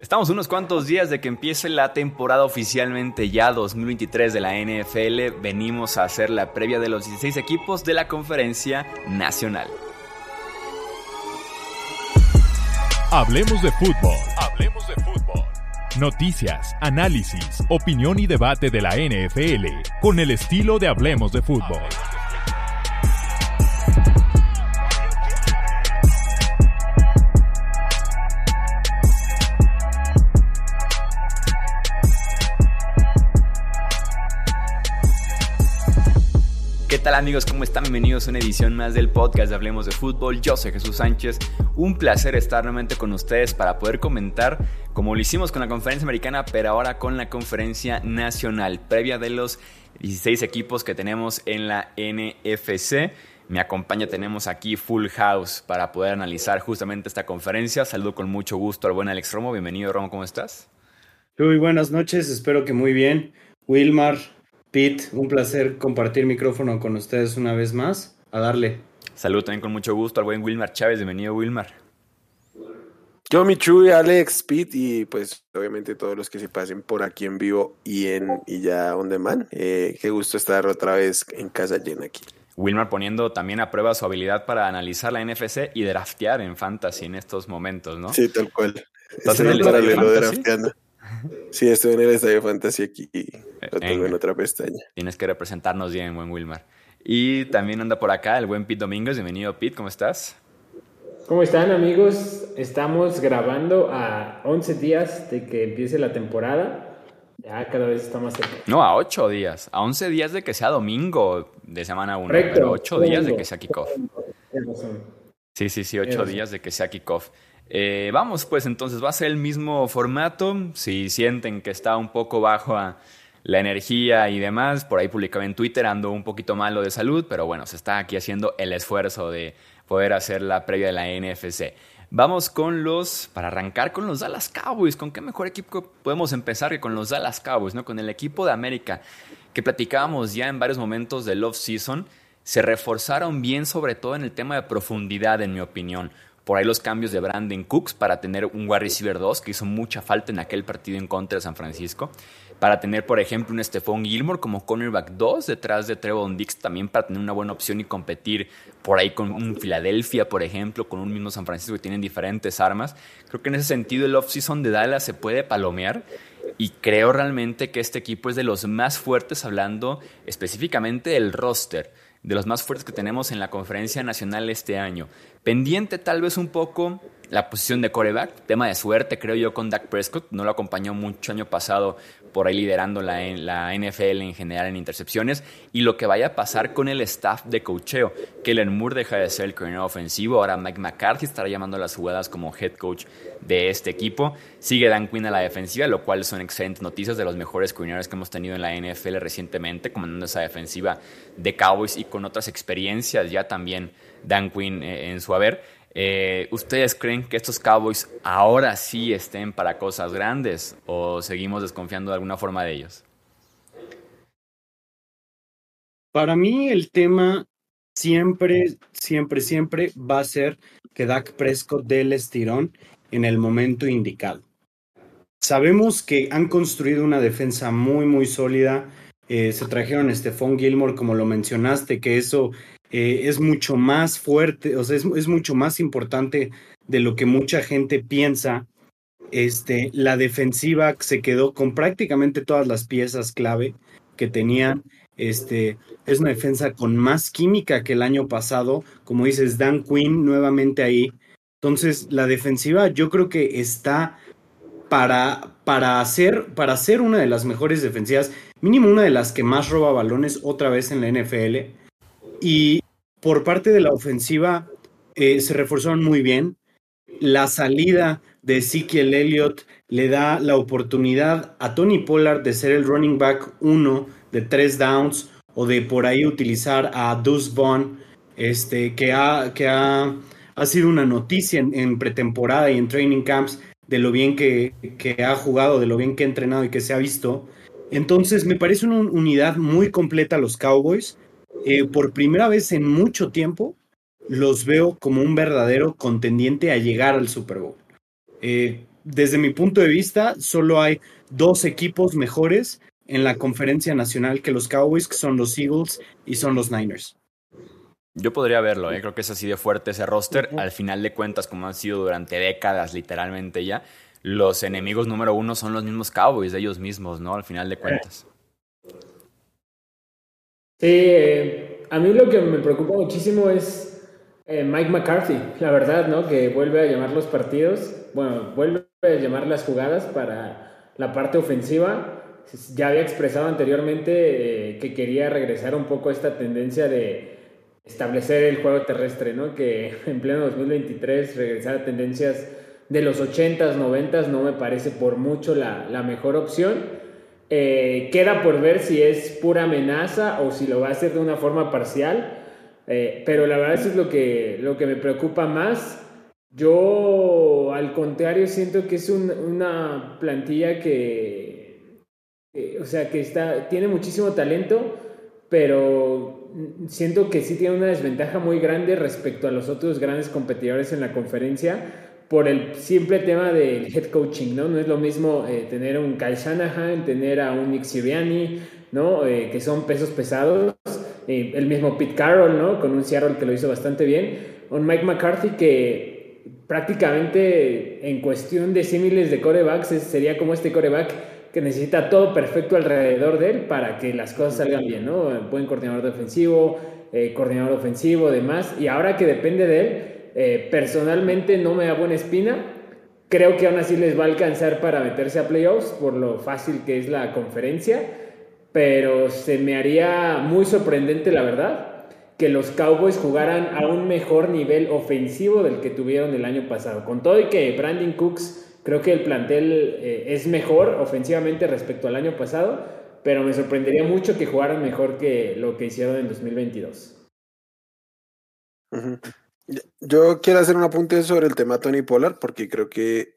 Estamos unos cuantos días de que empiece la temporada oficialmente ya 2023 de la NFL. Venimos a hacer la previa de los 16 equipos de la conferencia nacional. Hablemos de fútbol. Hablemos de fútbol. Noticias, análisis, opinión y debate de la NFL con el estilo de Hablemos de fútbol. ¿Qué amigos? ¿Cómo están? Bienvenidos a una edición más del podcast de Hablemos de Fútbol. Yo soy Jesús Sánchez. Un placer estar nuevamente con ustedes para poder comentar, como lo hicimos con la conferencia americana, pero ahora con la conferencia nacional, previa de los 16 equipos que tenemos en la NFC. Me acompaña, tenemos aquí Full House para poder analizar justamente esta conferencia. Saludo con mucho gusto al buen Alex Romo. Bienvenido, Romo, ¿cómo estás? Muy buenas noches, espero que muy bien. Wilmar, Pete, un placer compartir micrófono con ustedes una vez más. A darle. Saludo también con mucho gusto al buen Wilmar Chávez. Bienvenido, Wilmar. Yo, Michu, Alex, Pete y pues obviamente todos los que se pasen por aquí en vivo y en y ya on demand. Eh, qué gusto estar otra vez en casa llena aquí. Wilmar poniendo también a prueba su habilidad para analizar la NFC y draftear en fantasy en estos momentos, ¿no? Sí, tal cual. ¿Estás en el paralelo de drafteando? Sí, estoy en el Estadio Fantasy aquí y lo tengo en, en otra pestaña. Tienes que representarnos bien, buen Wilmar. Y también anda por acá el buen Pete Domingos. Bienvenido, Pete, ¿cómo estás? ¿Cómo están, amigos? Estamos grabando a 11 días de que empiece la temporada. Ya cada vez está más cerca. No, a 8 días. A 11 días de que sea domingo de semana 1. Pero 8 días de que sea kickoff. Sí, sí, sí, 8 días de que sea kickoff. Eh, vamos, pues entonces va a ser el mismo formato. Si sienten que está un poco bajo la energía y demás, por ahí publicaba en Twitter, ando un poquito malo de salud, pero bueno, se está aquí haciendo el esfuerzo de poder hacer la previa de la NFC. Vamos con los, para arrancar con los Dallas Cowboys. ¿Con qué mejor equipo podemos empezar que con los Dallas Cowboys, ¿no? Con el equipo de América que platicábamos ya en varios momentos del off-season. Se reforzaron bien, sobre todo en el tema de profundidad, en mi opinión por ahí los cambios de Brandon Cooks para tener un wide receiver 2 que hizo mucha falta en aquel partido en contra de San Francisco. Para tener, por ejemplo, un Stephon Gilmore como cornerback 2 detrás de Trevon Dix, también para tener una buena opción y competir por ahí con un Filadelfia, por ejemplo, con un mismo San Francisco que tienen diferentes armas. Creo que en ese sentido el offseason de Dallas se puede palomear y creo realmente que este equipo es de los más fuertes hablando específicamente del roster de los más fuertes que tenemos en la conferencia nacional este año. Pendiente tal vez un poco la posición de coreback, tema de suerte creo yo con Dak Prescott, no lo acompañó mucho año pasado por ahí liderando la, la NFL en general en intercepciones y lo que vaya a pasar con el staff de coacheo. Kellen Moore deja de ser el coordinador ofensivo, ahora Mike McCarthy estará llamando las jugadas como head coach de este equipo. Sigue Dan Quinn a la defensiva, lo cual son excelentes noticias de los mejores coordinadores que hemos tenido en la NFL recientemente, comandando esa defensiva de Cowboys y con otras experiencias ya también Dan Quinn eh, en su haber. Eh, ¿Ustedes creen que estos Cowboys ahora sí estén para cosas grandes o seguimos desconfiando de alguna forma de ellos? Para mí el tema siempre, siempre, siempre va a ser que Dak Prescott dé el estirón en el momento indicado. Sabemos que han construido una defensa muy, muy sólida. Eh, se trajeron a Stephon Gilmore, como lo mencionaste, que eso eh, es mucho más fuerte, o sea, es, es, mucho más importante de lo que mucha gente piensa. Este, la defensiva se quedó con prácticamente todas las piezas clave que tenían. Este, es una defensa con más química que el año pasado. Como dices, Dan Quinn nuevamente ahí. Entonces, la defensiva yo creo que está para, para, hacer, para ser una de las mejores defensivas, mínimo una de las que más roba balones otra vez en la NFL. Y por parte de la ofensiva eh, se reforzaron muy bien. La salida de Ezekiel Elliott le da la oportunidad a Tony Pollard de ser el running back uno de tres downs o de por ahí utilizar a Deuce Vaughn, este, que, ha, que ha, ha sido una noticia en, en, pretemporada y en training camps de lo bien que, que, ha jugado, de lo bien que ha entrenado y que se ha visto. Entonces me parece una unidad muy completa los Cowboys. Eh, por primera vez en mucho tiempo los veo como un verdadero contendiente a llegar al Super Bowl. Eh, desde mi punto de vista, solo hay dos equipos mejores en la conferencia nacional que los Cowboys, que son los Eagles y son los Niners. Yo podría verlo, ¿eh? creo que es así de fuerte ese roster. Al final de cuentas, como han sido durante décadas, literalmente ya, los enemigos número uno son los mismos Cowboys, de ellos mismos, ¿no? Al final de cuentas. Sí, eh, a mí lo que me preocupa muchísimo es eh, Mike McCarthy, la verdad, ¿no? Que vuelve a llamar los partidos, bueno, vuelve a llamar las jugadas para la parte ofensiva. Ya había expresado anteriormente eh, que quería regresar un poco a esta tendencia de establecer el juego terrestre, ¿no? Que en pleno 2023 regresar a tendencias de los 80s, 90s no me parece por mucho la, la mejor opción. Eh, queda por ver si es pura amenaza o si lo va a hacer de una forma parcial. Eh, pero la verdad eso es lo que, lo que me preocupa más. Yo, al contrario, siento que es una plantilla que, o sea, que está, tiene muchísimo talento, pero siento que sí tiene una desventaja muy grande respecto a los otros grandes competidores en la conferencia por el simple tema del head coaching, ¿no? No es lo mismo eh, tener un Kyle Shanahan, tener a un Nick Sirianni, ¿no? Eh, que son pesos pesados. Eh, el mismo Pete Carroll, ¿no? Con un Seattle que lo hizo bastante bien. Un Mike McCarthy que prácticamente en cuestión de símiles de corebacks sería como este coreback que necesita todo perfecto alrededor de él para que las cosas salgan bien, ¿no? Buen coordinador defensivo, coordinador ofensivo, demás. Y ahora que depende de él, eh, personalmente no me da buena espina. Creo que aún así les va a alcanzar para meterse a playoffs por lo fácil que es la conferencia, pero se me haría muy sorprendente, la verdad, que los Cowboys jugaran a un mejor nivel ofensivo del que tuvieron el año pasado. Con todo y que Brandon Cooks, creo que el plantel eh, es mejor ofensivamente respecto al año pasado, pero me sorprendería mucho que jugaran mejor que lo que hicieron en 2022. Yo quiero hacer un apunte sobre el tema Tony Pollard porque creo que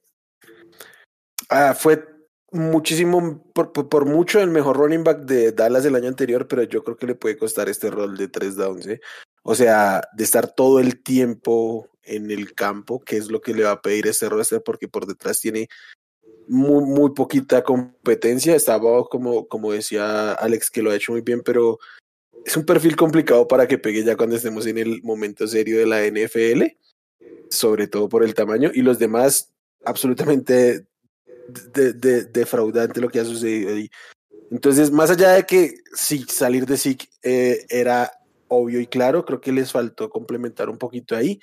ah, fue muchísimo, por, mucho el mejor running back de Dallas del año anterior, pero yo creo que le puede costar este rol de tres downs. ¿eh? O sea, de estar todo el tiempo en el campo, que es lo que le va a pedir este roster, porque por detrás tiene muy, muy poquita competencia. Estaba, como, como decía Alex, que lo ha hecho muy bien, pero es un perfil complicado para que pegue ya cuando estemos en el momento serio de la NFL, sobre todo por el tamaño, y los demás absolutamente defraudante lo que ha sucedido ahí. Entonces, más allá de que sí, salir de SIC eh, era obvio y claro, creo que les faltó complementar un poquito ahí.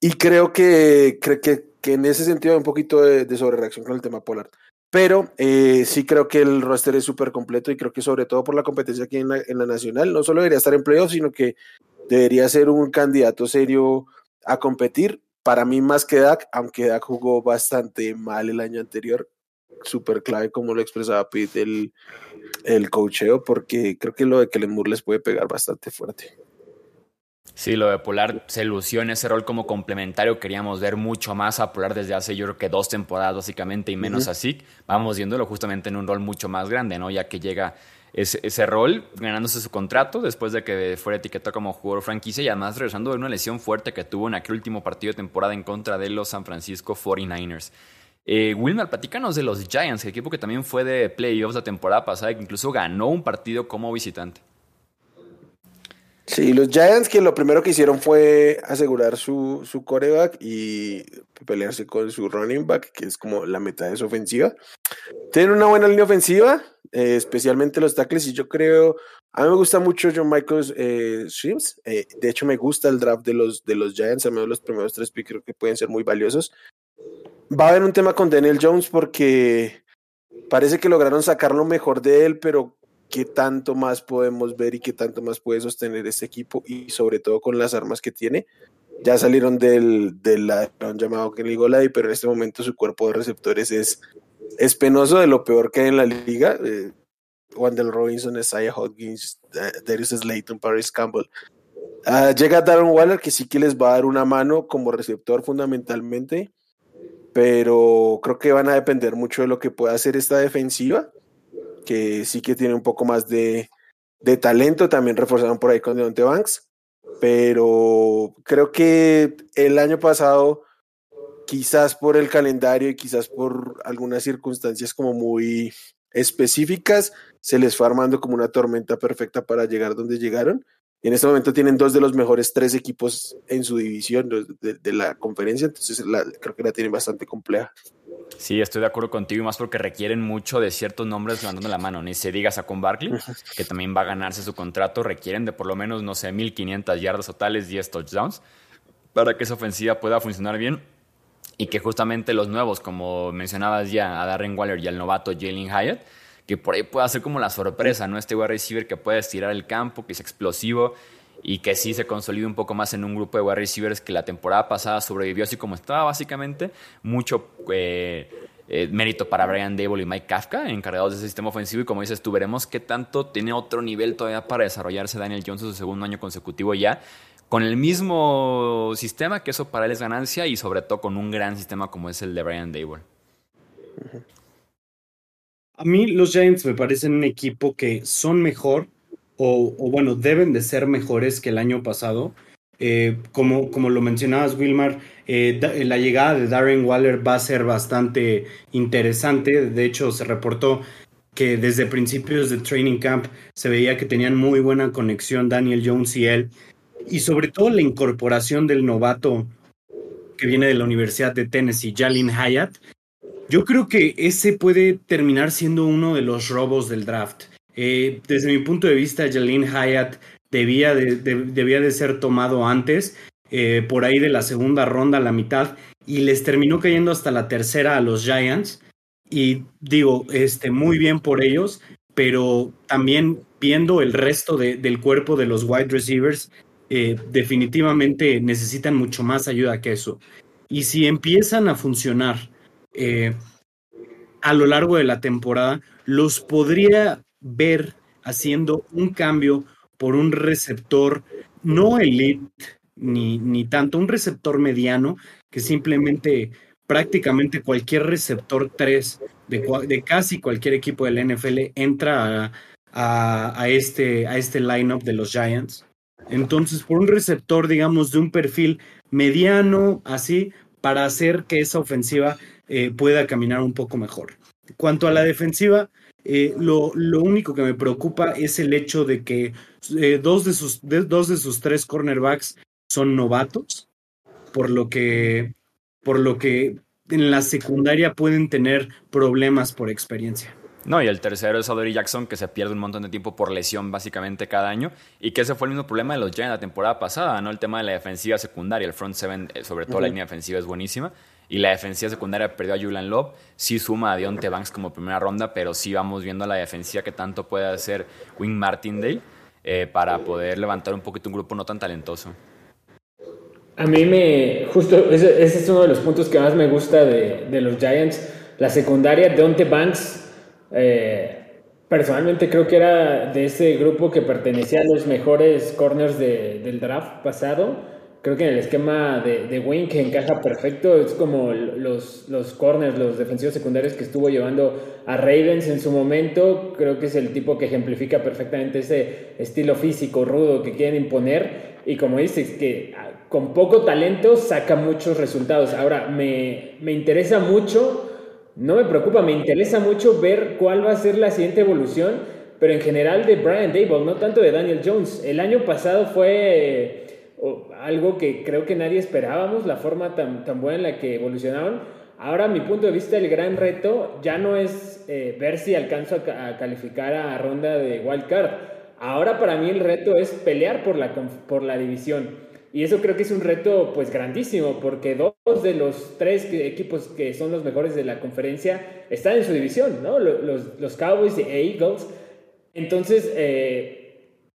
Y creo que, creo que, que en ese sentido hay un poquito de, de sobrereacción con el tema Polar. Pero eh, sí creo que el roster es súper completo y creo que sobre todo por la competencia aquí en la, nacional, no solo debería estar en sino que debería ser un candidato serio a competir. Para mí más que Dak, aunque Dak jugó bastante mal el año anterior, súper clave como lo expresaba Pete el, el coacheo, porque creo que lo de Kellen Moore les puede pegar bastante fuerte. Sí, lo de Polar se lució en ese rol como complementario. Queríamos ver mucho más a Polar desde hace yo creo que dos temporadas básicamente y menos así. Vamos viéndolo justamente en un rol mucho más grande, ¿no? Ya que llega ese, ese, rol ganándose su contrato después de que fuera etiquetado como jugador franquicia y además regresando de una lesión fuerte que tuvo en aquel último partido de temporada en contra de los San Francisco 49ers. Eh, Wilmer, platícanos de los Giants, el equipo que también fue de playoffs la temporada pasada y que incluso ganó un partido como visitante. Sí, los Giants que lo primero que hicieron fue asegurar su, su coreback y pelearse con su running back, que es como la meta de su ofensiva. Tienen una buena línea ofensiva, eh, especialmente los tackles, y yo creo, a mí me gusta mucho John Michaels eh, eh, de hecho me gusta el draft de los, de los Giants, a mí los primeros tres picks creo que pueden ser muy valiosos. Va a haber un tema con Daniel Jones porque parece que lograron sacar lo mejor de él, pero qué tanto más podemos ver y qué tanto más puede sostener este equipo y sobre todo con las armas que tiene. Ya salieron del, del llamado Kenny Golay, pero en este momento su cuerpo de receptores es, es penoso de lo peor que hay en la liga. Eh, Wendell Robinson, Isaiah Hodgins, Darius Slayton, Paris Campbell. Uh, llega Darren Waller, que sí que les va a dar una mano como receptor fundamentalmente, pero creo que van a depender mucho de lo que pueda hacer esta defensiva que sí que tiene un poco más de, de talento, también reforzaron por ahí con Deontay Banks, pero creo que el año pasado quizás por el calendario y quizás por algunas circunstancias como muy específicas, se les fue armando como una tormenta perfecta para llegar donde llegaron. En este momento tienen dos de los mejores tres equipos en su división de, la conferencia, entonces creo que la tienen bastante compleja. Sí, estoy de acuerdo contigo, y más porque requieren mucho de ciertos nombres levantando la mano. Ni se diga Con Barkley, que también va a ganarse su contrato, requieren de por lo menos, no sé, 1500 yardas totales, 10 touchdowns, para que esa ofensiva pueda funcionar bien. Y que justamente los nuevos, como mencionabas ya, a Darren Waller y al novato Jalen Hyatt, que por ahí pueda ser como la sorpresa, ¿no? Este wide receiver que puede estirar el campo, que es explosivo y que sí se consolide un poco más en un grupo de wide receivers que la temporada pasada sobrevivió así como estaba, básicamente. Mucho eh, eh, mérito para Brian Dable y Mike Kafka, encargados de ese sistema ofensivo. Y como dices tú, veremos qué tanto tiene otro nivel todavía para desarrollarse Daniel Jones en su segundo año consecutivo ya. Con el mismo sistema, que eso para él es ganancia, y sobre todo con un gran sistema como es el de Brian Dable. A mí los Giants me parecen un equipo que son mejor o, bueno, deben de ser mejores que el año pasado. Eh, como, como lo mencionabas, Wilmar, eh, la llegada de Darren Waller va a ser bastante interesante. De hecho, se reportó que desde principios de Training Camp se veía que tenían muy buena conexión Daniel Jones y él. Y sobre todo la incorporación del novato que viene de la Universidad de Tennessee, Jalin Hyatt, yo creo que ese puede terminar siendo uno de los robos del draft. Eh, desde mi punto de vista, Jalin Hyatt debía de, debía de ser tomado antes, eh, por ahí de la segunda ronda a la mitad, y les terminó cayendo hasta la tercera a los Giants. Y digo, este, muy bien por ellos, pero también viendo el resto del cuerpo de los wide receivers, eh, definitivamente necesitan mucho más ayuda que eso. Y si empiezan a funcionar a lo largo de la temporada, los podría ver haciendo un cambio por un receptor no elite ni, ni tanto, un receptor mediano que simplemente prácticamente cualquier receptor 3 de, casi cualquier equipo del NFL entra a, a, este, a este lineup de los Giants. Entonces, por un receptor, digamos, de un perfil mediano, así, para hacer que esa ofensiva eh, pueda caminar un poco mejor. Cuanto a la defensiva, eh, lo, lo, único que me preocupa es el hecho de que eh, dos, de sus, dos de sus tres cornerbacks son novatos, por lo que, por lo que en la secundaria pueden tener problemas por experiencia. No, y el tercero es Adoree Jackson, que se pierde un montón de tiempo por lesión básicamente cada año, y que ese fue el mismo problema de los Giants la temporada pasada, ¿no? El tema de la defensiva secundaria, el front seven, sobre todo la línea defensiva es buenísima, y la defensiva secundaria perdió a Julian Love. Sí suma a Deontay Banks como primera ronda, pero sí vamos viendo la defensiva que tanto puede hacer Wing Martindale eh, para poder levantar un poquito un grupo no tan talentoso. A mí me, justo, ese, es uno de los puntos que más me gusta de, de los Giants. La secundaria, Deontay Banks, eh, personalmente creo que era de ese grupo que pertenecía a los mejores corners de, del draft pasado creo que en el esquema de, de Wayne que encaja perfecto, es como los, los corners, los defensivos secundarios que estuvo llevando a Ravens en su momento, creo que es el tipo que ejemplifica perfectamente ese estilo físico rudo que quieren imponer y como dices, que ah, con poco talento saca muchos resultados. Ahora, me, me interesa mucho, no me preocupa, me interesa mucho ver cuál va a ser la siguiente evolución, pero en general de Brian Dable, no tanto de Daniel Jones. El año pasado fue algo que creo que nadie esperábamos, la forma tan, tan buena en la que evolucionaron. Ahora, a mi punto de vista, el gran reto ya no es eh, ver si alcanzo a, calificar a ronda de wild card. Ahora, para mí, el reto es pelear por la, por la división. Y eso creo que es un reto pues grandísimo, porque dos de los tres equipos que son los mejores de la conferencia están en su división, ¿no? Los, los Cowboys e Eagles. Entonces, eh,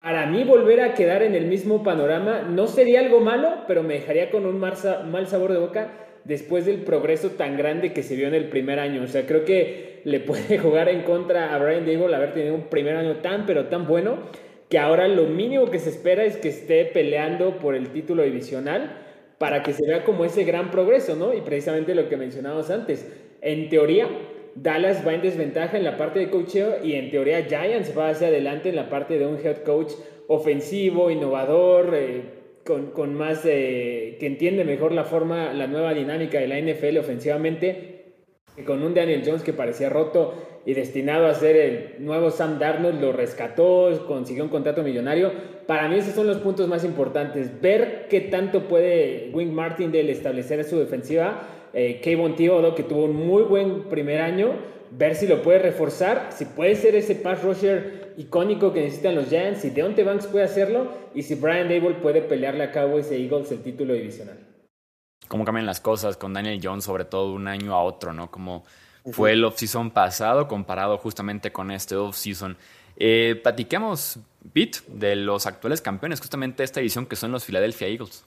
para mí volver a quedar en el mismo panorama no sería algo malo, pero me dejaría con un mal sabor de boca después del progreso tan grande que se vio en el primer año. O sea, creo que le puede jugar en contra a Brian Dable haber tenido un primer año tan, pero tan bueno, que ahora lo mínimo que se espera es que esté peleando por el título divisional para que se vea como ese gran progreso, ¿no? Y precisamente lo que mencionábamos antes. En teoría, Dallas va en desventaja en la parte de coacheo y en teoría Giants va hacia adelante en la parte de un head coach ofensivo, innovador, eh, con, con más, que entiende mejor la forma, la nueva dinámica de la NFL ofensivamente, con un Daniel Jones que parecía roto y destinado a ser el nuevo Sam Darnold, lo rescató, consiguió un contrato millonario. Para mí esos son los puntos más importantes. Ver qué tanto puede Wing Martindale establecer su defensiva. Eh, Kayvon que tuvo un muy buen primer año, ver si lo puede reforzar, si puede ser ese pass rusher icónico que necesitan los Giants, si Deontay Banks puede hacerlo y si Brian Dable puede pelearle a Cowboys e Eagles el título divisional cómo cambian las cosas con Daniel Jones, sobre todo de un año a otro, ¿no? Como fue el off-season pasado comparado justamente con este off-season. Eh, platiquemos, Pete, de los actuales campeones, justamente de esta edición que son los Philadelphia Eagles.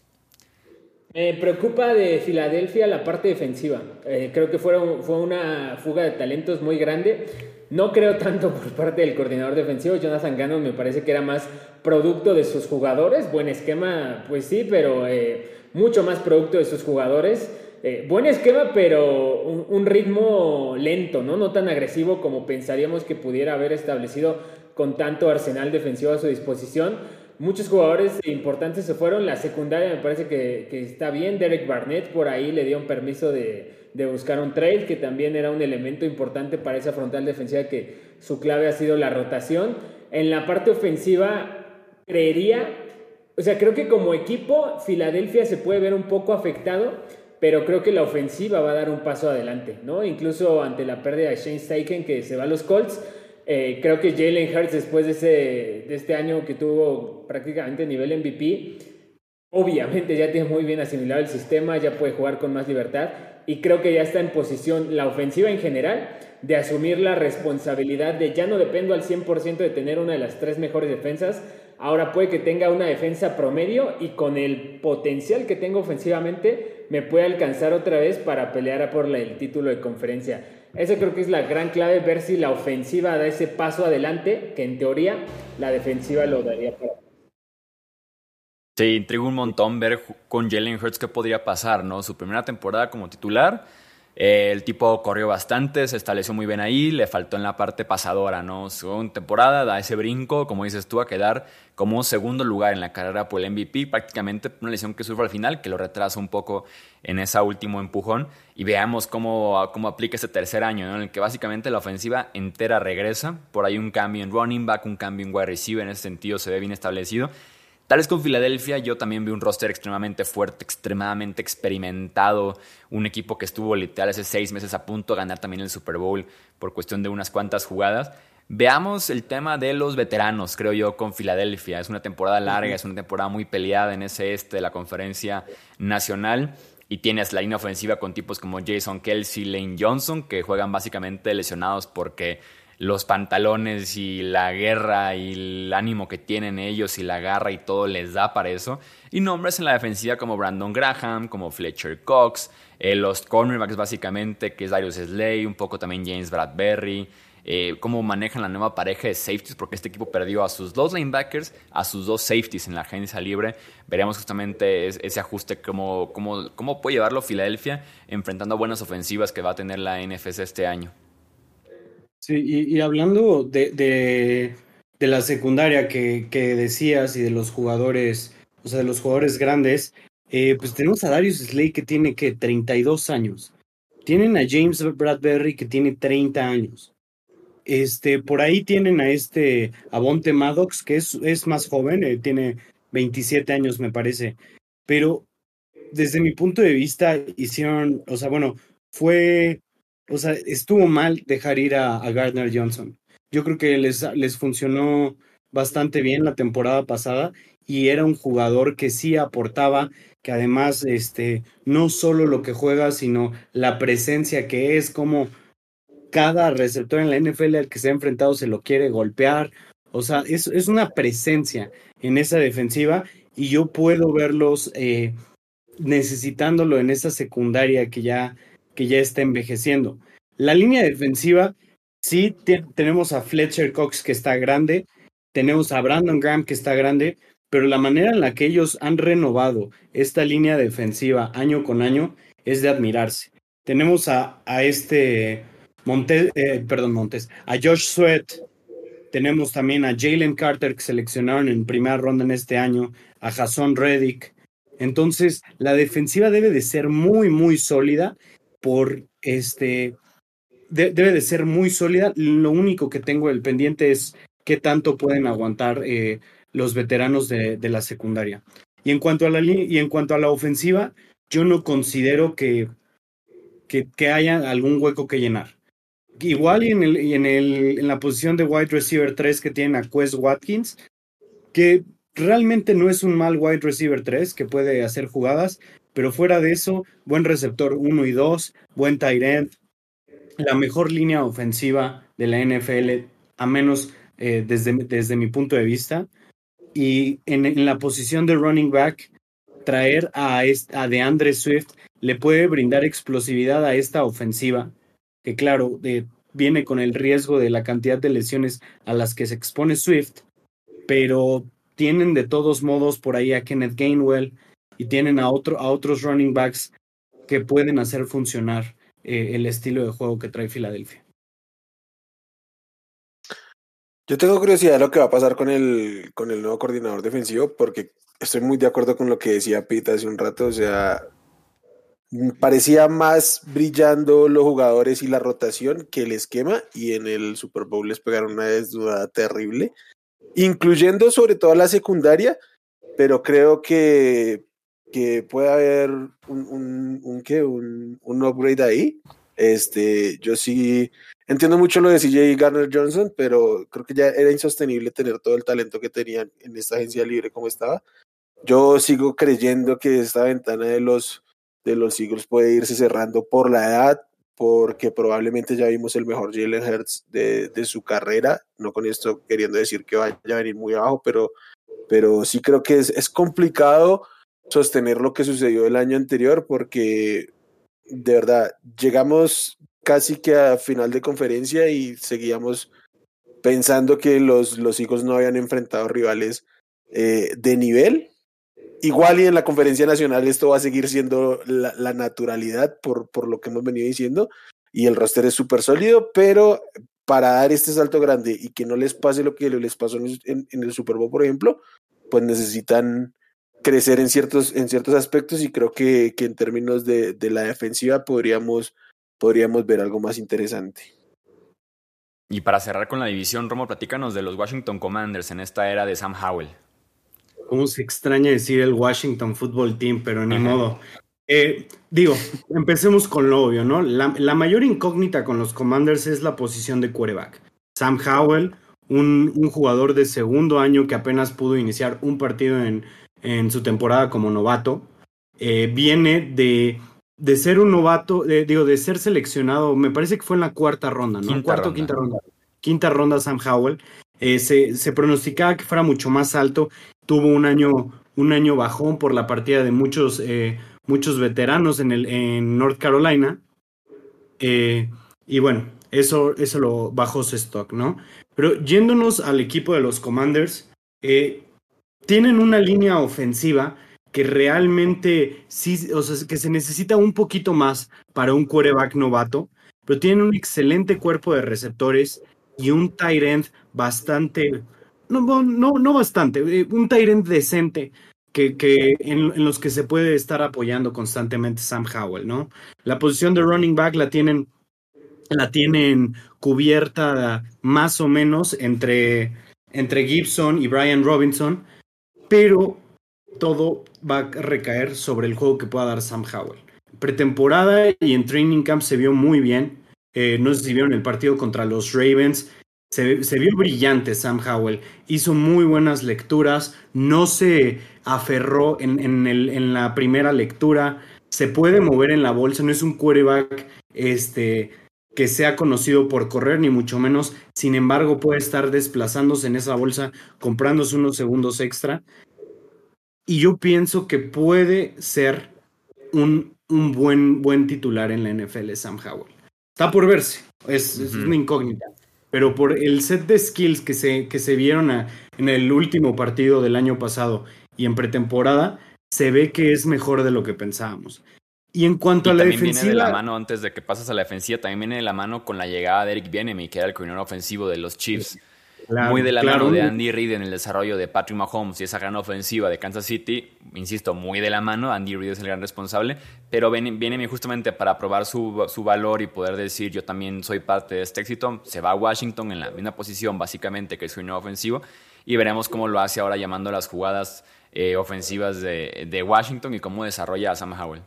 Me preocupa de Filadelfia la parte defensiva. Eh, creo que fue, fue una fuga de talentos muy grande. No creo tanto por parte del coordinador defensivo. Jonathan Gannon me parece que era más producto de sus jugadores. Buen esquema, pues sí, pero eh, mucho más producto de sus jugadores. Eh, buen esquema, pero un, ritmo lento, ¿no? No tan agresivo como pensaríamos que pudiera haber establecido con tanto arsenal defensivo a su disposición. Muchos jugadores importantes se fueron. La secundaria me parece que, está bien. Derek Barnett por ahí le dio un permiso de, buscar un trade, que también era un elemento importante para esa frontal defensiva que su clave ha sido la rotación. En la parte ofensiva, creería o sea, creo que como equipo Filadelfia se puede ver un poco afectado, pero creo que la ofensiva va a dar un paso adelante, ¿no? Incluso ante la pérdida de Shane Steichen que se va a los Colts, eh, creo que Jalen Hurts después de, ese, de este año que tuvo prácticamente nivel MVP, obviamente ya tiene muy bien asimilado el sistema, ya puede jugar con más libertad y creo que ya está en posición la ofensiva en general de asumir la responsabilidad de ya no dependo al 100% de tener una de las tres mejores defensas, Ahora puede que tenga una defensa promedio y con el potencial que tengo ofensivamente me puede alcanzar otra vez para pelear por el título de conferencia. Eso creo que es la gran clave, ver si la ofensiva da ese paso adelante, que en teoría la defensiva lo daría para. Sí, intriga un montón ver con Jalen Hurts qué podría pasar, ¿no? Su primera temporada como titular el tipo corrió bastante, se estableció muy bien ahí, le faltó en la parte pasadora, ¿no? Segunda temporada da ese brinco, como dices tú, a quedar como segundo lugar en la carrera por el MVP, prácticamente una lesión que sufre al final, que lo retrasa un poco en ese último empujón, y veamos cómo, cómo aplica ese tercer año, ¿no? En el que básicamente la ofensiva entera regresa, por ahí un cambio en running back, un cambio en wide receiver, en ese sentido se ve bien establecido, Tal vez con Filadelfia yo también vi un roster extremadamente fuerte, extremadamente experimentado, un equipo que estuvo literal hace seis meses a punto de ganar también el Super Bowl por cuestión de unas cuantas jugadas. Veamos el tema de los veteranos, creo yo, con Filadelfia. Es una temporada larga, es una temporada muy peleada en ese este de la conferencia nacional. Y tienes la línea ofensiva con tipos como Jason Kelsey, Lane Johnson, que juegan básicamente lesionados porque los pantalones y la guerra y el ánimo que tienen ellos y la garra y todo les da para eso. Y nombres en la defensiva como Brandon Graham, como Fletcher Cox, eh, los cornerbacks básicamente, que es Darius Slay, un poco también James Bradbury. Eh, cómo manejan la nueva pareja de safeties, porque este equipo perdió a sus dos linebackers, a sus dos safeties en la agencia libre. Veremos justamente ese ajuste, cómo, cómo, cómo puede llevarlo Filadelfia enfrentando buenas ofensivas que va a tener la NFC este año. Sí, y, hablando de, de, la secundaria que, que, decías y de los jugadores, o sea, de los jugadores grandes, eh, pues tenemos a Darius Slay que tiene que 32 años. Tienen a James Bradbury que tiene 30 años. Este, por ahí tienen a este Avonte Maddox, que es, es más joven, eh, tiene 27 años, me parece. Pero desde mi punto de vista, hicieron, o sea, bueno, fue o sea, estuvo mal dejar ir a, Gardner Johnson. Yo creo que les, les funcionó bastante bien la temporada pasada y era un jugador que sí aportaba, que además este, no solo lo que juega, sino la presencia que es, como cada receptor en la NFL al que se ha enfrentado se lo quiere golpear. O sea, es, es una presencia en esa defensiva y yo puedo verlos eh, necesitándolo en esa secundaria que ya que ya está envejeciendo. La línea defensiva, sí, tenemos a Fletcher Cox que está grande, tenemos a Brandon Graham que está grande, pero la manera en la que ellos han renovado esta línea defensiva año con año es de admirarse. Tenemos a, a este Montes, eh, perdón, Montes, a Josh Sweat, tenemos también a Jalen Carter que seleccionaron en primera ronda en este año, a Jason Reddick. Entonces, la defensiva debe de ser muy, muy sólida por este. debe de ser muy sólida. Lo único que tengo el pendiente es qué tanto pueden aguantar eh, los veteranos de, la secundaria. Y en, cuanto a la, y en cuanto a la ofensiva, yo no considero que, que, que haya algún hueco que llenar. Igual y en, el, y en, el, en la posición de wide receiver 3 que tienen a Quest Watkins, que realmente no es un mal wide receiver 3 que puede hacer jugadas, pero fuera de eso, buen receptor 1 y 2, buen tight end, la mejor línea ofensiva de la NFL, a menos eh, desde, desde mi punto de vista. Y en, la posición de running back, traer a, a DeAndre Swift le puede brindar explosividad a esta ofensiva, que claro, viene con el riesgo de la cantidad de lesiones a las que se expone Swift, pero tienen de todos modos por ahí a Kenneth Gainwell y tienen a, otro, a otros running backs que pueden hacer funcionar eh, el estilo de juego que trae Filadelfia. Yo tengo curiosidad de lo que va a pasar con el, con el nuevo coordinador defensivo, porque estoy muy de acuerdo con lo que decía Pete hace un rato. O sea, parecía más brillando los jugadores y la rotación que el esquema, y en el Super Bowl les pegaron una desnudada terrible incluyendo sobre todo la secundaria, pero creo que, que puede haber un, un, un, ¿qué? un, un upgrade ahí. Este, yo sí entiendo mucho lo de CJ Garner Johnson, pero creo que ya era insostenible tener todo el talento que tenían en esta agencia libre como estaba. Yo sigo creyendo que esta ventana de los, de los Eagles puede irse cerrando por la edad, porque probablemente ya vimos el mejor Jalen Hurts de, de, su carrera, no con esto queriendo decir que vaya a venir muy abajo, pero, pero sí creo que es, es complicado sostener lo que sucedió el año anterior porque de verdad llegamos casi que a final de conferencia y seguíamos pensando que los, los Eagles no habían enfrentado rivales eh, de nivel. Igual y en la conferencia nacional esto va a seguir siendo la, la naturalidad por, por, lo que hemos venido diciendo y el roster es súper sólido, pero para dar este salto grande y que no les pase lo que les pasó en, en, en, el Super Bowl, por ejemplo, pues necesitan crecer en ciertos, en ciertos aspectos y creo que, que en términos de, de, la defensiva podríamos, podríamos ver algo más interesante. Y para cerrar con la división, Romo, platícanos de los Washington Commanders en esta era de Sam Howell cómo se extraña decir el Washington Football Team, pero ni modo. Eh, digo, empecemos con lo obvio, ¿no? La, la, mayor incógnita con los Commanders es la posición de quarterback. Sam Howell, un, un, jugador de segundo año que apenas pudo iniciar un partido en, en su temporada como novato, eh, viene de, de, ser un novato, de, digo, de ser seleccionado, me parece que fue en la cuarta ronda, ¿no? Quinta Cuarto, ronda. quinta ronda. Quinta ronda Sam Howell. Eh, se, se, pronosticaba que fuera mucho más alto. Tuvo un año, un año bajón por la partida de muchos, eh, muchos veteranos en, el, en North Carolina. Y bueno, eso, eso lo bajó su stock, ¿no? Pero yéndonos al equipo de los Commanders, eh, tienen una línea ofensiva que realmente sí, o sea, que se necesita un poquito más para un quarterback novato, pero tienen un excelente cuerpo de receptores y un tight end bastante, no, no, no bastante, un tight end decente que, que en, en, los que se puede estar apoyando constantemente Sam Howell, ¿no? La posición de running back la tienen, la tienen cubierta más o menos entre, entre Gibson y Brian Robinson, pero todo va a recaer sobre el juego que pueda dar Sam Howell. Pretemporada y en training camp se vio muy bien. Eh, no sé si vieron el partido contra los Ravens. Se, vio brillante Sam Howell. Hizo muy buenas lecturas. No se aferró en, en, la primera lectura. Se puede mover en la bolsa. No es un quarterback este, que sea conocido por correr, ni mucho menos. Sin embargo, puede estar desplazándose en esa bolsa, comprándose unos segundos extra. Y yo pienso que puede ser un, un buen, buen titular en la NFL, Sam Howell. Está por verse, es, uh -huh. es, una incógnita. Pero por el set de skills que se, que se vieron a, en el último partido del año pasado y en pretemporada, se ve que es mejor de lo que pensábamos. Y en cuanto y a la también defensiva. Viene de la mano, antes de que pases a la defensiva, también viene de la mano con la llegada de Eric Bienemy, que era el coordinador ofensivo de los Chiefs. muy de la mano de Andy Reid en el desarrollo de Patrick Mahomes y esa gran ofensiva de Kansas City, insisto, muy de la mano, Andy Reid es el gran responsable, pero viene, justamente para probar su, su, valor y poder decir yo también soy parte de este éxito, se va a Washington en la misma posición básicamente que su nuevo ofensivo y veremos cómo lo hace ahora llamando las jugadas eh, ofensivas de, de, Washington y cómo desarrolla a Sam Howell.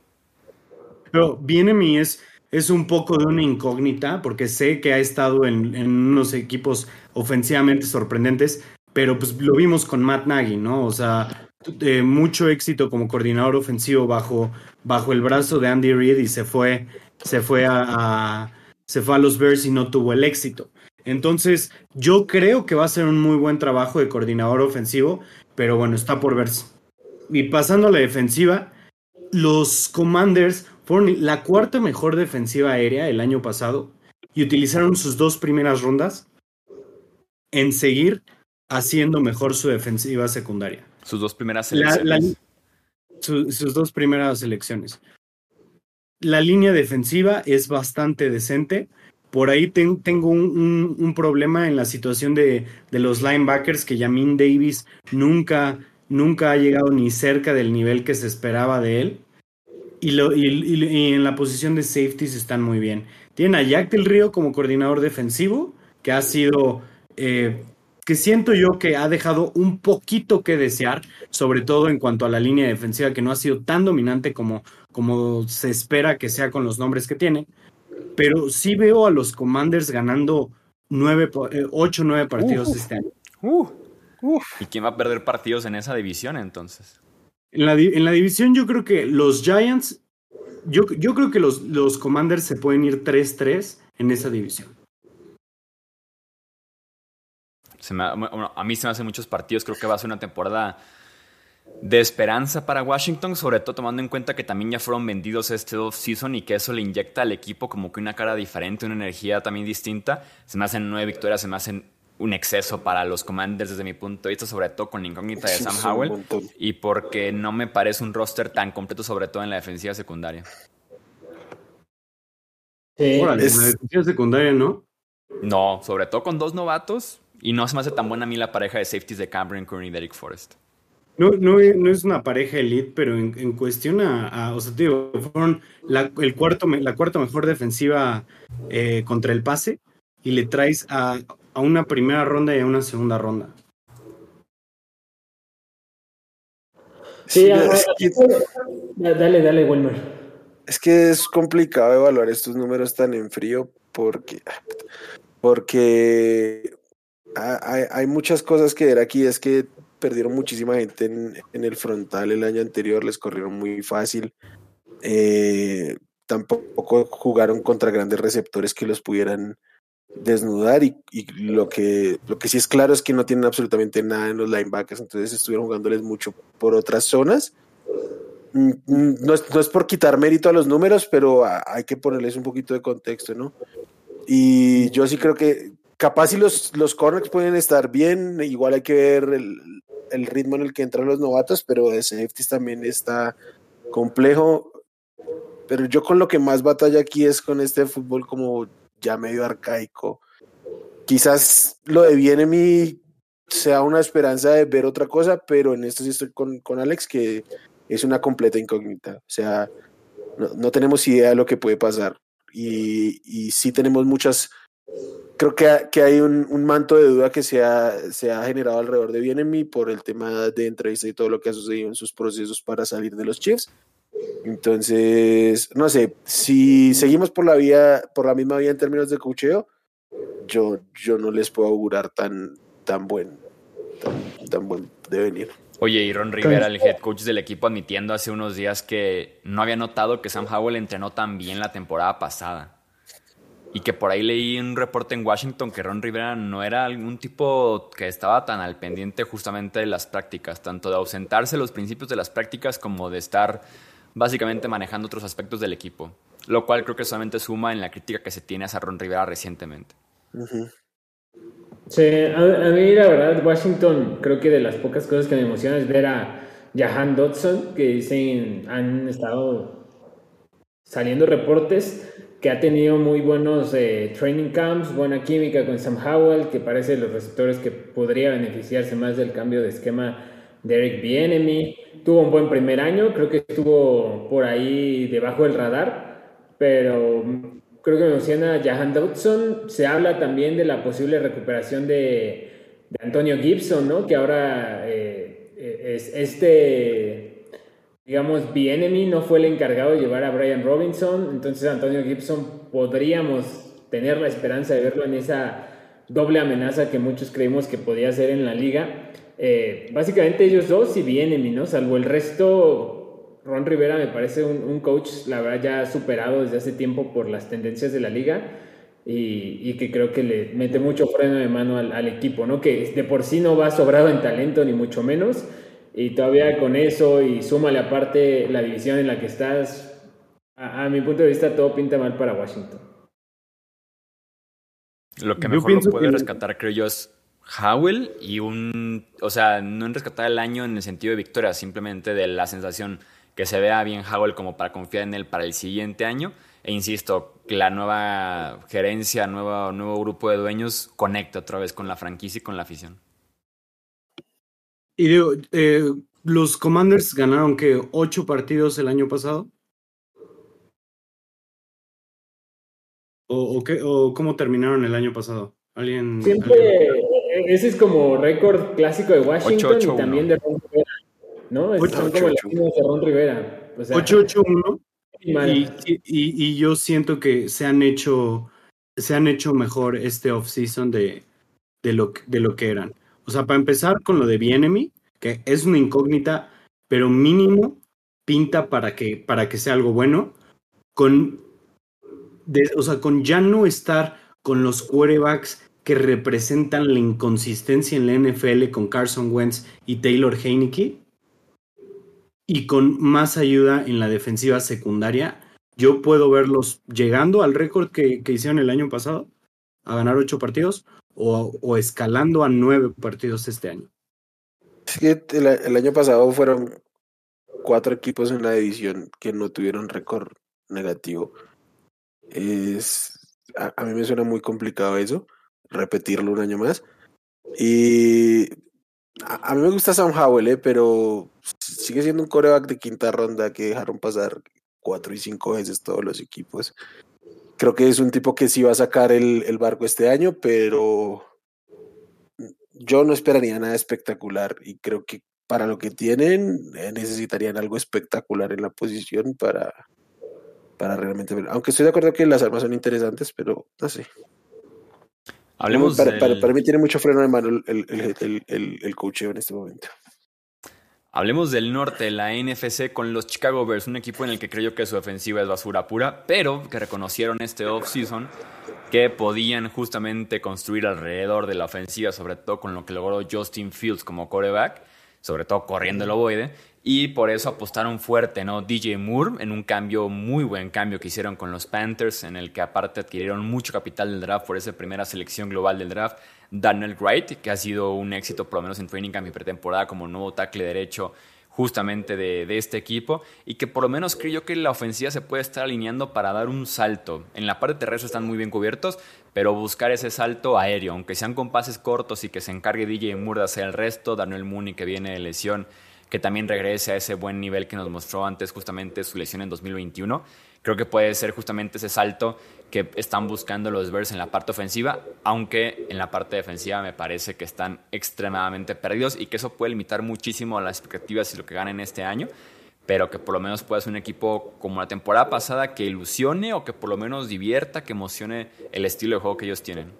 Pero viene mi es es un poco de una incógnita, porque sé que ha estado en, unos equipos ofensivamente sorprendentes, pero pues lo vimos con Matt Nagy, ¿no? O sea, mucho éxito como coordinador ofensivo bajo, bajo el brazo de Andy Reid y se fue, se fue a, se fue a los Bears y no tuvo el éxito. Entonces, yo creo que va a ser un muy buen trabajo de coordinador ofensivo, pero bueno, está por verse. Y pasando a la defensiva, los Commanders fueron la cuarta mejor defensiva aérea el año pasado y utilizaron sus dos primeras rondas en seguir haciendo mejor su defensiva secundaria. Sus dos primeras selecciones. sus dos primeras selecciones. La línea defensiva es bastante decente. Por ahí tengo un, problema en la situación de, de, los linebackers, que Yamin Davis nunca, nunca ha llegado ni cerca del nivel que se esperaba de él. Y, lo, y, en la posición de safeties están muy bien. Tienen a Jack del Río como coordinador defensivo, que ha sido, eh, que siento yo que ha dejado un poquito que desear, sobre todo en cuanto a la línea defensiva, que no ha sido tan dominante como, como se espera que sea con los nombres que tiene. Pero sí veo a los Commanders ganando nueve, eh, ocho o nueve partidos este año. ¿Y quién va a perder partidos en esa división entonces? En la, en la división yo creo que los Giants, yo, yo creo que los, los Commanders se pueden ir 3-3 en esa división. a mí se me hacen muchos partidos, creo que va a ser una temporada de esperanza para Washington, sobre todo tomando en cuenta que también ya fueron vendidos este off-season y que eso le inyecta al equipo como que una cara diferente, una energía también distinta. Se me hacen nueve victorias, se me hacen un exceso para los Commanders desde mi punto de vista, sobre todo con la incógnita de Sam Howell y porque no me parece un roster tan completo, sobre todo en la defensiva secundaria. Sí. en la defensiva secundaria, ¿no? No, sobre todo con dos novatos y no se me hace tan buena a mí la pareja de safeties de Cameron Curry y Derek Forrest. No, no, no, es una pareja elite, pero en, cuestión a, o sea, digo, fueron la, el cuarto, la cuarta mejor defensiva eh, contra el pase y le traes a a una primera ronda y a una segunda ronda. Sí, dale, dale, Wilmer. Es que es complicado evaluar estos números tan en frío porque, porque hay, muchas cosas que ver aquí. Es que perdieron muchísima gente en, el frontal el año anterior, les corrieron muy fácil. Eh, tampoco jugaron contra grandes receptores que los pudieran desnudar y, lo que lo que sí es claro es que no tienen absolutamente nada en los linebackers, entonces estuvieron jugándoles mucho por otras zonas. Mm, mm, no es, no es por quitar mérito a los números, pero hay que ponerles un poquito de contexto, ¿no? Y yo sí creo que capaz si los, los corners pueden estar bien, igual hay que ver el, el ritmo en el que entran los novatos, pero de safeties también está complejo. Pero yo con lo que más batalla aquí es con este fútbol como ya medio arcaico. Quizás lo de Bienemi sea una esperanza de ver otra cosa, pero en esto sí estoy con, con Alex, que es una completa incógnita. O sea, no, tenemos idea de lo que puede pasar. Y, y sí tenemos muchas. Creo que, que hay un, un, manto de duda que se ha, se ha generado alrededor de Bienemi por el tema de entrevista y todo lo que ha sucedido en sus procesos para salir de los Chiefs. Entonces, no sé, si seguimos por la vía, por la misma vía en términos de cocheo, yo, yo no les puedo augurar tan, tan buen, tan, buen devenir. Oye, y Ron Rivera, el head coach del equipo, admitiendo hace unos días que no había notado que Sam Howell entrenó tan bien la temporada pasada. Y que por ahí leí un reporte en Washington que Ron Rivera no era algún tipo que estaba tan al pendiente justamente de las prácticas, tanto de ausentarse los principios de las prácticas como de estar básicamente manejando otros aspectos del equipo, lo cual creo que solamente suma en la crítica que se tiene a Ron Rivera recientemente. Sí, a, mí la verdad, Washington, creo que de las pocas cosas que me emociona es ver a Jahan Dodson, que dicen, han estado saliendo reportes que ha tenido muy buenos eh, training camps, buena química con Sam Howell, que parece los receptores que podría beneficiarse más del cambio de esquema de Eric Bienemy. Tuvo un buen primer año, creo que estuvo por ahí debajo del radar, pero creo que menciona Jahan Dodson. Se habla también de la posible recuperación de, Antonio Gibson, ¿no? Que ahora eh, es este digamos, Bienemy no fue el encargado de llevar a Brian Robinson, entonces Antonio Gibson podríamos tener la esperanza de verlo en esa doble amenaza que muchos creímos que podía ser en la liga. Eh, básicamente ellos dos y Bienemy, ¿no? Salvo el resto, Ron Rivera me parece un, coach, la verdad, ya superado desde hace tiempo por las tendencias de la liga. Y, que creo que le mete mucho freno de mano al, al equipo, ¿no? Que de por sí no va sobrado en talento, ni mucho menos, y todavía con eso y súmale aparte la división en la que estás, a, mi punto de vista todo pinta mal para Washington. Lo que mejor lo puede rescatar, creo yo, es Howell y un, o sea, no en rescatar el año en el sentido de victoria, simplemente de la sensación que se vea bien Howell como para confiar en él para el siguiente año. E insisto, que la nueva gerencia, nuevo, nuevo grupo de dueños conecta otra vez con la franquicia y con la afición. Y digo, eh, los Commanders ganaron que ocho partidos el año pasado. ¿O, qué, ¿O cómo terminaron el año pasado? ¿Alguien, Siempre, ese es como récord clásico de Washington y también de Ron Rivera. ¿No? 8, son como los de Ron Rivera. 8-8-1. Y, y, y, yo siento que se han hecho, se han hecho mejor este off-season de, de, lo, de lo que eran. O sea, para empezar con lo de Bienemy, que es una incógnita, pero mínimo pinta para que, para que sea algo bueno. Con, o sea, con ya no estar con los quarterbacks que representan la inconsistencia en la NFL con Carson Wentz y Taylor Heineke, y con más ayuda en la defensiva secundaria, yo puedo verlos llegando al récord que, que hicieron el año pasado, a ganar ocho partidos, o, escalando a nueve partidos este año. Que el, año pasado fueron cuatro equipos en la división que no tuvieron récord negativo. Es, a, mí me suena muy complicado eso, repetirlo un año más. Y a, mí me gusta Sam Howell, eh, pero sigue siendo un coreback de quinta ronda que dejaron pasar cuatro y cinco veces todos los equipos. Creo que es un tipo que sí va a sacar el, barco este año, pero yo no esperaría nada espectacular y creo que para lo que tienen eh, necesitarían algo espectacular en la posición para, para realmente ver. Aunque estoy de acuerdo que las armas son interesantes, pero no sé. Hablemos para, para, mí tiene mucho freno de mano el, el, el, el coacheo en este momento. Hablemos del norte, la NFC con los Chicago Bears, un equipo en el que creo que su ofensiva es basura pura, pero que reconocieron este offseason que podían justamente construir alrededor de la ofensiva, sobre todo con lo que logró Justin Fields como quarterback, sobre todo corriendo el ovoide, y por eso apostaron fuerte, ¿no? DJ Moore en un cambio, muy buen cambio que hicieron con los Panthers, en el que aparte adquirieron mucho capital del draft por esa primera selección global del draft. Daniel Wright, que ha sido un éxito por lo menos en training camp y pretemporada como nuevo tackle derecho justamente de, este equipo y que por lo menos creo yo que la ofensiva se puede estar alineando para dar un salto. En la parte terrestre están muy bien cubiertos, pero buscar ese salto aéreo, aunque sean con pases cortos y que se encargue DJ Moore de hacer el resto, Daniel Mooney que viene de lesión, que también regrese a ese buen nivel que nos mostró antes justamente su lesión en 2021 creo que puede ser justamente ese salto que están buscando los Bears en la parte ofensiva, aunque en la parte defensiva me parece que están extremadamente perdidos y que eso puede limitar muchísimo las expectativas y lo que ganen este año, pero que por lo menos pueda ser un equipo como la temporada pasada que ilusione o que por lo menos divierta, que emocione el estilo de juego que ellos tienen.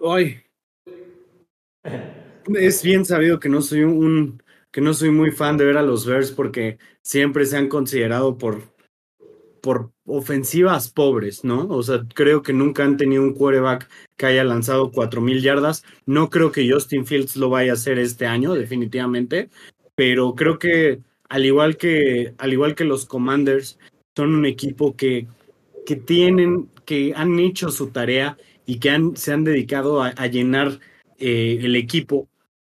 Hoy es bien sabido que no soy un que no soy muy fan de ver a los Bears porque siempre se han considerado por, por ofensivas pobres, ¿no? O sea, creo que nunca han tenido un quarterback que haya lanzado cuatro mil yardas. No creo que Justin Fields lo vaya a hacer este año, definitivamente, pero creo que al igual que, al igual que los Commanders, son un equipo que, que tienen, que han hecho su tarea y que han, se han dedicado a, llenar eh, el equipo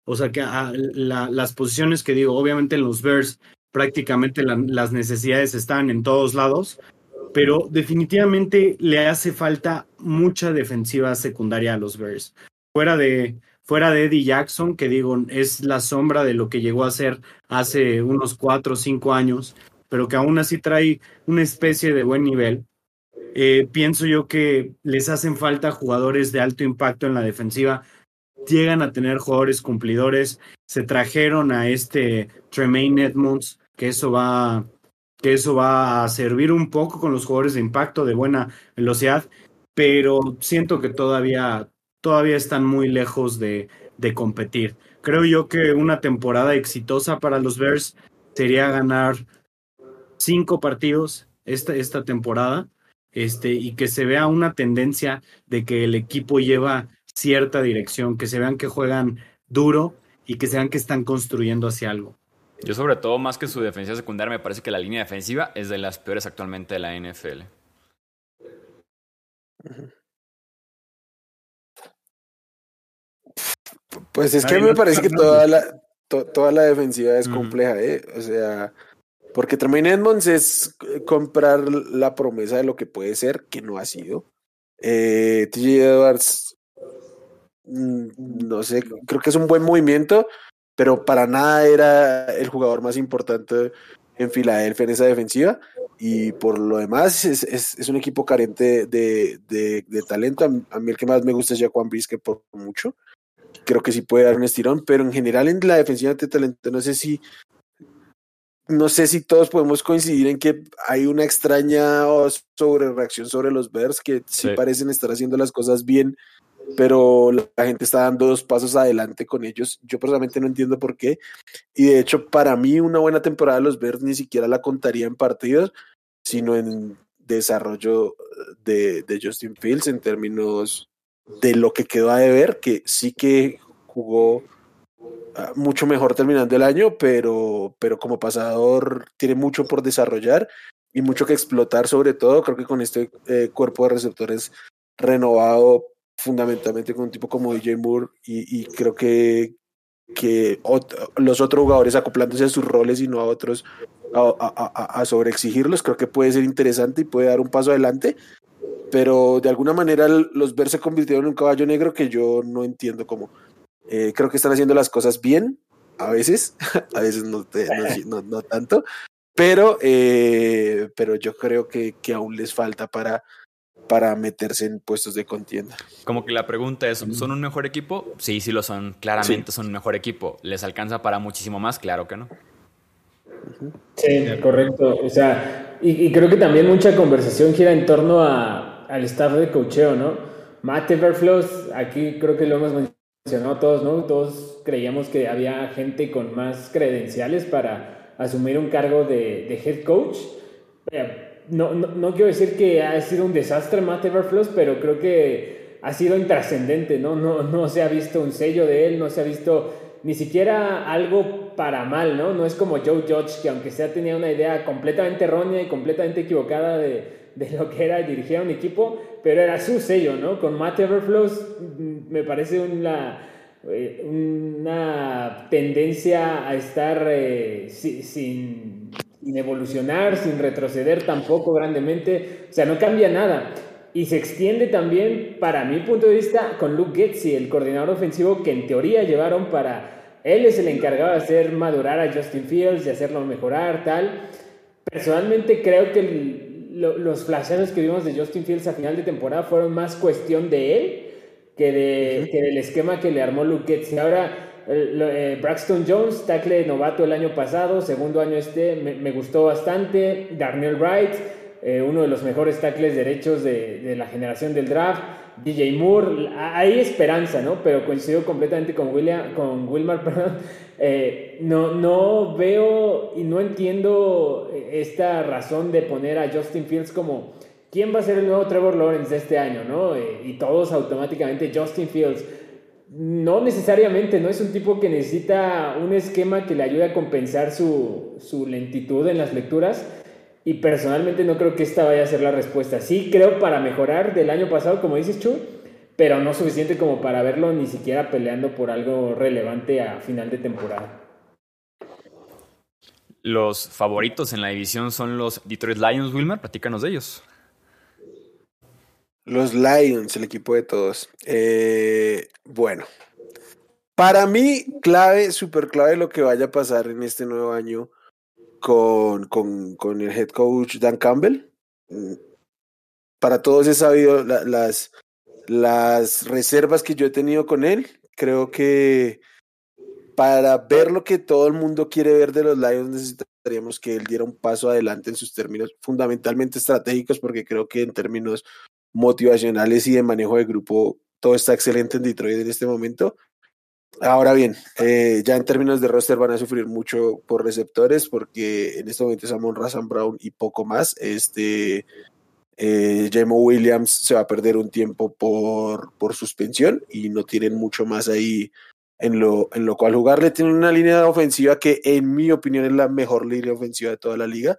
o sea, que las posiciones que digo, obviamente en los Bears prácticamente las necesidades están en todos lados, pero definitivamente le hace falta mucha defensiva secundaria a los Bears. Fuera de, fuera de Eddie Jackson, que digo, es la sombra de lo que llegó a ser hace unos cuatro o cinco años, pero que aún así trae una especie de buen nivel. Eh, pienso yo que les hacen falta jugadores de alto impacto en la defensiva. Llegan a tener jugadores cumplidores. Se trajeron a este Tremaine Edmonds, que eso va, que eso va a servir un poco con los jugadores de impacto, de buena velocidad, pero siento que todavía, todavía están muy lejos de, de competir. Creo yo que una temporada exitosa para los Bears sería ganar cinco partidos esta, esta temporada este, y que se vea una tendencia de que el equipo lleva cierta dirección, que se vean que juegan duro y que se vean que están construyendo hacia algo. Yo sobre todo, más que su defensa secundaria, me parece que la línea defensiva es de las peores actualmente de la NFL. Pues es que me parece que toda la, toda la defensiva es compleja, ¿eh? O sea, porque Tremaine Edmonds es comprar la promesa de lo que puede ser, que no ha sido. Eh, TJ Edwards, no sé, creo que es un buen movimiento, pero para nada era el jugador más importante en Filadelfia en esa defensiva. Y por lo demás, es, es, un equipo carente de, de, talento. A mí el que más me gusta es Jaquan Brisker por mucho. Creo que sí puede dar un estirón, pero en general en la defensiva de talento, no sé si no sé si todos podemos coincidir en que hay una extraña sobre reacción sobre los Bears que sí, parecen estar haciendo las cosas bien, pero la gente está dando dos pasos adelante con ellos. Yo personalmente no entiendo por qué. Y de hecho, para mí, una buena temporada de los Bears ni siquiera la contaría en partidos, sino en desarrollo de, de Justin Fields en términos de lo que quedó a deber, que sí que jugó Ah, mucho mejor terminando el año, pero, pero como pasador tiene mucho por desarrollar y mucho que explotar sobre todo. Creo que con este eh, cuerpo de receptores renovado fundamentalmente con un tipo como DJ Moore y, creo que, que los otros jugadores acoplándose a sus roles y no a otros a, a, a sobreexigirlos, creo que puede ser interesante y puede dar un paso adelante pero de alguna manera los ver se convirtieron en un caballo negro que yo no entiendo cómo. Eh, creo que están haciendo las cosas bien, a veces, a veces no, no, tanto, pero, eh, pero yo creo que, que aún les falta para, para meterse en puestos de contienda. Como que la pregunta es, ¿son un mejor equipo? Sí, sí lo son, claramente son un mejor equipo. ¿Les alcanza para muchísimo más? Claro que no. Sí, correcto. O sea, y, creo que también mucha conversación gira en torno a, al staff de cocheo, ¿no? Matt Everflows, aquí creo que lo hemos todos, ¿no? Todos creíamos que había gente con más credenciales para asumir un cargo de, head coach. Eh, no, no, quiero decir que ha sido un desastre Matt Everflows, pero creo que ha sido intrascendente, ¿no? ¿no? No se ha visto un sello de él, no se ha visto ni siquiera algo para mal, ¿no? No es como Joe Judge, que aunque sea tenía una idea completamente errónea y completamente equivocada de, de lo que era dirigir a un equipo, pero era su sello, ¿no? Con Matt Everflows mm, me parece una, eh, una tendencia a estar eh, sin, evolucionar, sin retroceder tampoco grandemente, o sea, no cambia nada. Y se extiende también, para mi punto de vista, con Luke Getzi, el coordinador ofensivo que en teoría llevaron para... Él es el encargado de hacer madurar a Justin Fields, de hacerlo mejorar, tal. Personalmente creo que el, los flashes que vimos de Justin Fields a final de temporada fueron más cuestión de él que, de, que del esquema que le armó Luke Y ahora, eh, Braxton Jones, tackle novato el año pasado, segundo año este, me, gustó bastante. Darnell Wright, eh, uno de los mejores tackles derechos de, la generación del draft. DJ Moore, hay esperanza, ¿no? Pero coincido completamente con, William, Wilmar. Eh, no, no veo y no entiendo esta razón de poner a Justin Fields como quién va a ser el nuevo Trevor Lawrence de este año, ¿no? Y todos automáticamente Justin Fields. No necesariamente, no es un tipo que necesita un esquema que le ayude a compensar su, su lentitud en las lecturas y personalmente no creo que esta vaya a ser la respuesta. Sí creo para mejorar del año pasado, como dices Chu, pero no suficiente como para verlo ni siquiera peleando por algo relevante a final de temporada. Los favoritos en la división son los Detroit Lions, Wilmer. Platícanos de ellos. Los Lions, el equipo de todos. Eh, bueno, para mí, clave, súper clave lo que vaya a pasar en este nuevo año con, con, con el head coach Dan Campbell. Mm, para todos he sabido las, las reservas que yo he tenido con él. Creo que para ver lo que todo el mundo quiere ver de los Lions necesitaríamos que él diera un paso adelante en sus términos fundamentalmente estratégicos, porque creo que en términos motivacionales y de manejo de grupo todo está excelente en Detroit en este momento. Ahora bien, eh, ya en términos de roster van a sufrir mucho por receptores porque en este momento es Amon Razan Brown y poco más. Este eh, Williams se va a perder un tiempo por, por suspensión y no tienen mucho más ahí en lo, en lo cual jugarle. Tienen una línea ofensiva que en mi opinión es la mejor línea ofensiva de toda la liga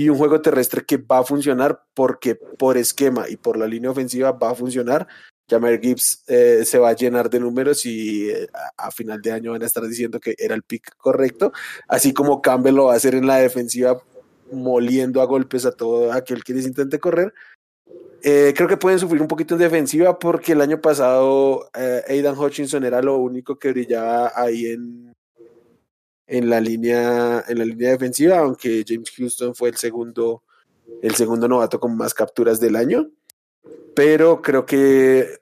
y un juego terrestre que va a funcionar porque por esquema y por la línea ofensiva va a funcionar Jamer Gibbs eh, se va a llenar de números y eh, a, final de año van a estar diciendo que era el pick correcto, así como Campbell lo va a hacer en la defensiva moliendo a golpes a todo aquel que les intente correr. Eh, creo que pueden sufrir un poquito en defensiva porque el año pasado Aidan Hutchinson era lo único que brillaba ahí en, en la línea en la línea defensiva, aunque James Houston fue el segundo el segundo novato con más capturas del año pero creo que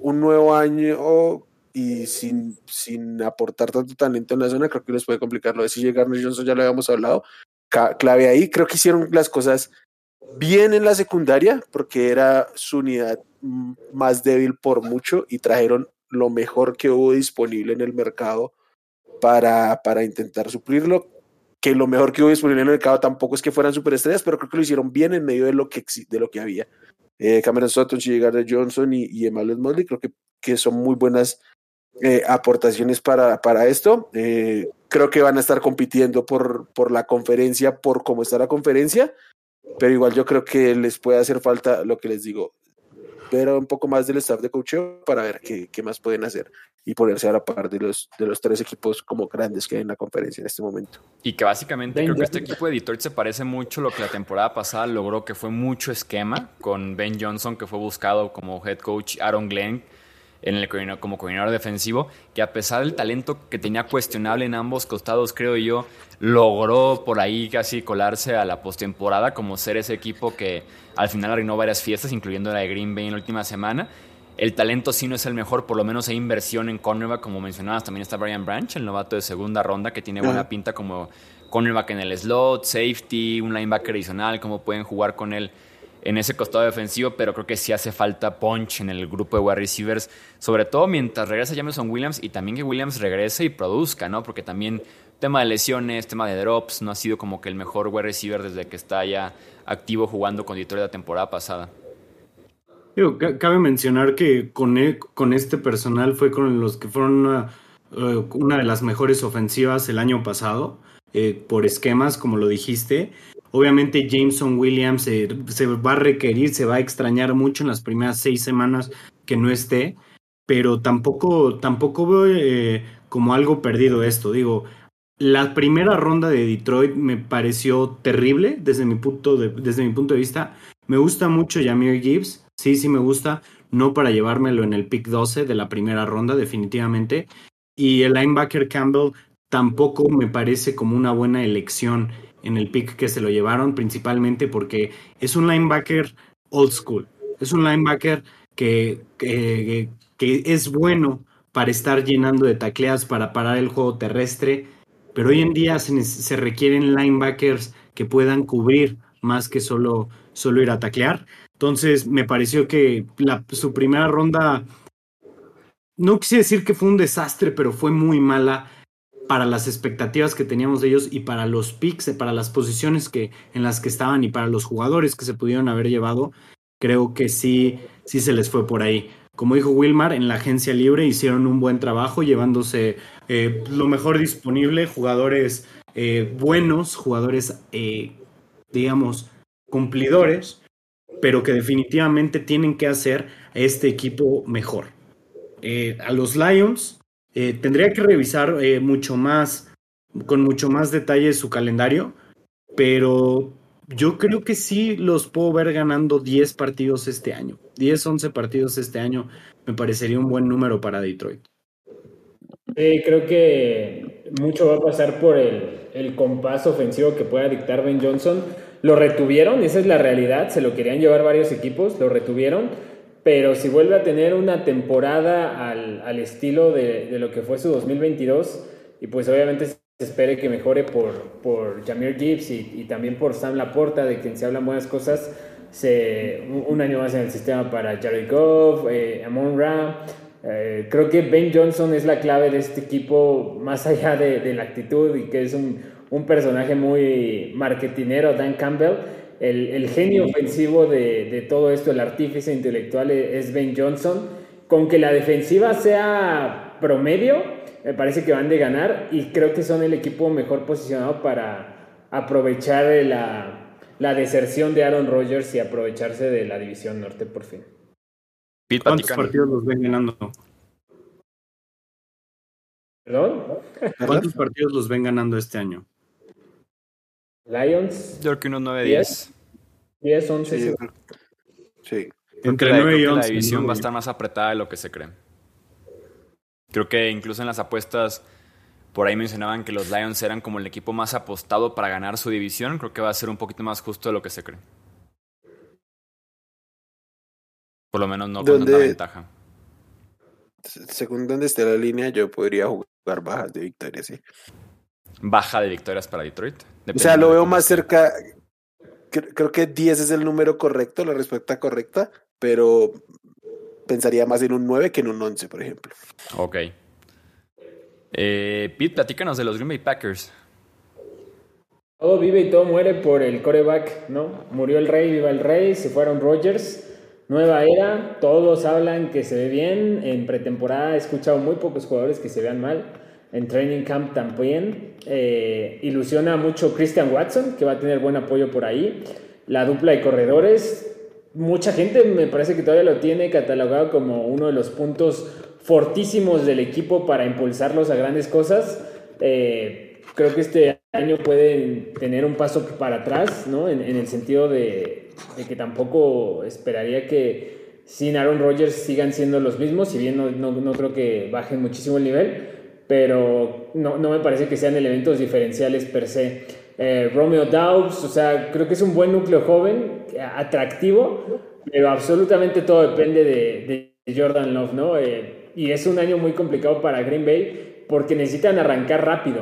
un nuevo año y sin, sin aportar tanto talento en la zona, creo que les puede complicar. Lo de si Garner Johnson ya lo habíamos hablado, clave ahí. Creo que hicieron las cosas bien en la secundaria, porque era su unidad más débil por mucho y trajeron lo mejor que hubo disponible en el mercado para, para intentar suplirlo. Que lo mejor que hubo disponible en el mercado tampoco es que fueran superestrellas, pero creo que lo hicieron bien en medio de lo que, de lo que había eh, Cameron Sutton, de Johnson y, y Emmanuel Mosley, creo que, que son muy buenas eh, aportaciones para, para esto. Eh, creo que van a estar compitiendo por, por la conferencia, por cómo está la conferencia, pero igual yo creo que les puede hacer falta lo que les digo, ver un poco más del staff de coaching para ver qué, qué, más pueden hacer y ponerse a la par de los, de los tres equipos como grandes que hay en la conferencia en este momento. Y que básicamente creo que este equipo de Detroit se parece mucho a lo que la temporada pasada logró, que fue mucho esquema con Ben Johnson, que fue buscado como head coach, Aaron Glenn en el como coordinador defensivo, que a pesar del talento que tenía cuestionable en ambos costados, creo yo, logró por ahí casi colarse a la postemporada, como ser ese equipo que al final arruinó varias fiestas, incluyendo la de Green Bay en la última semana. El talento sí no es el mejor, por lo menos hay inversión en cornerback, como mencionabas, también está Brian Branch, el novato de segunda ronda, que tiene buena pinta como cornerback en el slot, safety, un linebacker adicional, cómo pueden jugar con él en ese costado defensivo, pero creo que sí hace falta punch en el grupo de wide receivers, sobre todo mientras regresa Jameson Williams y también que Williams regrese y produzca, ¿no? Porque también tema de lesiones, tema de drops, no ha sido como que el mejor wide receiver desde que está ya activo jugando con Detroit la temporada pasada. cabe mencionar que con, e, con este personal fue con los que fueron una, eh, de las mejores ofensivas el año pasado, eh, por esquemas, como lo dijiste. Obviamente Jameson Williams se va a requerir, se va a extrañar mucho en las primeras seis semanas que no esté, pero tampoco, tampoco veo eh, como algo perdido esto. Digo, la primera ronda de Detroit me pareció terrible desde mi punto de, desde mi punto de vista. Me gusta mucho Jameer Gibbs, sí, sí me gusta, no para llevármelo en el pick 12 de la primera ronda, definitivamente. Y el linebacker Campbell tampoco me parece como una buena elección en el pick que se lo llevaron, principalmente porque es un linebacker old school. Es un linebacker que, que, es bueno para estar llenando de tacleas, para parar el juego terrestre, pero hoy en día se, requieren linebackers que puedan cubrir más que solo, solo ir a taclear. Entonces me pareció que su primera ronda, no quise decir que fue un desastre, pero fue muy mala para las expectativas que teníamos de ellos y para los picks, para las posiciones que, en las que estaban y para los jugadores que se pudieron haber llevado, creo que sí, sí se les fue por ahí. Como dijo Wilmar, en la agencia libre hicieron un buen trabajo llevándose eh, lo mejor disponible, jugadores eh, buenos, jugadores, eh, digamos, cumplidores, pero que definitivamente tienen que hacer a este equipo mejor. a los Lions eh, tendría que revisar eh, mucho más con mucho más detalle su calendario, pero yo creo que sí los puedo ver ganando 10 partidos este año. 10, 11 partidos este año me parecería un buen número para Detroit. Sí, creo que mucho va a pasar por el, el compás ofensivo que pueda dictar Ben Johnson. Lo retuvieron, esa es la realidad, se lo querían llevar varios equipos, lo retuvieron, pero si vuelve a tener una temporada al, al estilo de, de, lo que fue su 2022, y pues obviamente se espere que mejore por, por Jameer Gibbs y, también por Sam Laporta, de quien se hablan buenas cosas, se, un año más en el sistema para Jared Goff, eh, Amon Ra, eh, creo que Ben Johnson es la clave de este equipo, más allá de, de la actitud y que es un, un, personaje muy marketinero, Dan Campbell. El, el genio ofensivo de, de, todo esto, el artífice intelectual e, es Ben Johnson. Con que la defensiva sea promedio, me parece que van de ganar y creo que son el equipo mejor posicionado para aprovechar la, la deserción de Aaron Rodgers y aprovecharse de la división norte por fin. ¿Cuántos partidos los ven ganando? ¿Perdón? ¿Cuántos partidos los ven ganando este año? Lions. Yo creo que unos 9-10. 10, 11. Sí. sí. Entre la, 9 y 11. La división va a estar más apretada de lo que se cree. Creo que incluso en las apuestas por ahí mencionaban que los Lions eran como el equipo más apostado para ganar su división. Creo que va a ser un poquito más justo de lo que se cree. Por lo menos no con tanta ventaja. Según donde esté la línea, yo podría jugar bajas de victorias, sí. ¿Baja de victorias para Detroit? O sea, lo veo más cerca. Creo que 10 es el número correcto, la respuesta correcta, pero pensaría más en un 9 que en un 11, por ejemplo. Ok. Eh, Pete, platícanos de los Green Bay Packers. Todo vive y todo muere por el coreback, ¿no? Murió el rey, viva el rey, se fueron Rodgers. Nueva era, todos hablan que se ve bien. En pretemporada he escuchado muy pocos jugadores que se vean mal. En training camp también. Eh, ilusiona mucho Christian Watson, que va a tener buen apoyo por ahí. La dupla de corredores. Mucha gente me parece que todavía lo tiene catalogado como uno de los puntos fortísimos del equipo para impulsarlos a grandes cosas. Eh, creo que este año pueden tener un paso para atrás, ¿no? En, el sentido de, de, que tampoco esperaría que sin Aaron Rodgers sigan siendo los mismos, si bien no, no, no creo que bajen muchísimo el nivel, pero no, no, me parece que sean elementos diferenciales per se. Eh, Romeo Dobbs, o sea, creo que es un buen núcleo joven, atractivo, pero absolutamente todo depende de, de Jordan Love, ¿no? Eh, y es un año muy complicado para Green Bay porque necesitan arrancar rápido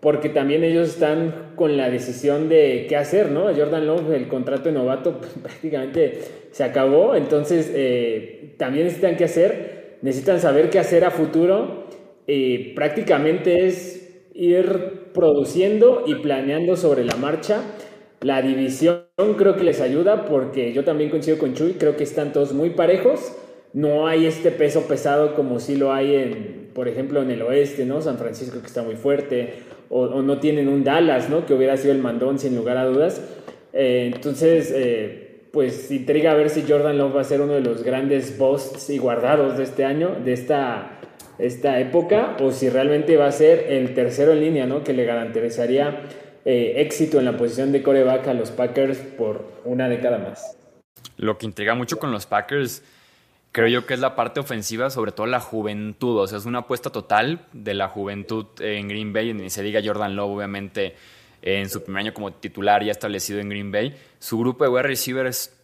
porque también ellos están con la decisión de qué hacer, ¿no? Jordan Love, el contrato de novato pues, prácticamente se acabó, entonces eh, también necesitan qué hacer, necesitan saber qué hacer a futuro, eh, prácticamente es ir produciendo y planeando sobre la marcha. La división creo que les ayuda porque yo también coincido con Chuy, creo que están todos muy parejos, no hay este peso pesado como si lo hay en, por ejemplo, en el oeste, ¿no? San Francisco que está muy fuerte, o, no tienen un Dallas, ¿no? Que hubiera sido el mandón sin lugar a dudas. Eh, entonces, eh, pues intriga a ver si Jordan Love va a ser uno de los grandes busts y guardados de este año, de esta, esta época, o si realmente va a ser el tercero en línea, ¿no? Que le garantizaría eh, éxito en la posición de coreback a los Packers por una década más. Lo que intriga mucho con los Packers creo yo que es la parte ofensiva, sobre todo la juventud. O sea, es una apuesta total de la juventud en Green Bay. Ni se diga Jordan Love, obviamente, en su primer año como titular ya establecido en Green Bay. Su grupo de wide receivers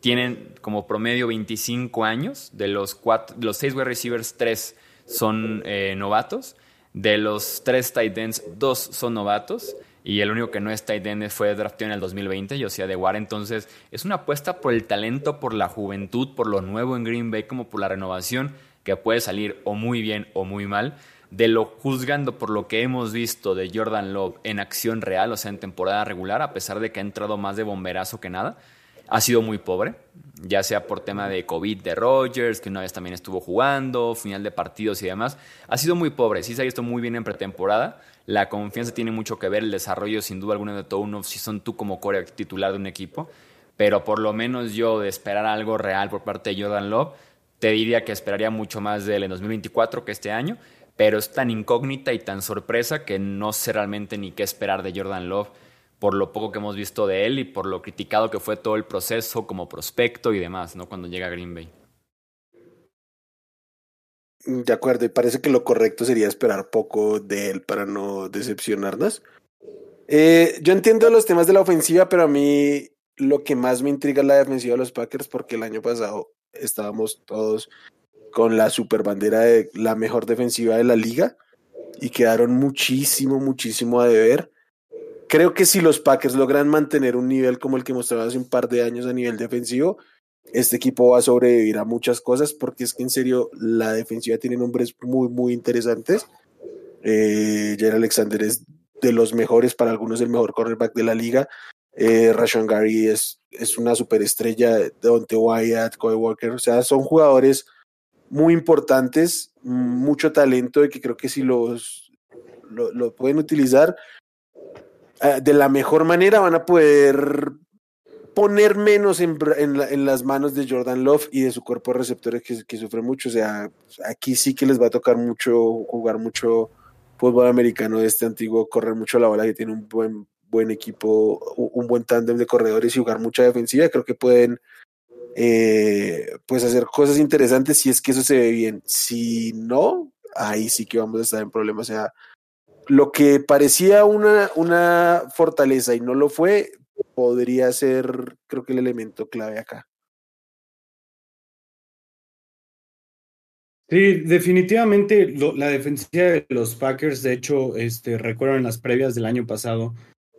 tienen como promedio 25 años. De los, cuatro, los seis wide receivers, tres son eh, novatos. De los tres tight ends, dos son novatos y el único que no está tight fue drafteado en el 2020, yo sea de War. Entonces, es una apuesta por el talento, por la juventud, por lo nuevo en Green Bay, como por la renovación, que puede salir o muy bien o muy mal. De lo juzgando por lo que hemos visto de Jordan Love en acción real, o sea, en temporada regular, a pesar de que ha entrado más de bomberazo que nada, ha sido muy pobre, ya sea por tema de COVID de Rogers, que una vez también estuvo jugando, final de partidos y demás. Ha sido muy pobre, sí se ha visto muy bien en pretemporada, la confianza tiene mucho que ver, el desarrollo sin duda alguna de todo uno, si son tú como core titular de un equipo, pero por lo menos yo de esperar algo real por parte de Jordan Love, te diría que esperaría mucho más de él en 2024 que este año, pero es tan incógnita y tan sorpresa que no sé realmente ni qué esperar de Jordan Love por lo poco que hemos visto de él y por lo criticado que fue todo el proceso como prospecto y demás, ¿no? Cuando llega a Green Bay. De acuerdo, y parece que lo correcto sería esperar poco de él para no decepcionarnos. Eh, yo entiendo los temas de la ofensiva, pero a mí lo que más me intriga es la defensiva de los Packers porque el año pasado estábamos todos con la super bandera de la mejor defensiva de la liga y quedaron muchísimo, muchísimo a deber. Creo que si los Packers logran mantener un nivel como el que mostraba hace un par de años a nivel defensivo, este equipo va a sobrevivir a muchas cosas porque es que en serio la defensiva tiene nombres muy, muy interesantes. Eh, Alexander es de los mejores, para algunos el mejor cornerback de la liga. Eh, Rashawn Gary es, es una superestrella, Dante Wyatt, Coy Walker, o sea, son jugadores muy importantes, mucho talento y que creo que si los lo, pueden utilizar eh, de la mejor manera van a poder poner menos en, en, las manos de Jordan Love y de su cuerpo de receptores que, sufre mucho. O sea, aquí sí que les va a tocar mucho jugar mucho fútbol americano de este antiguo, correr mucho la bola que tiene un buen, buen equipo, un buen tándem de corredores y jugar mucha defensiva. Creo que pueden eh, pues hacer cosas interesantes si es que eso se ve bien. Si no, ahí sí que vamos a estar en problemas. O sea, lo que parecía una, una fortaleza y no lo fue, podría ser, creo que el elemento clave acá. Sí, definitivamente la defensiva de los Packers, de hecho, este, recuerdo en las previas del año pasado,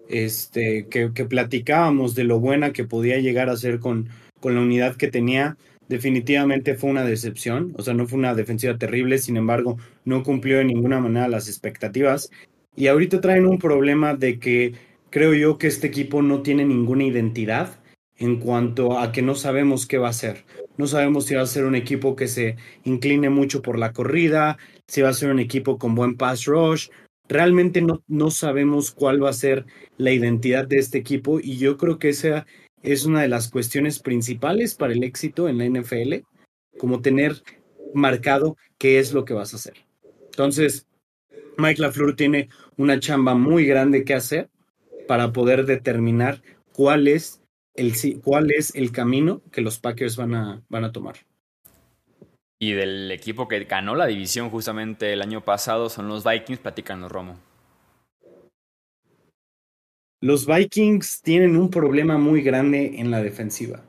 este, que, que platicábamos de lo buena que podía llegar a ser con, con la unidad que tenía, definitivamente fue una decepción, o sea, no fue una defensiva terrible, sin embargo, no cumplió de ninguna manera las expectativas. Y ahorita traen un problema de que creo yo que este equipo no tiene ninguna identidad en cuanto a que no sabemos qué va a ser. No sabemos si va a ser un equipo que se incline mucho por la corrida, si va a ser un equipo con buen pass rush. Realmente no, no sabemos cuál va a ser la identidad de este equipo y yo creo que esa es una de las cuestiones principales para el éxito en la NFL, como tener marcado qué es lo que vas a hacer. Entonces, Mike LaFleur tiene una chamba muy grande que hacer para poder determinar cuál es el, cuál es el camino que los Packers van a, van a tomar. Y del equipo que ganó la división justamente el año pasado son los Vikings, los Romo. Los Vikings tienen un problema muy grande en la defensiva.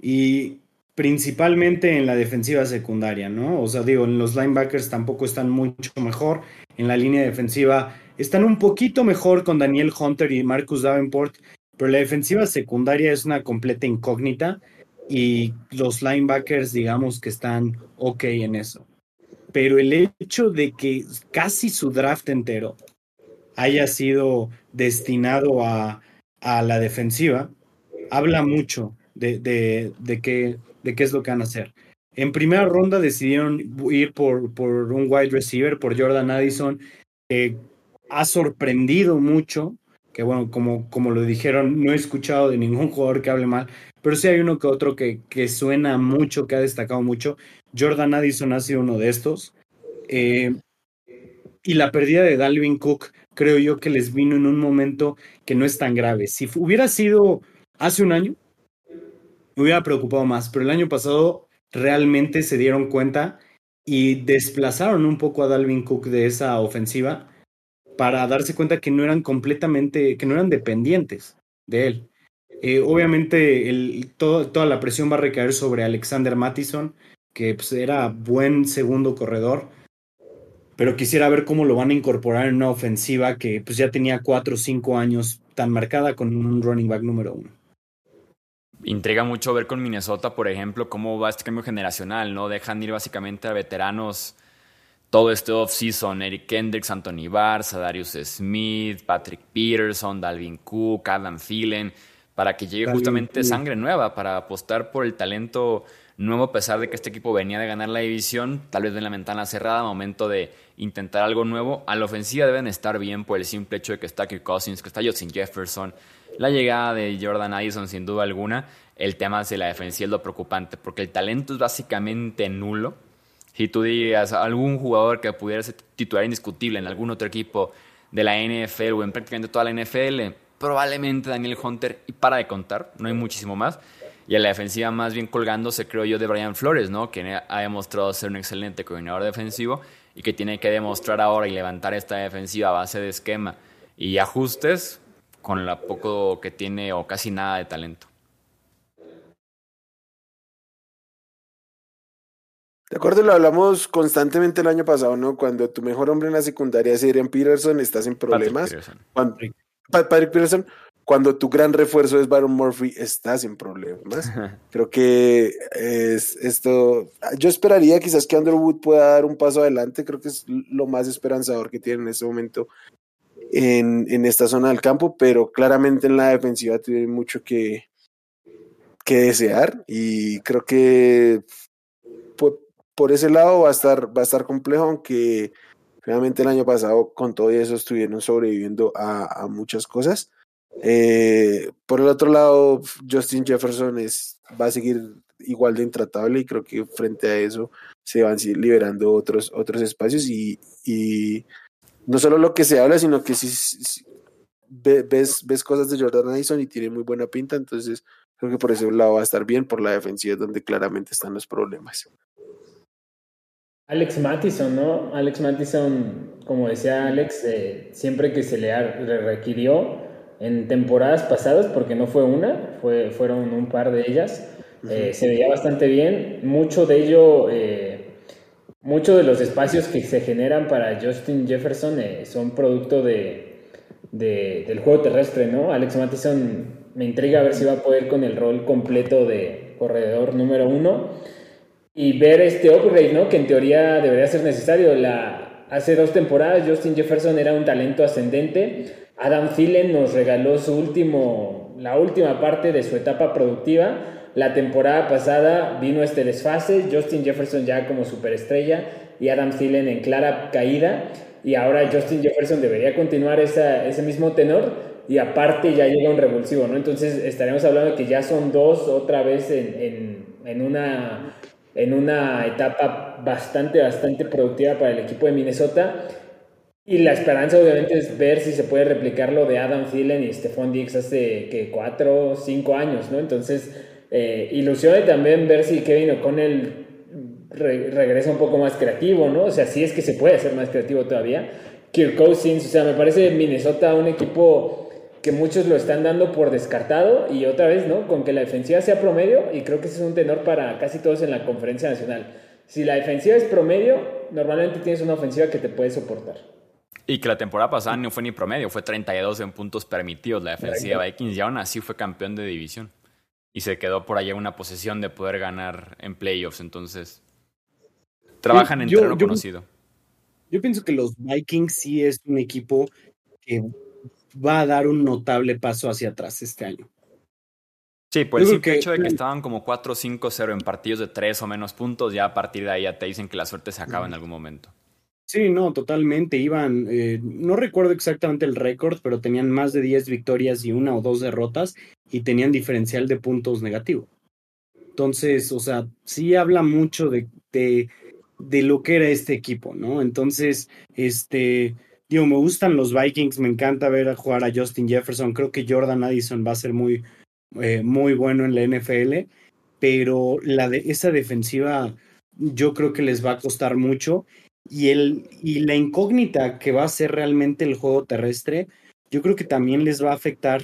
Y principalmente en la defensiva secundaria, ¿no? O sea, digo, en los linebackers tampoco están mucho mejor. En la línea defensiva están un poquito mejor con Daniel Hunter y Marcus Davenport, pero la defensiva secundaria es una completa incógnita y los linebackers, digamos que están ok en eso. Pero el hecho de que casi su draft entero haya sido destinado a, a la defensiva, habla mucho de, de, de, qué, de qué es lo que van a hacer. En primera ronda decidieron ir por, por un wide receiver, por Jordan Addison, que ha sorprendido mucho, que bueno, como, como lo dijeron, no he escuchado de ningún jugador que hable mal, pero sí hay uno que otro que, que suena mucho, que ha destacado mucho. Jordan Addison ha sido uno de estos. Eh, y la pérdida de Dalvin Cook creo yo que les vino en un momento que no es tan grave. Si hubiera sido hace un año, me hubiera preocupado más, pero el año pasado realmente se dieron cuenta y desplazaron un poco a Dalvin Cook de esa ofensiva para darse cuenta que no eran completamente, que no eran dependientes de él. Eh, obviamente el, toda la presión va a recaer sobre Alexander Mattison, que pues, era buen segundo corredor, pero quisiera ver cómo lo van a incorporar en una ofensiva que pues ya tenía cuatro o cinco años tan marcada con un running back número uno. Intriga mucho ver con Minnesota, por ejemplo, cómo va este cambio generacional, ¿no? Dejan ir básicamente a veteranos todo este off-season, Eric Kendricks, Anthony Barr, Darius Smith, Patrick Peterson, Dalvin Cook, Adam Thielen, para que llegue justamente sangre nueva, para apostar por el talento nuevo, a pesar de que este equipo venía de ganar la división, tal vez en la ventana cerrada, momento de intentar algo nuevo. A la ofensiva deben estar bien por el simple hecho de que está Kirk Cousins, que está Justin Jefferson, la llegada de Jordan Addison sin duda alguna. El tema de la defensiva es lo preocupante, porque el talento es básicamente nulo. Si tú digas algún jugador que pudiera ser titular indiscutible en algún otro equipo de la NFL o en prácticamente toda la NFL, probablemente Daniel Hunter y para de contar, no hay muchísimo más. Y en la defensiva más bien colgándose, creo yo, de Brian Flores, ¿no? Que ha demostrado ser un excelente coordinador defensivo y que tiene que demostrar ahora y levantar esta defensiva a base de esquema y ajustes con lo poco que tiene o casi nada de talento. De acuerdo, lo hablamos constantemente el año pasado, ¿no? Cuando tu mejor hombre en la secundaria es Adrian Peterson, estás en problemas. Patrick Peterson cuando tu gran refuerzo es Baron Murphy, estás en problemas. Creo que es esto. Yo esperaría quizás que Underwood pueda dar un paso adelante. Creo que es lo más esperanzador que tiene en este momento en, en esta zona del campo, pero claramente en la defensiva tiene mucho que, que desear. Y creo que por, ese lado va a estar, va a estar complejo, aunque realmente el año pasado con todo eso estuvieron sobreviviendo a, a muchas cosas. Eh, por el otro lado, Justin Jefferson es, va a seguir igual de intratable y creo que frente a eso se van liberando otros, otros espacios y, y no solo lo que se habla, sino que si, ves, cosas de Jordan Addison y tiene muy buena pinta, entonces creo que por ese lado va a estar bien, por la defensiva donde claramente están los problemas. Alex Mattison, ¿no? Alex Mattison, como decía Alex, eh, siempre que se le requirió, en temporadas pasadas, porque no fue una, fue, fueron un par de ellas. Eh, se veía bastante bien. Mucho de ello, eh, muchos de los espacios que se generan para Justin Jefferson eh, son producto de, del juego terrestre, ¿no? Alex Mattison me intriga a ver si va a poder con el rol completo de corredor número uno y ver este upgrade, ¿no? Que en teoría debería ser necesario. La, hace dos temporadas Justin Jefferson era un talento ascendente Adam Thielen nos regaló su último, la última parte de su etapa productiva. La temporada pasada vino este desfase, Justin Jefferson ya como superestrella y Adam Thielen en clara caída. Y ahora Justin Jefferson debería continuar ese mismo tenor y aparte ya llega un revulsivo, ¿no? Entonces estaremos hablando que ya son dos otra vez en, en, una, en una etapa bastante, bastante productiva para el equipo de Minnesota. Y la esperanza obviamente es ver si se puede replicar lo de Adam Thielen y Stephon Diggs hace que cuatro cinco años, ¿no? Entonces, eh, ilusiona también ver si Kevin O'Connell regresa un poco más creativo, ¿no? O sea, si es que se puede ser más creativo todavía. Kirk Cousins, o sea, me parece Minnesota un equipo que muchos lo están dando por descartado y otra vez, ¿no? Con que la defensiva sea promedio y creo que ese es un tenor para casi todos en la conferencia nacional. Si la defensiva es promedio, normalmente tienes una ofensiva que te puede soportar. Y que la temporada pasada no fue ni promedio, fue 32 en puntos permitidos la defensiva de Vikings y aún así fue campeón de división. Y se quedó por allá una posición de poder ganar en playoffs. Entonces, trabajan en terreno conocido. Yo pienso que los Vikings sí es un equipo que va a dar un notable paso hacia atrás este año. Sí, por el simple hecho de que estaban como 4-5-0 en partidos de 3 o menos puntos, ya a partir de ahí ya te dicen que la suerte se acaba en algún momento. Sí, no, totalmente. Iban, eh, no recuerdo exactamente el récord, pero tenían más de 10 victorias y una o dos derrotas y tenían diferencial de puntos negativo. Entonces, o sea, sí habla mucho de, de, lo que era este equipo, ¿no? Entonces, este, digo, me gustan los Vikings, me encanta ver a jugar a Justin Jefferson. Creo que Jordan Addison va a ser muy, eh, muy bueno en la NFL, pero la de, esa defensiva yo creo que les va a costar mucho y, el, y la incógnita que va a ser realmente el juego terrestre, yo creo que también les va a afectar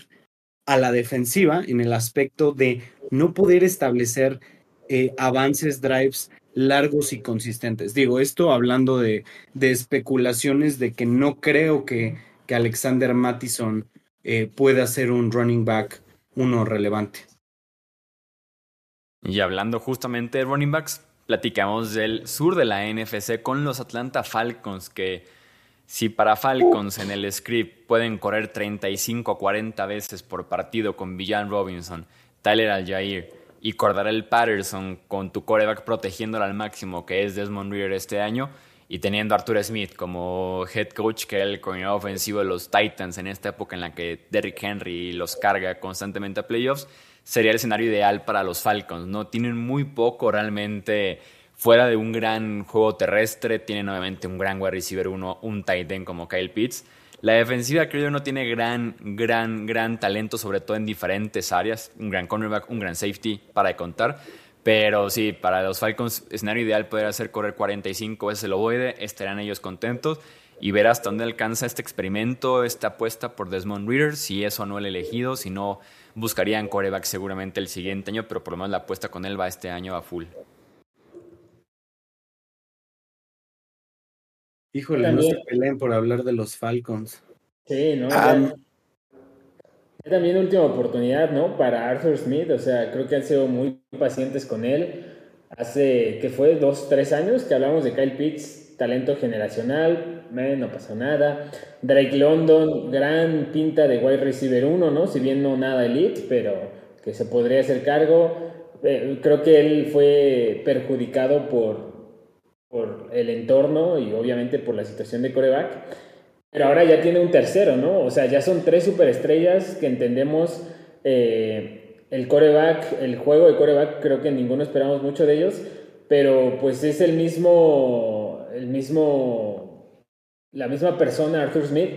a la defensiva en el aspecto de no poder establecer eh, avances, drives largos y consistentes. Digo, esto hablando de, de especulaciones de que no creo que, que Alexander Mattison eh, pueda ser un running back uno relevante. Y hablando justamente de running backs, platicamos del sur de la NFC con los Atlanta Falcons, que si para Falcons en el script pueden correr 35 o 40 veces por partido con Villan Robinson, Tyler Aljair y Cordarel Patterson con tu coreback protegiéndolo al máximo, que es Desmond Reader este año, y teniendo a Arthur Smith como head coach, que era el coordinador ofensivo de los Titans en esta época en la que Derrick Henry los carga constantemente a playoffs, sería el escenario ideal para los Falcons, ¿no? Tienen muy poco realmente fuera de un gran juego terrestre, tienen obviamente un gran wide receiver uno, un tight end como Kyle Pitts. La defensiva creo yo no tiene gran, gran, gran talento, sobre todo en diferentes áreas. Un gran cornerback, un gran safety para contar. Pero sí, para los Falcons, escenario ideal podría ser correr 45 veces el ovoide, estarán ellos contentos y ver hasta dónde alcanza este experimento, esta apuesta por Desmond Reader, si es o no el elegido, si no buscarían coreback seguramente el siguiente año, pero por lo menos la apuesta con él va este año a full. Híjole, no se peleen por hablar de los Falcons. Sí, ¿no? Ah, también última oportunidad, ¿no? Para Arthur Smith, o sea, creo que han sido muy pacientes con él. Hace, que fue? Dos, tres años que hablamos de Kyle Pitts, talento generacional, no pasó nada. Drake London, gran pinta de wide receiver 1, ¿no? Si bien no nada elite, pero que se podría hacer cargo. Eh, creo que él fue perjudicado por, por el entorno y obviamente por la situación de coreback. Pero ahora ya tiene un tercero, ¿no? O sea, ya son tres superestrellas que entendemos eh, el coreback, el juego de coreback, creo que ninguno esperamos mucho de ellos, pero pues es el mismo, el mismo, la misma persona, Arthur Smith,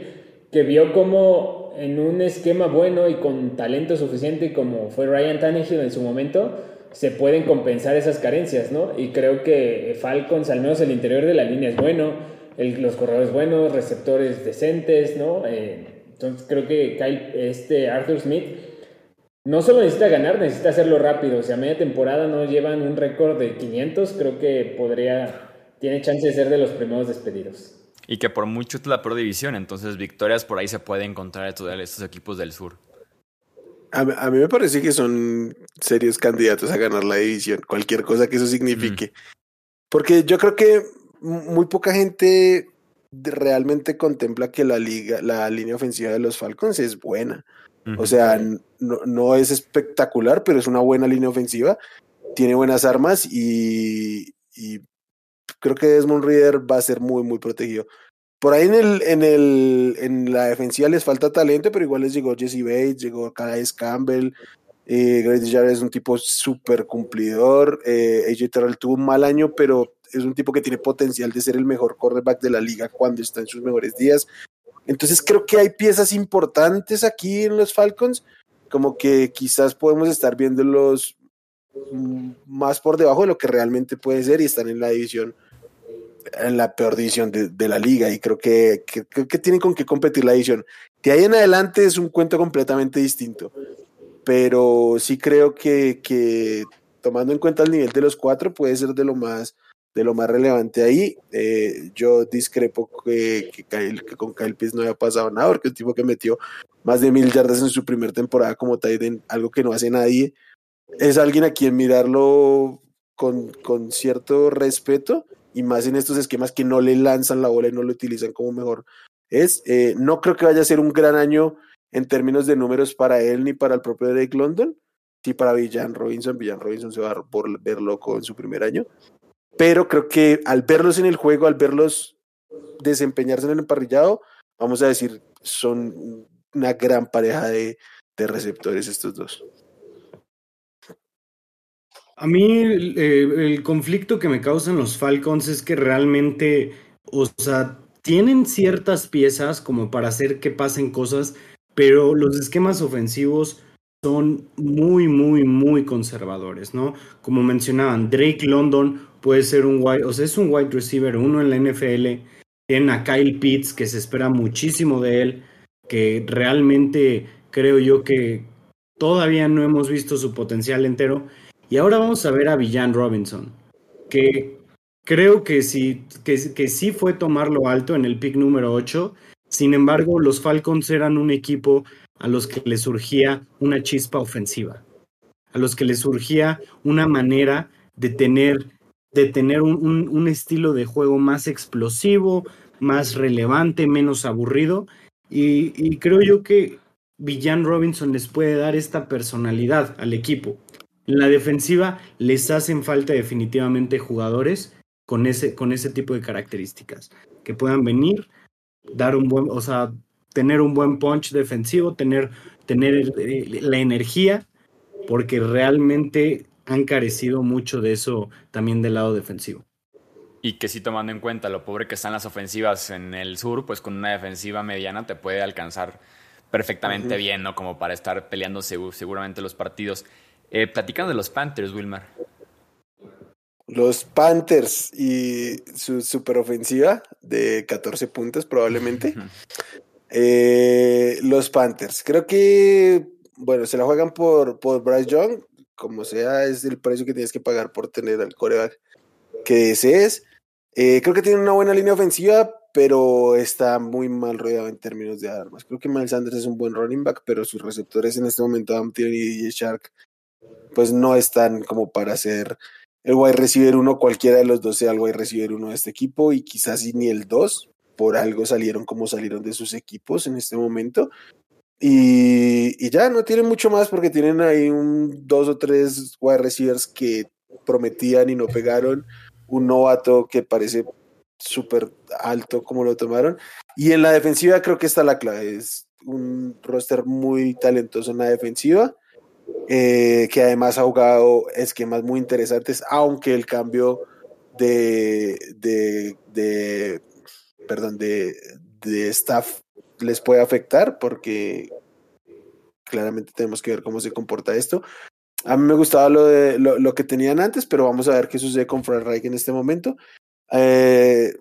que vio como en un esquema bueno y con talento suficiente como fue Ryan Tannehill en su momento, se pueden compensar esas carencias, ¿no? Y creo que Falcons, al menos el interior de la línea es bueno, los corredores buenos, receptores decentes, ¿no? Eh, entonces creo que este Arthur Smith no solo necesita ganar, necesita hacerlo rápido. O sea, media temporada no llevan un récord de 500, creo que podría, tiene chance de ser de los primeros despedidos. Y que por mucho es la pro división, entonces victorias por ahí se puede encontrar estos equipos del sur. A, a, mí me parece que son serios candidatos a ganar la división, cualquier cosa que eso signifique. Porque yo creo que muy poca gente realmente contempla que la liga, la línea ofensiva de los Falcons es buena. O sea, no, no, es espectacular, pero es una buena línea ofensiva. Tiene buenas armas y, y, creo que Desmond Reader va a ser muy, muy protegido. Por ahí en el, en el, en la defensiva les falta talento, pero igual les llegó Jesse Bates, llegó Calais Campbell, eh, Grady Jarrett es un tipo súper cumplidor. Eh, AJ Terrell tuvo un mal año, pero es un tipo que tiene potencial de ser el mejor quarterback de la liga cuando está en sus mejores días. Entonces creo que hay piezas importantes aquí en los Falcons, como que quizás podemos estar viéndolos más por debajo de lo que realmente puede ser y están en la división, en la peor división de, la liga y creo que, que, que tienen con qué competir la división. De ahí en adelante es un cuento completamente distinto, pero sí creo que, que tomando en cuenta el nivel de los cuatro puede ser de lo más de lo más relevante ahí. Eh, yo discrepo que, que, con Kyle Pitts no haya pasado nada, porque el tipo que metió más de mil yardas en su primera temporada como Titan, algo que no hace nadie, es alguien a quien mirarlo con, cierto respeto y más en estos esquemas que no le lanzan la bola y no lo utilizan como mejor es. Eh, no creo que vaya a ser un gran año en términos de números para él ni para el propio Drake London. Sí, para Villan Robinson, Villan Robinson se va a ver loco en su primer año, pero creo que al verlos en el juego, al verlos desempeñarse en el emparrillado, vamos a decir, son una gran pareja de, de receptores estos dos. A mí el conflicto que me causan los Falcons es que realmente, o sea, tienen ciertas piezas como para hacer que pasen cosas, pero los esquemas ofensivos son muy, muy, muy conservadores, ¿no? Como mencionaban, Drake London puede ser un wide, o sea, es un wide receiver, uno en la NFL. Tienen a Kyle Pitts, que se espera muchísimo de él, que realmente creo yo que todavía no hemos visto su potencial entero. Y ahora vamos a ver a Villan Robinson, que creo que sí, que, sí fue tomarlo alto en el pick número 8. Sin embargo, los Falcons eran un equipo a los que les surgía una chispa ofensiva, a los que les surgía una manera de tener de tener un, estilo de juego más explosivo, más relevante, menos aburrido. Y, creo yo que Villan Robinson les puede dar esta personalidad al equipo. En la defensiva les hacen falta definitivamente jugadores con ese, con ese tipo de características, que puedan venir, dar un buen, o sea, tener un buen punch defensivo, tener, tener la energía, porque realmente han carecido mucho de eso también del lado defensivo. Y que sí tomando en cuenta lo pobre que están las ofensivas en el sur, pues con una defensiva mediana te puede alcanzar perfectamente bien, ¿no? Como para estar peleando seguramente los partidos. Eh, platicando de los Panthers, Wilmar. Los Panthers y su superofensiva de 14 puntos probablemente. Eh, los Panthers. Creo que, bueno, se la juegan por, por Bryce Young. Como sea, es el precio que tienes que pagar por tener al coreback que desees. Eh, creo que tiene una buena línea ofensiva, pero está muy mal rodeado en términos de armas. Creo que Miles Sanders es un buen running back, pero sus receptores en este momento, Adam y DJ Shark, pues no están como para ser el wide receiver uno, cualquiera de los dos sea el wide receiver uno de este equipo, y quizás ni el dos, por algo salieron como salieron de sus equipos en este momento. Y, ya no tienen mucho más porque tienen ahí un dos o tres wide receivers que prometían y no pegaron. Un novato que parece súper alto como lo tomaron. Y en la defensiva creo que está la clave. Es un roster muy talentoso en la defensiva. Eh, que además ha jugado esquemas muy interesantes, aunque el cambio de, de, de perdón, de, de staff les puede afectar porque claramente tenemos que ver cómo se comporta esto. A mí me gustaba lo, de, lo, que tenían antes, pero vamos a ver qué sucede con Frank Reich en este momento. Eh,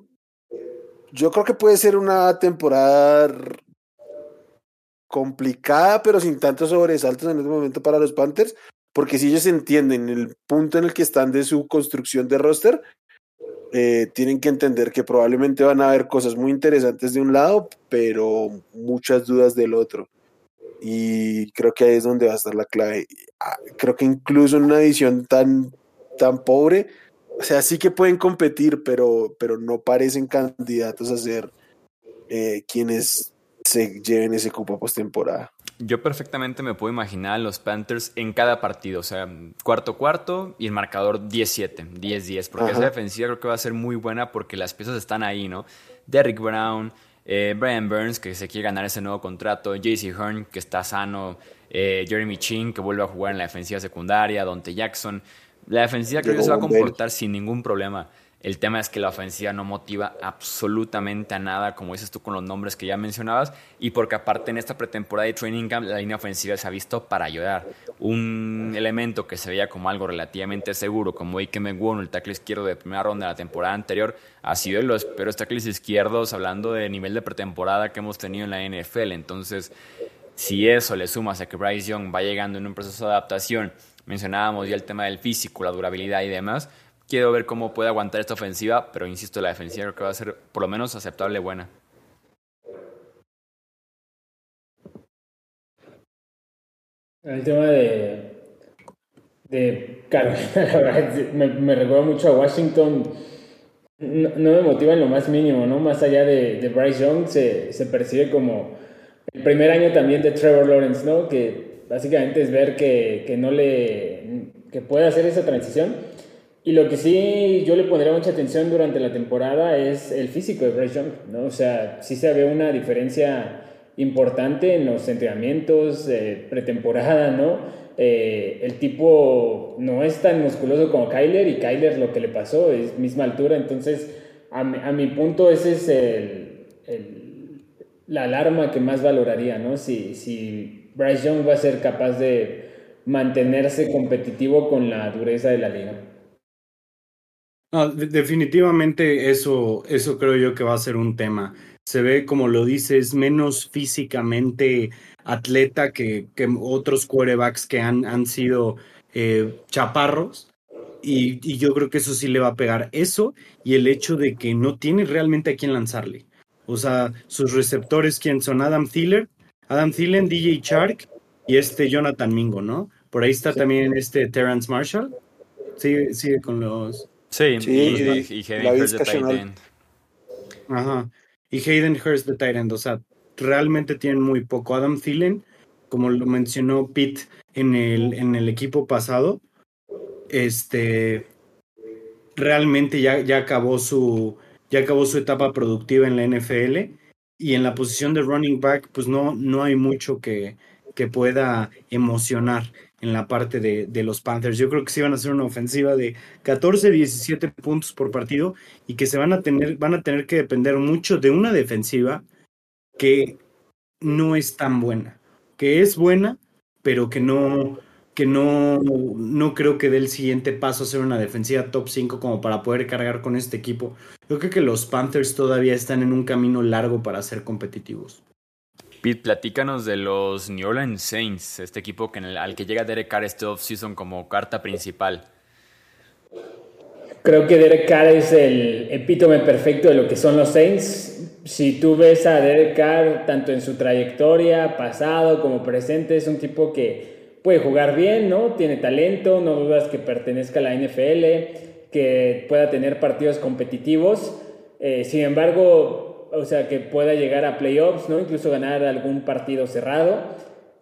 yo creo que puede ser una temporada complicada, pero sin tantos sobresaltos en este momento para los Panthers, porque si ellos entienden el punto en el que están de su construcción de roster, eh, tienen que entender que probablemente van a haber cosas muy interesantes de un lado, pero muchas dudas del otro. Y creo que ahí es donde va a estar la clave. Ah, creo que incluso en una edición tan, tan pobre, o sea, sí que pueden competir, pero, pero no parecen candidatos a ser eh, quienes se lleven ese cupo postemporada. Yo perfectamente me puedo imaginar a los Panthers en cada partido, o sea, cuarto cuarto y el marcador 10-7, 10-10, porque esa defensiva creo que va a ser muy buena porque las piezas están ahí, ¿no? Derrick Brown, eh, Brian Burns, que se quiere ganar ese nuevo contrato, JC Hearn, que está sano, eh, Jeremy Chin, que vuelve a jugar en la defensiva secundaria, Dante Jackson. La defensiva creo que se va a comportar sin ningún problema. El tema es que la ofensiva no motiva absolutamente a nada, como dices tú con los nombres que ya mencionabas, y porque aparte en esta pretemporada de Training Camp la línea ofensiva se ha visto para ayudar. Un elemento que se veía como algo relativamente seguro, como Ike Megwon, el tackle izquierdo de primera ronda de la temporada anterior, ha sido de los peores tackles izquierdos, hablando de nivel de pretemporada que hemos tenido en la NFL. Entonces, si eso le sumas a que Bryce Young va llegando en un proceso de adaptación, mencionábamos ya el tema del físico, la durabilidad y demás, quiero ver cómo puede aguantar esta ofensiva, pero insisto, la defensiva creo que va a ser por lo menos aceptable buena. El tema de, de Carolina, me, me recuerda mucho a Washington. No, me motiva en lo más mínimo, ¿no? Más allá de, de Bryce Young, se, se, percibe como el primer año también de Trevor Lawrence, ¿no? Que básicamente es ver que, que no le. que puede hacer esa transición y lo que sí yo le pondría mucha atención durante la temporada es el físico de Bryce Young, ¿no? O sea, sí se ve una diferencia importante en los entrenamientos, eh, pretemporada, ¿no? Eh, el tipo no es tan musculoso como Kyler y Kyler lo que le pasó es misma altura, entonces a mi, punto ese es el, la alarma que más valoraría, ¿no? Si, si Bryce Young va a ser capaz de mantenerse competitivo con la dureza de la liga. No, definitivamente eso, eso creo yo que va a ser un tema. Se ve, como lo dices, menos físicamente atleta que, que otros quarterbacks que han, han sido eh, chaparros. Y, y, yo creo que eso sí le va a pegar. Eso y el hecho de que no tiene realmente a quién lanzarle. O sea, sus receptores, ¿quién son? Adam Thielen, Adam Thielen, DJ Shark y este Jonathan Mingo, ¿no? Por ahí está también este Terrence Marshall. Sigue, sigue con los Sí, y, Hayden Hurst de Titan. Ajá. Y Hayden Hurst de Titan. O sea, realmente tienen muy poco. Adam Thielen, como lo mencionó Pete en el, en el equipo pasado, este realmente ya, ya acabó su ya acabó su etapa productiva en la NFL y en la posición de running back pues no, no hay mucho que, que pueda emocionar en la parte de, de, los Panthers. Yo creo que sí van a ser una ofensiva de 14, 17 puntos por partido y que se van a tener, van a tener que depender mucho de una defensiva que no es tan buena, que es buena, pero que no, que no, no creo que dé el siguiente paso a ser una defensiva top 5 como para poder cargar con este equipo. Yo creo que los Panthers todavía están en un camino largo para ser competitivos. Pete, platícanos de los New Orleans Saints, este equipo que al que llega Derek Carr este offseason como carta principal. Creo que Derek Carr es el epítome perfecto de lo que son los Saints. Si tú ves a Derek Carr tanto en su trayectoria, pasado como presente, es un tipo que puede jugar bien, ¿no? Tiene talento, no dudas que pertenezca a la NFL, que pueda tener partidos competitivos. Eh, sin embargo, o sea, que pueda llegar a playoffs, ¿no? Incluso ganar algún partido cerrado,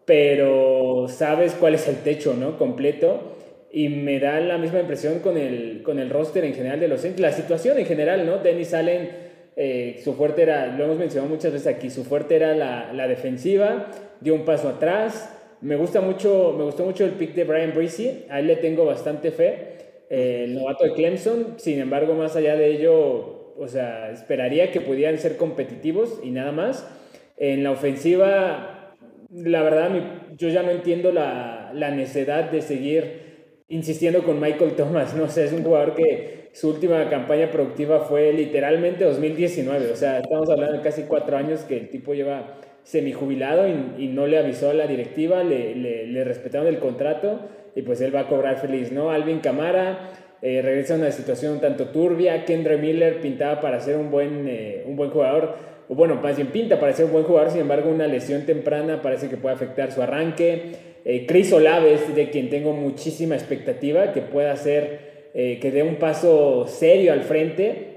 pero sabes cuál es el techo, ¿no? Completo. Y me da la misma impresión con el, con el roster en general de los Saints, la situación en general, ¿no? Dennis Allen, eh, su fuerte era, lo hemos mencionado muchas veces aquí, su fuerte era la, la defensiva, dio un paso atrás, me gusta mucho, me gustó mucho el pick de Brian Breezy, a él le tengo bastante fe, eh, el novato de Clemson, sin embargo, más allá de ello, o sea, esperaría que pudieran ser competitivos y nada más. En la ofensiva, la verdad, yo ya no entiendo la, la necesidad de seguir insistiendo con Michael Thomas, no sé, es un jugador que su última campaña productiva fue literalmente 2019, o sea, estamos hablando de casi cuatro años que el tipo lleva semijubilado y, y no le avisó a la directiva, le, le, respetaron el contrato y pues él va a cobrar feliz, ¿no? Alvin Camara eh, regresa a una situación un tanto turbia, Kendra Miller pintaba para ser un buen, eh, un buen jugador, o bueno, más bien pinta para ser un buen jugador, sin embargo una lesión temprana parece que puede afectar su arranque. Eh, Chris Olaves, de quien tengo muchísima expectativa, que pueda hacer, que dé un paso serio al frente,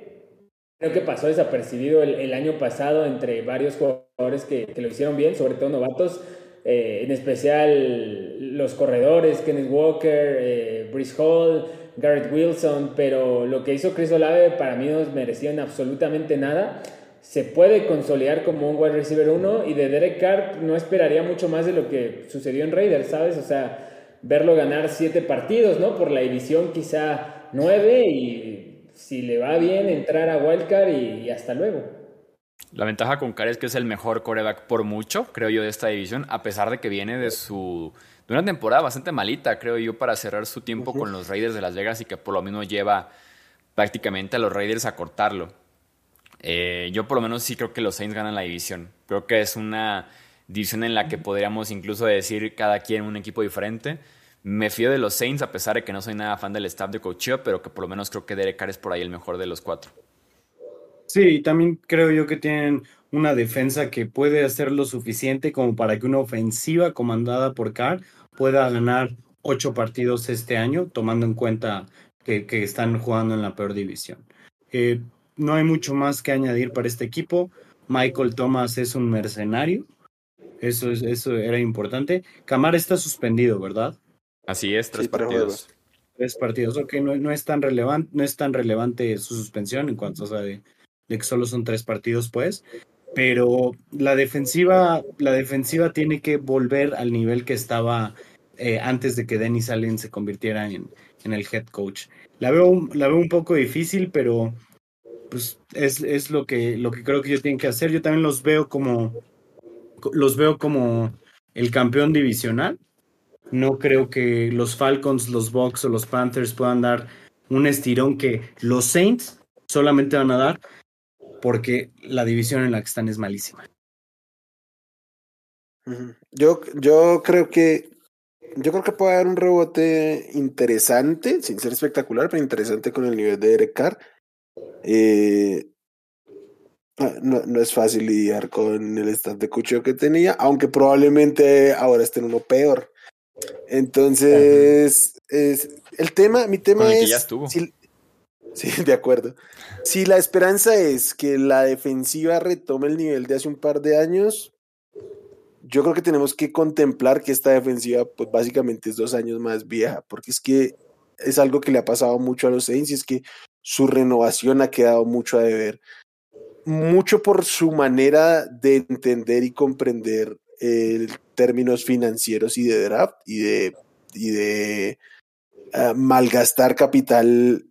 Creo que pasó desapercibido el, año pasado entre varios jugadores que, lo hicieron bien, sobre todo novatos, eh, en especial los corredores, Kenneth Walker, eh, Brice Hall, Garrett Wilson, pero lo que hizo Chris Olave para mí no merecían absolutamente nada. Se puede consolidar como un wide receiver 1 y de Derek Carr no esperaría mucho más de lo que sucedió en Raiders, ¿sabes? O sea, verlo ganar siete partidos, ¿no? Por la división quizá nueve y si le va bien, entrar a Wildcard y, hasta luego. La ventaja con Carr es que es el mejor coreback por mucho, creo yo, de esta división, a pesar de que viene de su de una temporada bastante malita, creo yo, para cerrar su tiempo con los Raiders de Las Vegas y que por lo mismo lleva prácticamente a los Raiders a cortarlo. Eh, yo por lo menos sí creo que los Saints ganan la división. Creo que es una división en la que podríamos incluso decir cada quien un equipo diferente. Me fío de los Saints a pesar de que no soy nada fan del staff de coaching, pero que por lo menos creo que Derek Carr es por ahí el mejor de los cuatro. Sí, también creo yo que tienen una defensa que puede hacer lo suficiente como para que una ofensiva comandada por Carr pueda ganar ocho partidos este año, tomando en cuenta que, están jugando en la peor división. Eh, no hay mucho más que añadir para este equipo. Michael Thomas es un mercenario. Eso, es, eso era importante. Camara está suspendido, ¿verdad? Así es, tres partidos. Tres partidos, ok, no, no, es tan relevante, no es tan relevante su suspensión en cuanto a de, que solo son tres partidos, pues. Pero la defensiva, la defensiva tiene que volver al nivel que estaba eh, antes de que Dennis Allen se convirtiera en, en, el head coach. La veo, la veo un poco difícil, pero pues es, es lo que lo que creo que ellos tienen que hacer. Yo también los veo como los veo como el campeón divisional no creo que los Falcons, los Bucks o los Panthers puedan dar un estirón que los Saints solamente van a dar porque la división en la que están es malísima. Yo, yo creo que yo creo que puede haber un rebote interesante, sin ser espectacular, pero interesante con el nivel de Derek Carr. Eh, no, no, es fácil lidiar con el stand de cuchillo que tenía, aunque probablemente ahora esté en uno peor. Entonces, es, el tema, mi tema es... sí, de acuerdo. Si la esperanza es que la defensiva retome el nivel de hace un par de años, yo creo que tenemos que contemplar que esta defensiva, pues básicamente es dos años más vieja, porque es que es algo que le ha pasado mucho a los Saints y es que su renovación ha quedado mucho a deber. Mucho por su manera de entender y comprender términos financieros y de draft y de de ah, malgastar capital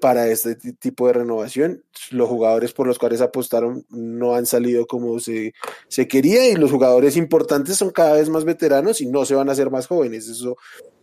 para este tipo de renovación. Los jugadores por los cuales apostaron no han salido como se, se quería y los jugadores importantes son cada vez más veteranos y no se van a hacer más jóvenes, eso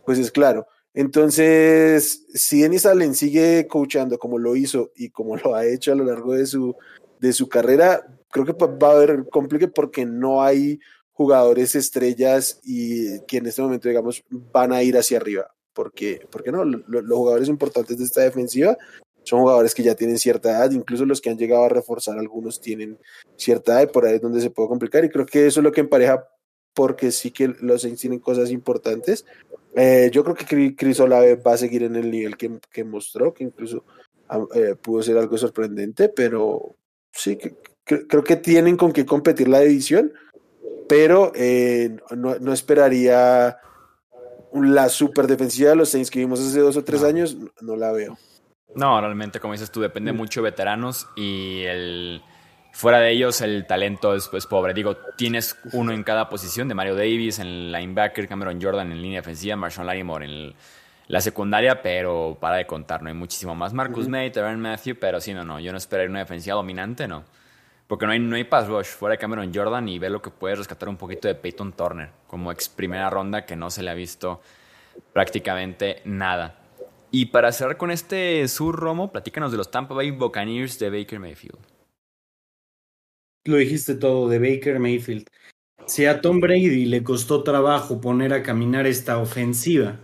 pues es claro. Entonces, si Denis Allen sigue coachando como lo hizo y como lo ha hecho a lo largo de su, de su carrera, creo que va a haber complique porque no hay jugadores estrellas y que en este momento, digamos, van a ir hacia arriba porque, porque no, los jugadores importantes de esta defensiva son jugadores que ya tienen cierta edad, incluso los que han llegado a reforzar algunos tienen cierta edad y por ahí es donde se puede complicar y creo que eso es lo que empareja porque sí que los Saints tienen cosas importantes. Eh, yo creo que Chris Olave va a seguir en el nivel que, que mostró, que incluso ah, eh, pudo ser algo sorprendente, pero sí, que, creo que tienen con qué competir la división, pero eh, no, no esperaría la super defensiva de los Saints que vimos hace dos o tres años, no la veo. No, realmente, como dices tú, depende mucho de veteranos y el fuera de ellos el talento es pues, pobre. Digo, tienes uno en cada posición, de Mario Davis en el linebacker, Cameron Jordan en línea defensiva, Marshall Lattimore en la secundaria, pero para de contar, no hay muchísimo más. Marcus May, Terran Matthew, pero sí, no, no, yo no esperaría una defensiva dominante, no. Porque no hay, no hay pass rush fuera de Cameron Jordan y ve lo que puede rescatar un poquito de Peyton Turner como ex primera ronda que no se le ha visto prácticamente nada. Y para cerrar con este sur, Romo, platícanos de los Tampa Bay Buccaneers de Baker Mayfield. Lo dijiste todo de Baker Mayfield. Si a Tom Brady le costó trabajo poner a caminar esta ofensiva,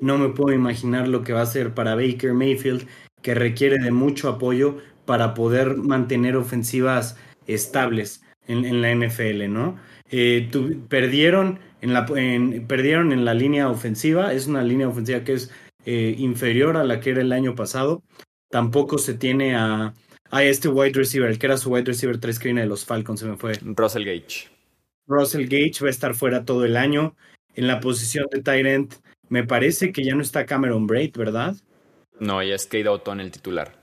no me puedo imaginar lo que va a ser para Baker Mayfield, que requiere de mucho apoyo para poder mantener ofensivas estables en, la NFL, ¿no? Eh, perdieron, en la, perdieron en la línea ofensiva, es una línea ofensiva que es eh, inferior a la que era el año pasado. Tampoco se tiene a, a este wide receiver, el que era su wide receiver 3 que viene de los Falcons, se me fue. Russell Gage. Russell Gage va a estar fuera todo el año. En la posición de tight me parece que ya no está Cameron Braid, ¿verdad? No, ya es Kate Otton el titular.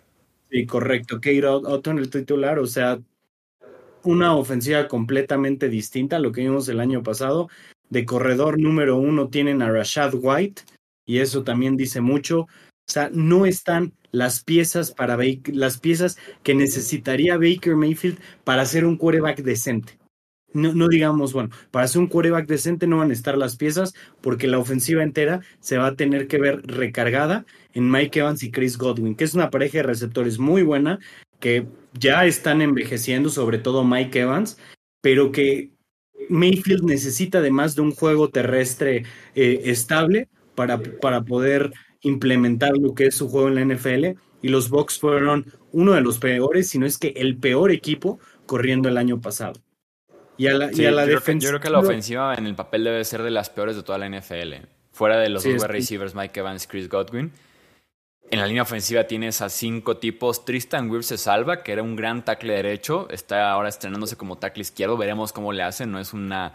Sí, correcto. Kate Otton el titular, o sea, una ofensiva completamente distinta a lo que vimos el año pasado. De corredor número uno tienen a Rashad White y eso también dice mucho. O sea, no están las piezas para las piezas que necesitaría Baker Mayfield para hacer un quarterback decente. No, no, digamos, bueno, para hacer un quarterback decente no van a estar las piezas porque la ofensiva entera se va a tener que ver recargada en Mike Evans y Chris Godwin, que es una pareja de receptores muy buena, que ya están envejeciendo, sobre todo Mike Evans, pero que Mayfield necesita además de un juego terrestre eh, estable para, para poder implementar lo que es su juego en la NFL. Y los Bucks fueron uno de los peores, si no es que el peor equipo corriendo el año pasado. Y a la, defensa. Yo creo que la ofensiva en el papel debe ser de las peores de toda la NFL. Fuera de los dos receivers, Mike Evans, Chris Godwin. En la línea ofensiva tienes a cinco tipos. Tristan Wirfs se salva, que era un gran tackle derecho. Está ahora estrenándose como tackle izquierdo. Veremos cómo le hace. No es una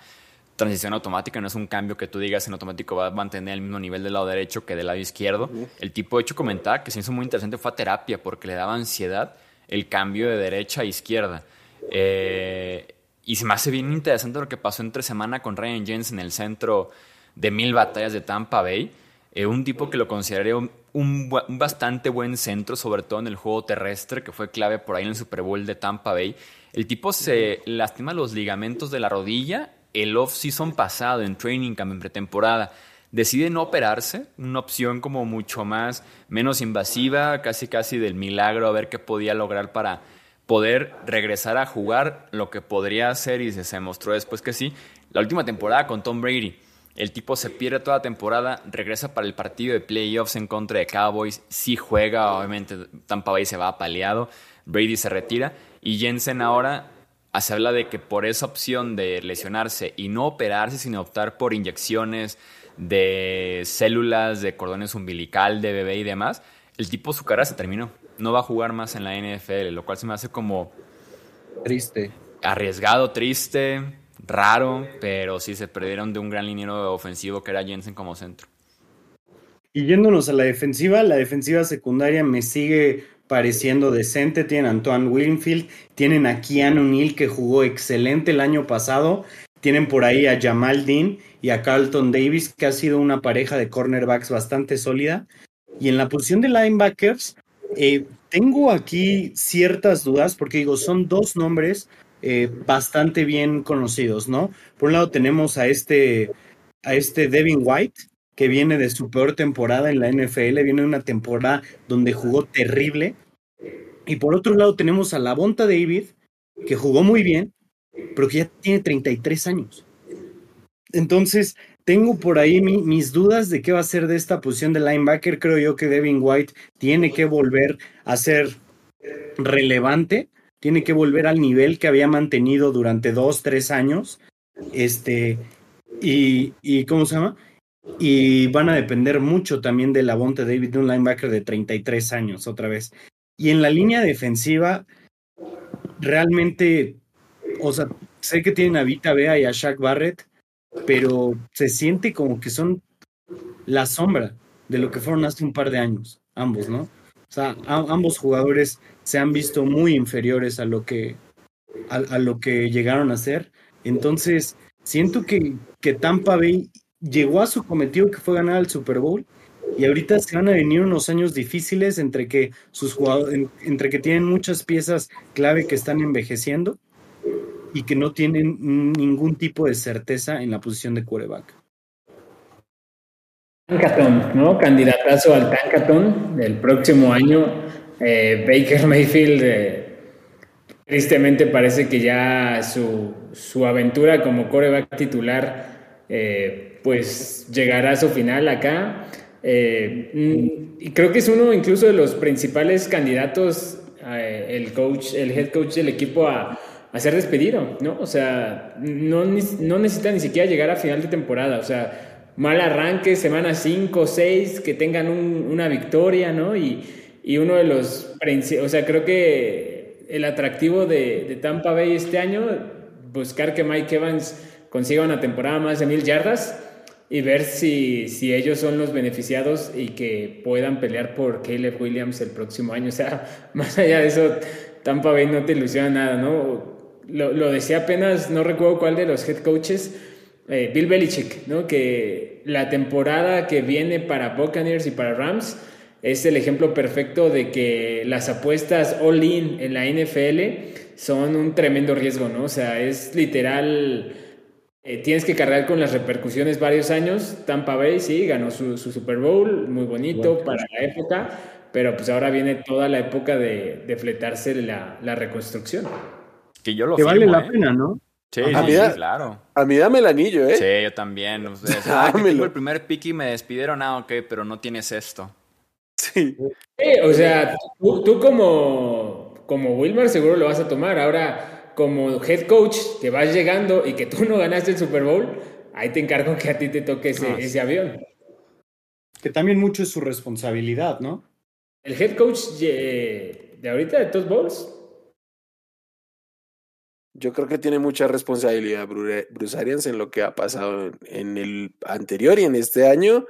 transición automática, no es un cambio que tú digas en automático va a mantener el mismo nivel del lado derecho que del lado izquierdo. El tipo de hecho comentaba que se hizo muy interesante fue a terapia porque le daba ansiedad el cambio de derecha a izquierda. Eh, y se me hace bien interesante lo que pasó entre semana con Ryan Jens en el centro de mil batallas de Tampa Bay. Eh, un tipo que lo consideraría un, bastante buen centro, sobre todo en el juego terrestre, que fue clave por ahí en el Super Bowl de Tampa Bay. El tipo se lastima los ligamentos de la rodilla el off-season pasado, en training camp, en pretemporada. Decide no operarse, una opción como mucho más, menos invasiva, casi casi del milagro, a ver qué podía lograr para poder regresar a jugar lo que podría hacer y se demostró después que sí. La última temporada con Tom Brady el tipo se pierde toda la temporada, regresa para el partido de playoffs en contra de Cowboys, sí juega, obviamente Tampa Bay se va apaleado, Brady se retira y Jensen ahora se habla de que por esa opción de lesionarse y no operarse, sino optar por inyecciones de células, de cordones umbilical, de bebé y demás, el tipo su carrera se terminó. No va a jugar más en la NFL, lo cual se me hace como... Triste. Arriesgado, triste raro, pero sí se perdieron de un gran liniero ofensivo que era Jensen como centro. Y yéndonos a la defensiva, la defensiva secundaria me sigue pareciendo decente. Tienen a Antoine Winfield, tienen a Keanu Neal que jugó excelente el año pasado, tienen por ahí a Jamal Dean y a Carlton Davis, que ha sido una pareja de cornerbacks bastante sólida. Y en la posición de linebackers, eh, tengo aquí ciertas dudas, porque digo, son dos nombres eh, bastante bien conocidos, ¿no? Por un lado tenemos a este, a este Devin White, que viene de su peor temporada en la NFL, viene de una temporada donde jugó terrible. Y por otro lado tenemos a Lavonta David, que jugó muy bien, pero que ya tiene 33 años. Entonces, tengo por ahí mis dudas de qué va a ser de esta posición de linebacker. Creo yo que Devin White tiene que volver a ser relevante, tiene que volver al nivel que había mantenido durante dos, tres años. Este, y, y ¿cómo se llama? Y van a depender mucho también de la Bonte David, de un linebacker de 33 años, otra vez. Y en la línea defensiva, realmente, o sea, sé que tienen a Vita Bea y a Shaq Barrett, pero se siente como que son la sombra de lo que fueron hace un par de años, ambos, ¿no? O sea, ambos jugadores se han visto muy inferiores a lo que, a, lo que llegaron a ser. Entonces, siento que, que Tampa Bay llegó a su cometido que fue ganar el Super Bowl y ahorita se van a venir unos años difíciles entre que sus jugadores, entre que tienen muchas piezas clave que están envejeciendo y que no tienen ningún tipo de certeza en la posición de quarterback. Tankathon, ¿no? Candidatazo al Tankathon del próximo año. Eh, Baker Mayfield, eh, tristemente parece que ya su, su aventura como quarterback titular, eh, pues llegará a su final acá. Mm, y creo que es uno incluso de los principales candidatos, el coach, el head coach del equipo a a ser despedido, ¿no? O sea, no, no necesita ni siquiera llegar a final de temporada, o sea, mal arranque, semana 5, 6, que tengan una victoria, ¿no? Y, y, uno de los, o sea, creo que el atractivo de, de, Tampa Bay este año, buscar que Mike Evans consiga una temporada más de mil yardas y ver si, si ellos son los beneficiados y que puedan pelear por Caleb Williams el próximo año. O sea, más allá de eso, Tampa Bay no te ilusiona nada, ¿no? Lo, decía apenas, no recuerdo cuál de los head coaches, eh, Bill Belichick, ¿no? que la temporada que viene para Buccaneers y para Rams es el ejemplo perfecto de que las apuestas all-in en la NFL son un tremendo riesgo, ¿no? O sea, es literal, eh, tienes que cargar con las repercusiones varios años. Tampa Bay, sí, ganó su, Super Bowl, muy bonito para la época, pero pues ahora viene toda la época de, de fletarse la, la reconstrucción. Que yo lo Que vale la ¿eh? pena, ¿no? Sí, sí, claro. A mí dame el anillo, ¿eh? Sí, yo también. O sea, tengo el primer pick y me despidieron, ah, ok, pero no tienes esto. Sí. o sea, tú, como, como Wilmer seguro lo vas a tomar. Ahora, como head coach, que vas llegando y que tú no ganaste el Super Bowl, ahí te encargo que a ti te toque ese, ah, ese avión. Que también mucho es su responsabilidad, ¿no? El head coach de, de ahorita de Todd Bowls yo creo que tiene mucha responsabilidad Bruce Arians en lo que ha pasado en el anterior y en este año,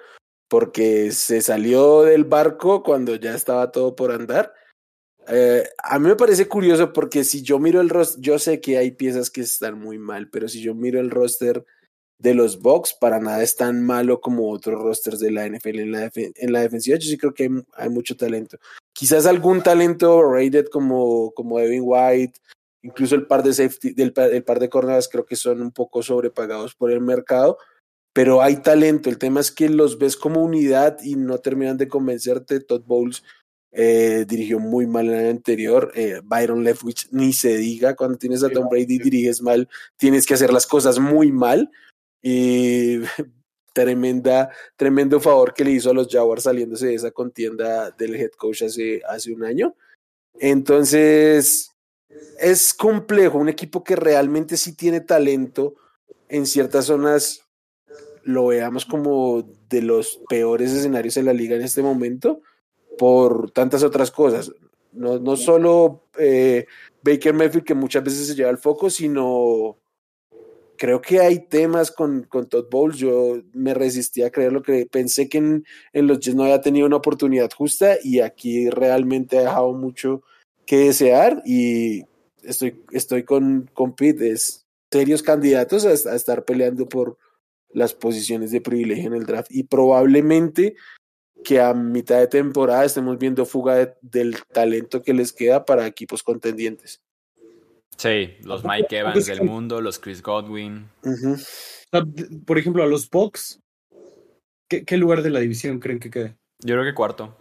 porque se salió del barco cuando ya estaba todo por andar. Eh, a mí me parece curioso porque si yo miro el roster, yo sé que hay piezas que están muy mal, pero si yo miro el roster de los Bucks, para nada es tan malo como otros rosters de la NFL en la, en la defensiva. Yo sí creo que hay, hay, mucho talento. Quizás algún talento rated como, como Devin White, Incluso el par de safety, del, el par de corneras creo que son un poco sobrepagados por el mercado, pero hay talento. El tema es que los ves como unidad y no terminan de convencerte. Todd Bowles eh, dirigió muy mal en el anterior. Eh, Byron Leftwich ni se diga. Cuando tienes a Tom Brady y diriges mal, tienes que hacer las cosas muy mal. Y tremenda, tremendo favor que le hizo a los Jaguars saliéndose de esa contienda del head coach hace, hace un año. Entonces, es complejo, un equipo que realmente sí tiene talento en ciertas zonas lo veamos como de los peores escenarios en la liga en este momento por tantas otras cosas. No, no solo eh, Baker Mayfield que muchas veces se lleva el foco, sino creo que hay temas con, con Todd Bowles. Yo me resistí a creer lo que pensé que en, en los Jets no había tenido una oportunidad justa y aquí realmente ha dejado mucho que desear y estoy, estoy con, con Pete, es, serios candidatos a, estar peleando por las posiciones de privilegio en el draft y probablemente que a mitad de temporada estemos viendo fuga del talento que les queda para equipos contendientes. Sí, los Mike Evans del mundo, los Chris Godwin. Por ejemplo, a los Bucks, ¿qué, lugar de la división creen que quede? Yo creo que cuarto.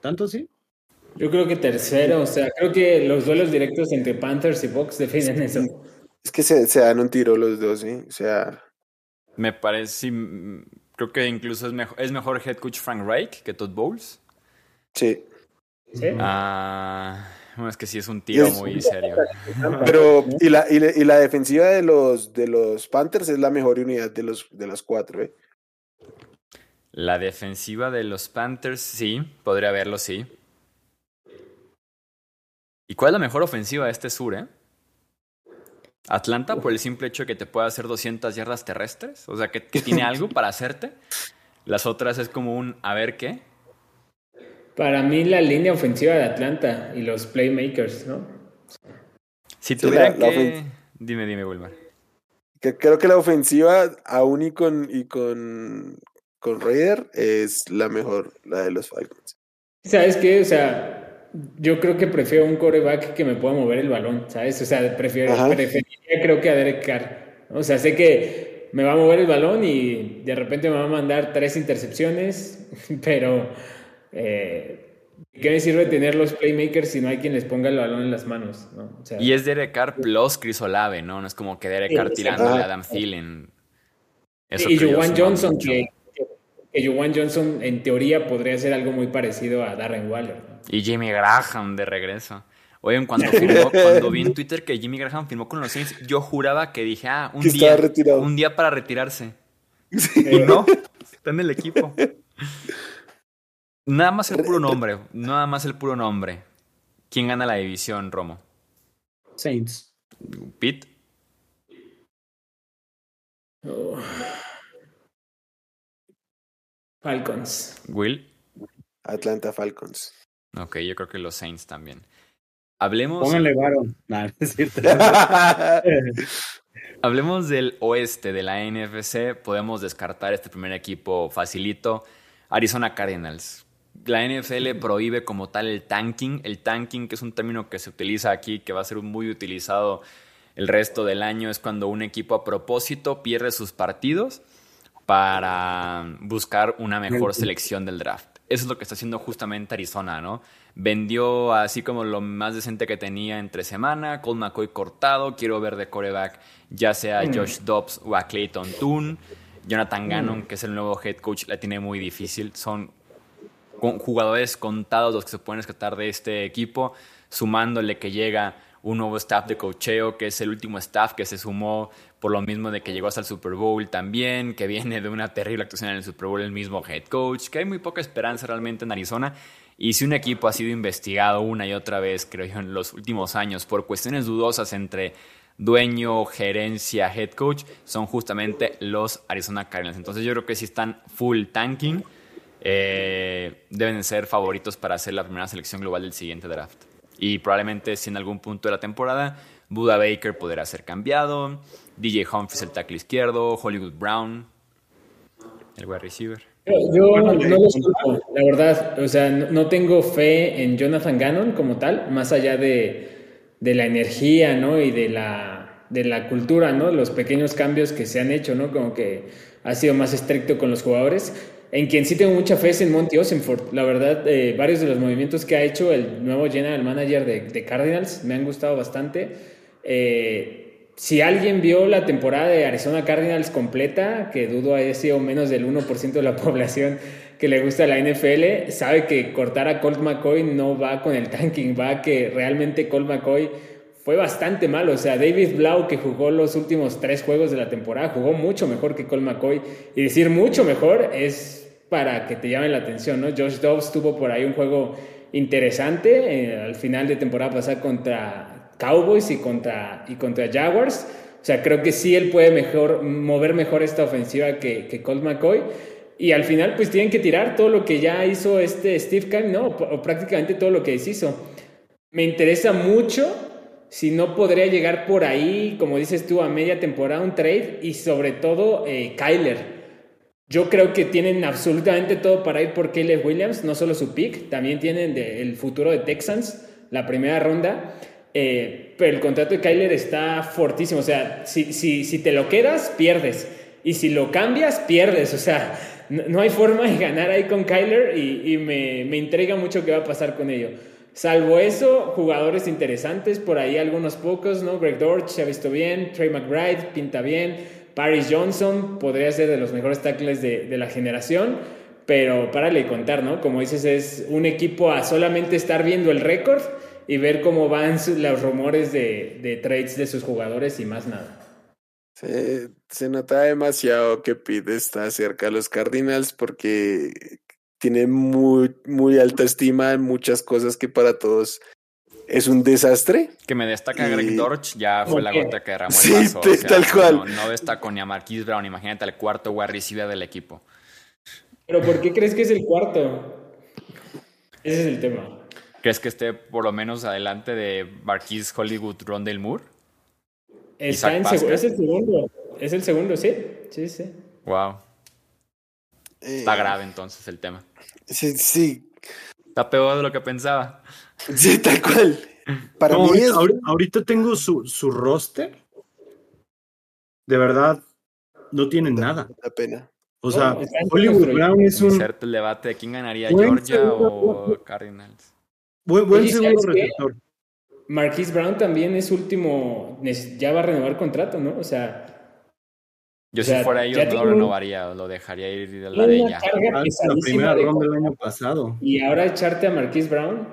¿Tanto sí? Yo creo que tercero, o sea, creo que los duelos directos entre Panthers y Bucks definen eso. Es que se, se dan un tiro los dos, ¿sí? O sea... Me parece, creo que incluso es mejor, es mejor head coach Frank Reich que Todd Bowles. Sí. ¿Sí? Ah, es que sí es un tiro muy serio. Pero, y la, y, la defensiva de los, de los Panthers es la mejor unidad de, los, de las cuatro, ¿eh? La defensiva de los Panthers, sí, podría verlo, sí. ¿Y cuál es la mejor ofensiva de este sur, eh? Atlanta, por el simple hecho de que te pueda hacer 200 yardas terrestres, o sea, que, que tiene algo para hacerte. Las otras es como un a ver qué. Para mí la línea ofensiva de Atlanta y los playmakers, ¿no? Si tuviera que... Dime, dime, Wilmar. Que creo que la ofensiva, aún y con, y con, con Raider, es la mejor, la de los Falcons. ¿Sabes qué? O sea, yo creo que prefiero un coreback que me pueda mover el balón, ¿sabes? O sea, prefiero, preferiría creo que a Derek Carr. O sea, sé que me va a mover el balón y de repente me va a mandar tres intercepciones, pero eh, ¿Qué me sirve tener los playmakers si no hay quien les ponga el balón en las manos? y es Derek Carr plus Chris Olave, ¿no? No es como que Derek Carr tirándole a Adam Thielen. y Juwan Johnson, que, que Johnson en teoría podría ser algo muy parecido a Darren Waller. Y Jimmy Graham de regreso. Oigan, cuando, firmó, cuando vi en Twitter que Jimmy Graham firmó con los Saints, yo juraba que dije, ah, un día, un día para retirarse. Y no, está en el equipo. Nada más el puro nombre, nada más el puro nombre. ¿Quién gana la división, Romo? Saints. Pete. Falcons. Will. Atlanta Falcons. Ok, yo creo que los Saints también. Hablemos. Pónganle varón. es Hablemos del oeste de la NFC. Podemos descartar este primer equipo facilito. Arizona Cardinals la NFL prohíbe como tal el tanking. El tanking, que es un término que se utiliza aquí, que va a ser muy utilizado el resto del año, es cuando un equipo a propósito pierde sus partidos para buscar una mejor selección del draft. Eso es lo que está haciendo justamente Arizona, ¿no? Vendió así como lo más decente que tenía entre semana, Colt McCoy cortado, quiero ver de coreback ya sea mm. Josh Dobbs o a Clayton Toon. Jonathan Gannon, mm. que es el nuevo head coach, la tiene muy difícil. Son jugadores contados los que se pueden rescatar de este equipo, sumándole que llega un nuevo staff de cocheo, que es el último staff que se sumó por lo mismo de que llegó hasta el Super Bowl también, que viene de una terrible actuación en el Super Bowl el mismo head coach, que hay muy poca esperanza realmente en Arizona. Y si un equipo ha sido investigado una y otra vez, creo yo, en los últimos años por cuestiones dudosas entre dueño, gerencia, head coach, son justamente los Arizona Cardinals. Entonces yo creo que si están full tanking eh, deben ser favoritos para hacer la primera selección global del siguiente draft. Y probablemente si en algún punto de la temporada Buda Baker podrá ser cambiado, DJ Humphries el tackle izquierdo, Hollywood Brown el wide receiver. Yo no, los culpo, la verdad. O sea, no, tengo fe en Jonathan Gannon como tal, más allá de, de la energía, ¿no? Y de la, de la cultura, ¿no? Los pequeños cambios que se han hecho, ¿no? Como que ha sido más estricto con los jugadores. En quien sí tengo mucha fe es en Monty Osenford. La verdad, eh, varios de los movimientos que ha hecho el nuevo general manager de, Cardinals me han gustado bastante. Eh, si alguien vio la temporada de Arizona Cardinals completa, que dudo haya sido menos del 1% de la población que le gusta la NFL, sabe que cortar a Colt McCoy no va con el tanking, va que realmente Colt McCoy fue bastante malo. O sea, David Blau, que jugó los últimos tres juegos de la temporada, jugó mucho mejor que Colt McCoy. Y decir mucho mejor es para que te llamen la atención, ¿no? Josh Dobbs tuvo por ahí un juego interesante eh, al final de temporada pasada contra Cowboys y contra, y contra Jaguars. O sea, creo que sí él puede mover mejor esta ofensiva que, que Colt McCoy. Y al final, pues tienen que tirar todo lo que ya hizo este Steve Kane, ¿no? O, prácticamente todo lo que hizo. Me interesa mucho si no podría llegar por ahí, como dices tú, a media temporada un trade y sobre todo eh, Kyler. Yo creo que tienen absolutamente todo para ir por Caleb Williams, no solo su pick, también tienen el futuro de Texans, la primera ronda. Eh, pero el contrato de Kyler está fortísimo. O sea, si, si, si te lo quedas, pierdes. Y si lo cambias, pierdes. O sea, no, hay forma de ganar ahí con Kyler y, me, me intriga mucho qué va a pasar con ello. Salvo eso, jugadores interesantes, por ahí algunos pocos, ¿no? Greg Dortch se ha visto bien, Trey McBride pinta bien, Paris Johnson podría ser de los mejores tackles de, de la generación, pero párale contar, ¿no? Como dices, es un equipo a solamente estar viendo el récord y ver cómo van los rumores de, de trades de sus jugadores y más nada. Se, se, nota demasiado que Pete está cerca de los Cardinals porque tiene muy, muy alta estima en muchas cosas que para todos es un desastre. Que me destaca Greg Dorch, ya fue la gota que derramó el vaso. Sí, tal cual. No, no destaco ni a Marquise Brown, imagínate al cuarto wide receiver del equipo. Pero ¿por qué crees que es el cuarto? Ese es el tema. ¿Crees que esté por lo menos adelante de Marquise Hollywood Rondell Moore? Está en es el segundo. Es el segundo, sí. Sí, sí. Wow. Está grave entonces el tema. Sí, sí. Está peor de lo que pensaba. Sí, tal cual. Para mí ahorita, ahorita tengo su, su roster. De verdad, no tienen nada. La pena. O sea, Hollywood Brown es un. Cierto el debate de quién ganaría, Georgia o Cardinals. Buen, buen segundo receptor. Marquise Brown también es último, ya va a renovar contrato, ¿no? O sea. Yo si fuera ellos no lo renovaría, lo dejaría ir de la de ella. Ah, la primera ronda del año pasado. Y ahora echarte a Marquise Brown.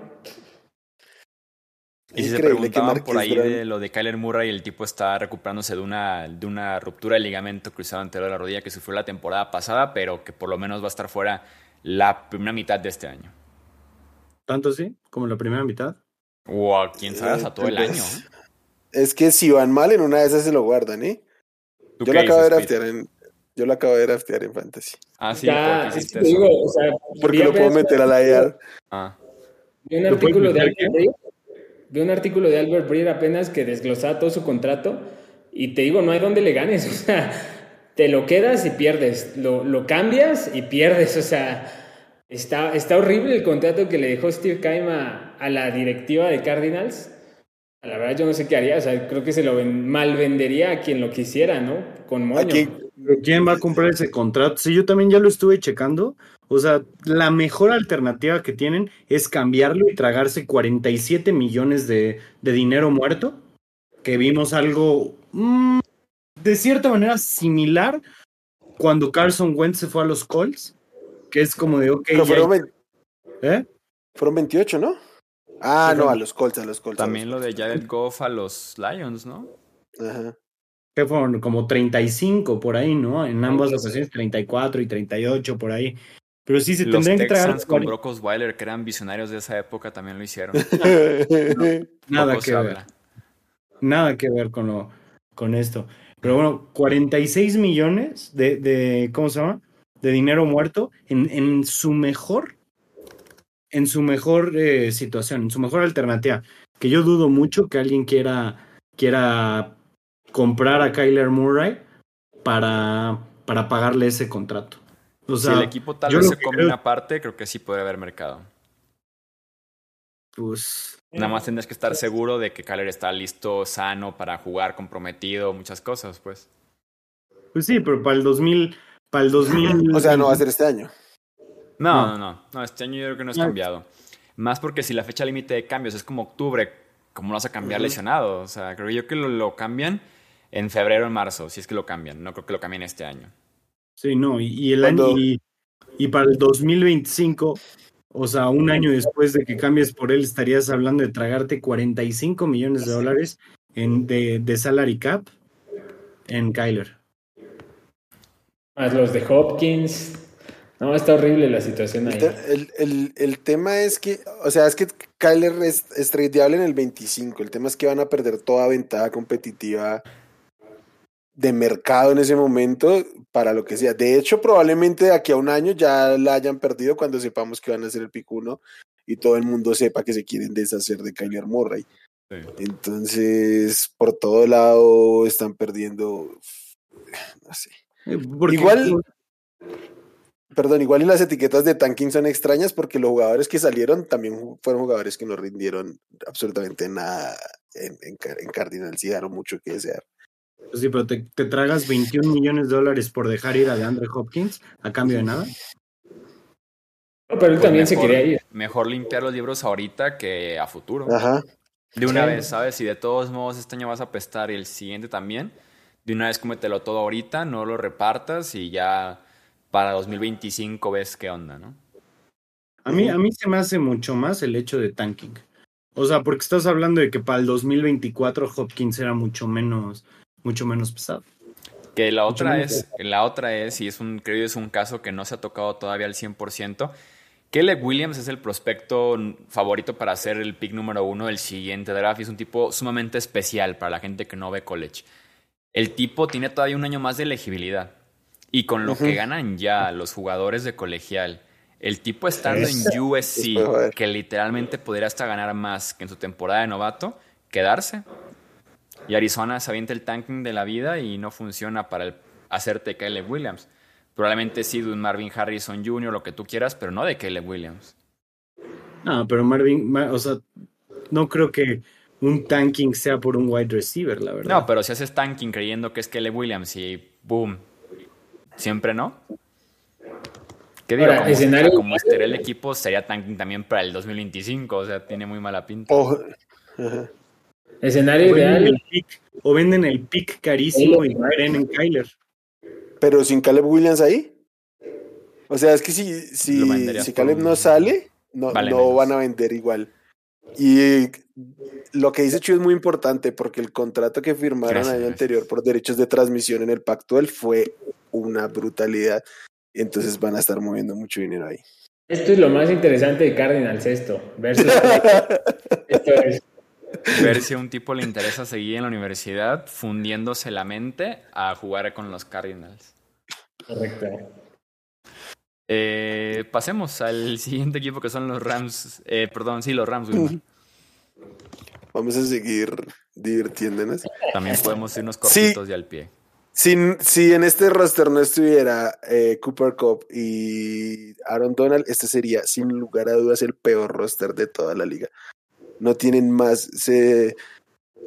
Y si se preguntaban por ahí de lo de Kyler Murray, el tipo está recuperándose de una, de una ruptura de ligamento cruzado entero de la rodilla que sufrió la temporada pasada, pero que por lo menos va a estar fuera la primera mitad de este año. ¿Tanto sí? ¿Como la primera mitad? O a quién sabe, a todo el año. Es que si van mal, en una de esas se lo guardan, ¿eh? Yo lo acabo de draftear en. Yo lo acabo de draftear en Fantasy. Ah, sí, porque hiciste eso. Digo, o sea, porque lo puedo meter a la IR. Ah. Vi un artículo de Albert Breer. Vi un artículo de Albert Breer apenas que desglosaba todo su contrato. Y te digo, no hay donde le ganes. O sea, te lo quedas y pierdes. Lo, lo cambias y pierdes. O sea Está, está horrible el contrato que le dejó Steve Keim a, la directiva de Cardinals. La verdad yo no sé qué haría, o sea, creo que se lo mal vendería a quien lo quisiera, ¿no? Con moño. ¿Quién va a comprar ese contrato? Sí, yo también ya lo estuve checando. O sea, la mejor alternativa que tienen es cambiarlo y tragarse 47 millones de, de dinero muerto. Que vimos algo mmm, de cierta manera similar cuando Carson Wentz se fue a los Colts que es como de, ok. Pero fueron, ¿Eh? fueron 28, ¿no? Ah, no, a los Colts, a los Colts. También lo de Jared Goff a los Lions, ¿no? Ajá. Que fueron como 35 por ahí, ¿no? En ambas ocasiones, 34 y 38 por ahí. Pero sí se tendrían que traer. con Brock Osweiler, que eran visionarios de esa época, también lo hicieron. nada que ver. Nada que ver con, lo, con esto. Pero bueno, 46 millones de, de, ¿cómo se llama? De dinero muerto en, en su mejor, en su mejor eh, situación, en su mejor alternativa. Que yo dudo mucho que alguien quiera, quiera comprar a Kyler Murray para, para pagarle ese contrato. O sea, si el equipo tal vez se come una parte, creo que sí puede haber mercado. Pues. Nada más tendrás que estar seguro de que Kyler está listo, sano para jugar, comprometido, muchas cosas, pues. Pues sí, pero para el 2000, para el 2000. o sea, no va a ser este año. No, no, no, no. este año yo creo que no es cambiado. Más porque si la fecha límite de cambios es como octubre, ¿cómo lo vas a cambiar lesionado? O sea, creo yo que lo, cambian en febrero o en marzo, si es que lo cambian. No creo que lo cambien este año. Sí, no, y, el año. Y, para el 2025, o sea, un año después de que cambies por él, estarías hablando de tragarte 45 millones de dólares en, de, de salary cap en Kyler. Más los de Hopkins. No, está horrible la situación ahí. El, el, el, tema es que, o sea, es que Kyler es, es tradeable en el 25. El tema es que van a perder toda ventaja competitiva de mercado en ese momento para lo que sea. De hecho, probablemente de aquí a un año ya la hayan perdido cuando sepamos que van a ser el pick uno y todo el mundo sepa que se quieren deshacer de Kyler Murray. Entonces, por todo lado están perdiendo. No sé. Igual. Perdón, igual y las etiquetas de tanking son extrañas porque los jugadores que salieron también fueron jugadores que no rindieron absolutamente nada en, en, en Cardinals y dejaron mucho que desear. Pues sí, pero te, tragas 21 millones de dólares por dejar ir a DeAndre Hopkins a cambio de nada. pero él pues también se quería ir. Mejor limpiar los libros ahorita que a futuro. Ajá. De una vez, ¿sabes? Si de todos modos este año vas a pestar y el siguiente también, de una vez cómetelo todo ahorita, no lo repartas y ya para 2025 ves qué onda, ¿no? A mí, a mí se me hace mucho más el hecho de tanking. O sea, porque estás hablando de que para el 2024 Hopkins era mucho menos mucho menos pesado. Que la otra es, la otra es, y es un, creo que es un caso que no se ha tocado todavía al 100%, Caleb Williams es el prospecto favorito para ser el pick número uno del siguiente draft y es un tipo sumamente especial para la gente que no ve college. El tipo tiene todavía un año más de elegibilidad y con lo que ganan ya los jugadores de colegial, el tipo estando en USC, que literalmente podría hasta ganar más que en su temporada de novato, quedarse y Arizona se avienta el tanking de la vida y no funciona para el, hacerte Caleb Williams. Probablemente sí de un Marvin Harrison Jr., lo que tú quieras, pero no de Caleb Williams. No, pero Marvin, o sea, no creo que un tanking sea por un wide receiver, la verdad. No, pero si haces tanking creyendo que es Caleb Williams y boom, siempre no. ¿Qué digo? como, escenario... como el equipo sería tanking también para el 2025, o sea, tiene muy mala pinta. Escenario ideal. o venden el pick carísimo y creen en Kyler. Pero sin Caleb Williams ahí. O sea, es que si, si, si Caleb no sale, no, no van a vender igual. Y lo que dice Chu es muy importante porque el contrato que firmaron el año anterior por derechos de transmisión en el Pactual fue una brutalidad. Entonces van a estar moviendo mucho dinero ahí. Esto es lo más interesante de Cardinals, esto. Versus esto es ver si a un tipo le interesa seguir en la universidad fundiéndose la mente a jugar con los Cardinals. Correcto. Eh, pasemos al siguiente equipo que son los Rams. Eh, perdón, sí, los Rams. Vamos a seguir divirtiéndonos. También podemos irnos cortitos y al pie. Si, si en este roster no estuviera eh, Cooper Cup y Aaron Donald, este sería sin lugar a dudas el peor roster de toda la liga no tienen más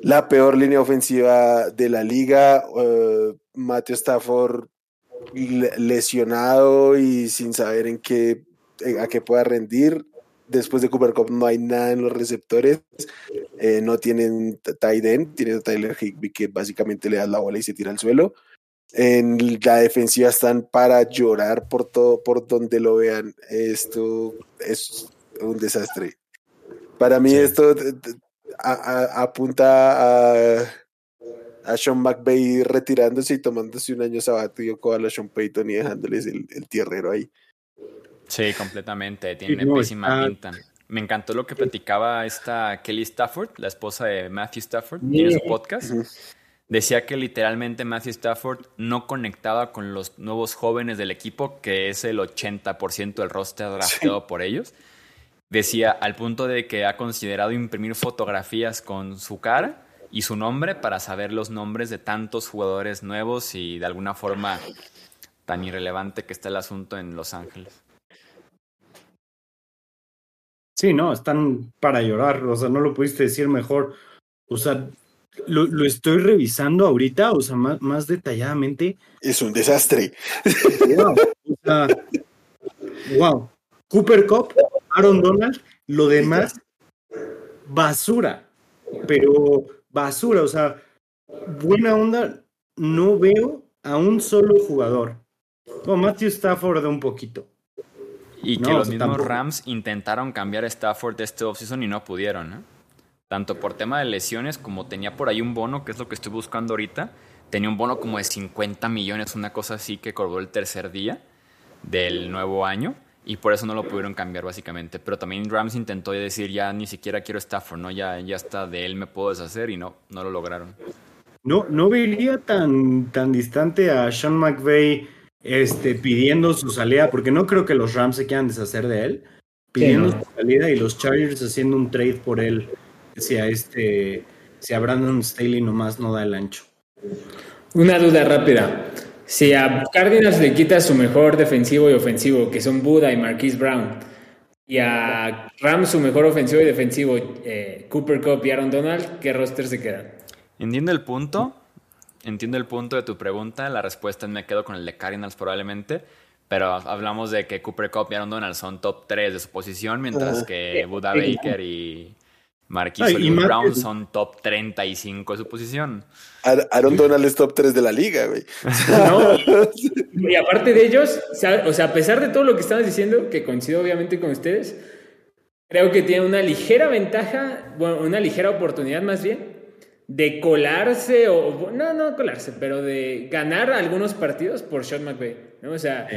la peor línea ofensiva de la liga. Uh, Matthew Stafford lesionado y sin saber en qué a qué pueda rendir. Después de Cooper Cup no hay nada en los receptores. Eh, no tienen tight end, tienen a Tyler Higby que básicamente le da la bola y se tira al suelo. En la defensiva están para llorar por todo, por donde lo vean. Esto es un desastre. Para mí esto apunta a, a Sean McVay retirándose y tomándose un año sabático a Sean Payton y dejándoles el, tierrero ahí. Sí, completamente. Tiene pésima pinta. Me encantó lo que platicaba esta Kelly Stafford, la esposa de Matthew Stafford, tiene su podcast. Decía que literalmente Matthew Stafford no conectaba con los nuevos jóvenes del equipo, que es el 80% del roster drafteado por ellos decía al punto de que ha considerado imprimir fotografías con su cara y su nombre para saber los nombres de tantos jugadores nuevos y de alguna forma tan irrelevante que está el asunto en Los Ángeles. Sí, no, están para llorar, o sea, no lo pudiste decir mejor. O sea, lo, estoy revisando ahorita, o sea, más, más detalladamente. Es un desastre. Wow, o sea, wow. Cooper Cup Aaron Donald, lo demás, basura. Pero basura, o sea, buena onda, no veo a un solo jugador. O Matthew Stafford de un poquito. Y que los mismos Rams intentaron cambiar a Stafford este offseason y no pudieron, ¿no? Tanto por tema de lesiones como tenía por ahí un bono, que es lo que estoy buscando ahorita. Tenía un bono como de 50 millones, una cosa así que cobró el tercer día del nuevo año y por eso no lo pudieron cambiar básicamente. Pero también Rams intentó decir ya ni siquiera quiero Stafford, ¿no? Ya, ya está, de él me puedo deshacer y no, no lo lograron. No, no vería tan, tan distante a Sean McVay este, pidiendo su salida, porque no creo que los Rams se quieran deshacer de él, pidiendo su salida y los Chargers haciendo un trade por él si a este, si a Brandon Staley nomás no da el ancho. Una duda rápida. Si a Cardinals le quita su mejor defensivo y ofensivo, que son Buda y Marquise Brown, y a Rams su mejor ofensivo y defensivo, eh, Cooper Cup y Aaron Donald, ¿qué roster se quedan? Entiendo el punto. Entiendo el punto de tu pregunta. La respuesta es me quedo con el de Cardinals probablemente. Pero hablamos de que Cooper Cup y Aaron Donald son top 3 de su posición, mientras que Buda Baker y Marquis y Brown son top 35 de su posición. Aaron Donald es top 3 de la liga, güey. y aparte de ellos, o sea, a pesar de todo lo que estabas diciendo, que coincido obviamente con ustedes, creo que tiene una ligera ventaja, bueno, una ligera oportunidad más bien, de colarse, o no, no colarse, pero de ganar algunos partidos por Sean McVay, ¿no? O sea,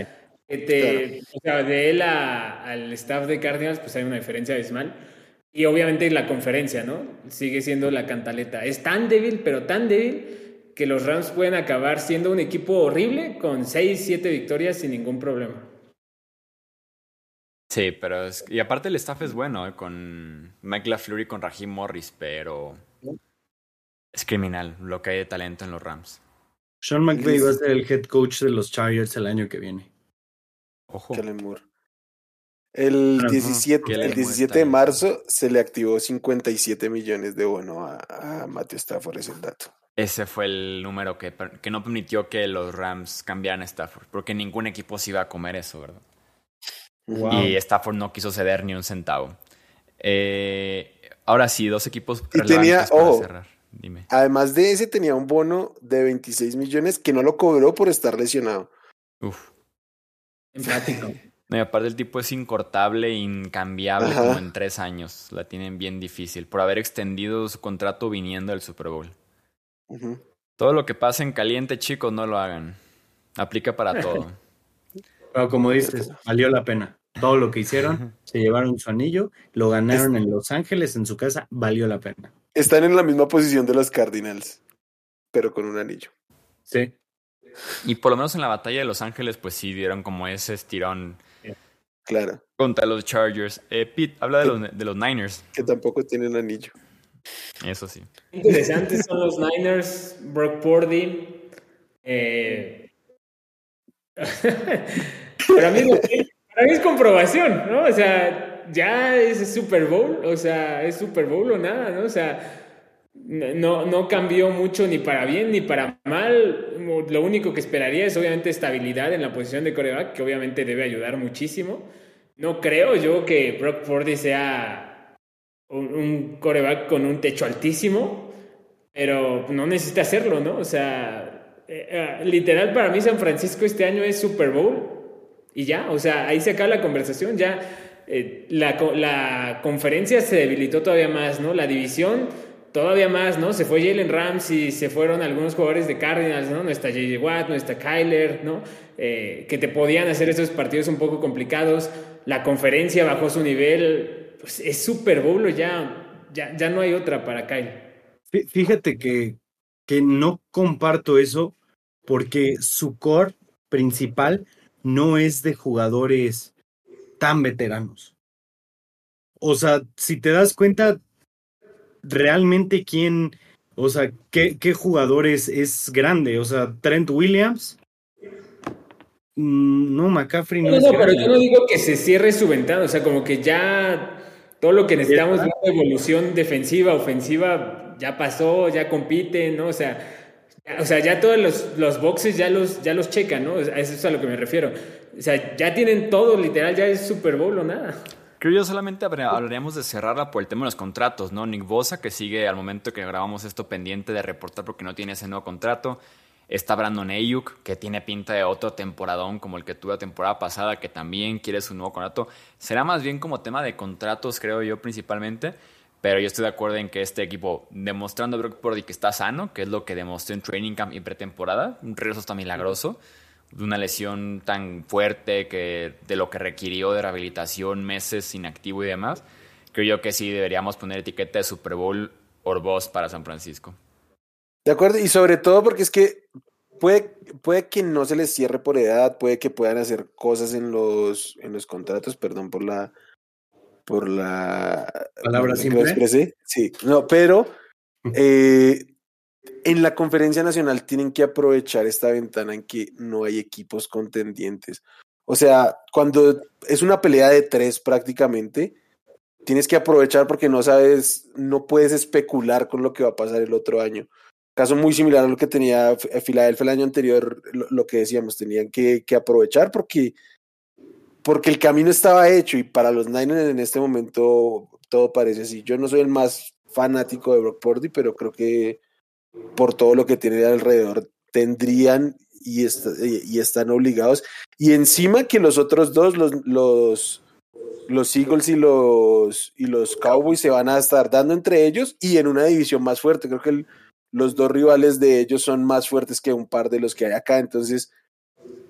o sea de él al staff de Cardinals, pues hay una diferencia abismal. Y obviamente la conferencia, ¿no? Sigue siendo la cantaleta. Es tan débil, pero tan débil, que los Rams pueden acabar siendo un equipo horrible con 6, 7 victorias sin ningún problema. Sí, pero es, y aparte el staff es bueno, ¿eh? con Mike LaFleur y con Raheem Morris, pero es criminal lo que hay de talento en los Rams. Sean McVay va a ser el head coach de los Chargers el año que viene. Ojo. El 17, el 17 de marzo se le activó 57 millones de bono a, a Matthew Stafford, es el dato. Ese fue el número que, que no permitió que los Rams cambiaran a Stafford, porque ningún equipo se iba a comer eso, ¿verdad? Y Stafford no quiso ceder ni un centavo. Eh, ahora sí, dos equipos y tenía, para cerrar. Dime. Además de ese, tenía un bono de 26 millones que no lo cobró por estar lesionado. Uf. Empático. No, y aparte el tipo es incortable incambiable como en tres años. La tienen bien difícil por haber extendido su contrato viniendo del Super Bowl. Todo lo que pasa en caliente, chicos, no lo hagan. Aplica para todo. Pero como dices, valió la pena. Todo lo que hicieron, se llevaron su anillo, lo ganaron en Los Ángeles, en su casa, valió la pena. Están en la misma posición de los Cardinals, pero con un anillo. Sí. Y por lo menos en la batalla de Los Ángeles, pues sí dieron como ese estirón Claro. Contra los Chargers. Eh, Pete, habla de los, de los Niners. Que tampoco tienen anillo. Eso sí. Interesantes son los Niners, Brock Purdy. Eh... para, mí, para mí es comprobación, ¿no? O sea, ya es Super Bowl, o sea, es Super Bowl o nada, ¿no? O sea, no, no cambió mucho ni para bien ni para mal. Lo único que esperaría es obviamente estabilidad en la posición de coreback, que obviamente debe ayudar muchísimo. No creo yo que Brock Purdy sea un, coreback con un techo altísimo, pero no necesita hacerlo, ¿no? O sea, eh, eh, literal para mí San Francisco este año es Super Bowl y ya, o sea, ahí se acaba la conversación, ya eh, la, la conferencia se debilitó todavía más, ¿no? La división todavía más, ¿no? Se fue Jalen Ramsey, se fueron algunos jugadores de Cardinals, ¿no? No está J.J. Watt, no está Kyler, ¿no? Eh, que te podían hacer esos partidos un poco complicados. La conferencia bajó su nivel. Pues es Super Bowl, ya, ya, ya no hay otra para Kyler. Fíjate que, que no comparto eso porque su core principal no es de jugadores tan veteranos. O sea, si te das cuenta, realmente quién, o sea, qué, qué jugadores es, grande. O sea, Trent Williams. Mm, no, McCaffrey no, no, pero yo no digo que se cierre su ventana, o sea, como que ya todo lo que necesitamos de una evolución defensiva, ofensiva, ya pasó, ya compite, ¿no? O sea, ya, o sea, ya todos los, los boxes ya los, ya los checan, ¿no? eso es a lo que me refiero. O sea, ya tienen todo, literal, ya es Super Bowl o nada. Creo yo solamente hablaríamos de cerrarla por el tema de los contratos, ¿no? Nick Bosa, que sigue al momento que grabamos esto pendiente de reportar porque no tiene ese nuevo contrato. Está Brandon Ayuk, que tiene pinta de otro temporadón como el que tuve la temporada pasada, que también quiere su nuevo contrato. Será más bien como tema de contratos, creo yo, principalmente. Pero yo estoy de acuerdo en que este equipo, demostrando a Brock Purdy que está sano, que es lo que demostró en Training Camp y pretemporada, un regreso está milagroso de una lesión tan fuerte que de lo que requirió de rehabilitación, meses inactivo y demás, creo yo que sí deberíamos poner etiqueta de Super Bowl or Boss para San Francisco. De acuerdo, y sobre todo porque es que puede, puede que no se les cierre por edad, puede que puedan hacer cosas en los, en los contratos, perdón por la, por la palabra simple. Sí, no, pero eh, en la conferencia nacional tienen que aprovechar esta ventana en que no hay equipos contendientes. O sea, cuando es una pelea de tres prácticamente, tienes que aprovechar porque no sabes, no puedes especular con lo que va a pasar el otro año. Caso muy similar a lo que tenía Filadelfia el año anterior, lo, que decíamos, tenían que, que, aprovechar porque, porque el camino estaba hecho y para los Niners en este momento todo parece así. Yo no soy el más fanático de Brock Purdy, pero creo que por todo lo que tiene alrededor tendrían y, y están obligados. Y encima que los otros dos, los, los, los Eagles y los, y los Cowboys se van a estar dando entre ellos y en una división más fuerte. Creo que los dos rivales de ellos son más fuertes que un par de los que hay acá. Entonces,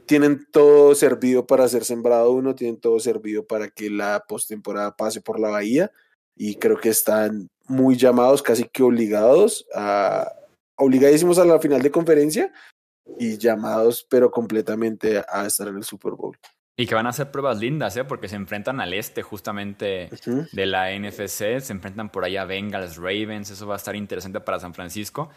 tienen todo servido para ser sembrado uno, tienen todo servido para que la postemporada pase por la bahía y creo que están muy llamados, casi que obligados a obligadísimos a la final de conferencia y llamados pero completamente a estar en el Super Bowl. Y que van a hacer pruebas lindas, ¿eh? porque se enfrentan al este justamente de la NFC, se enfrentan por allá Bengals, Ravens, eso va a estar interesante para San Francisco.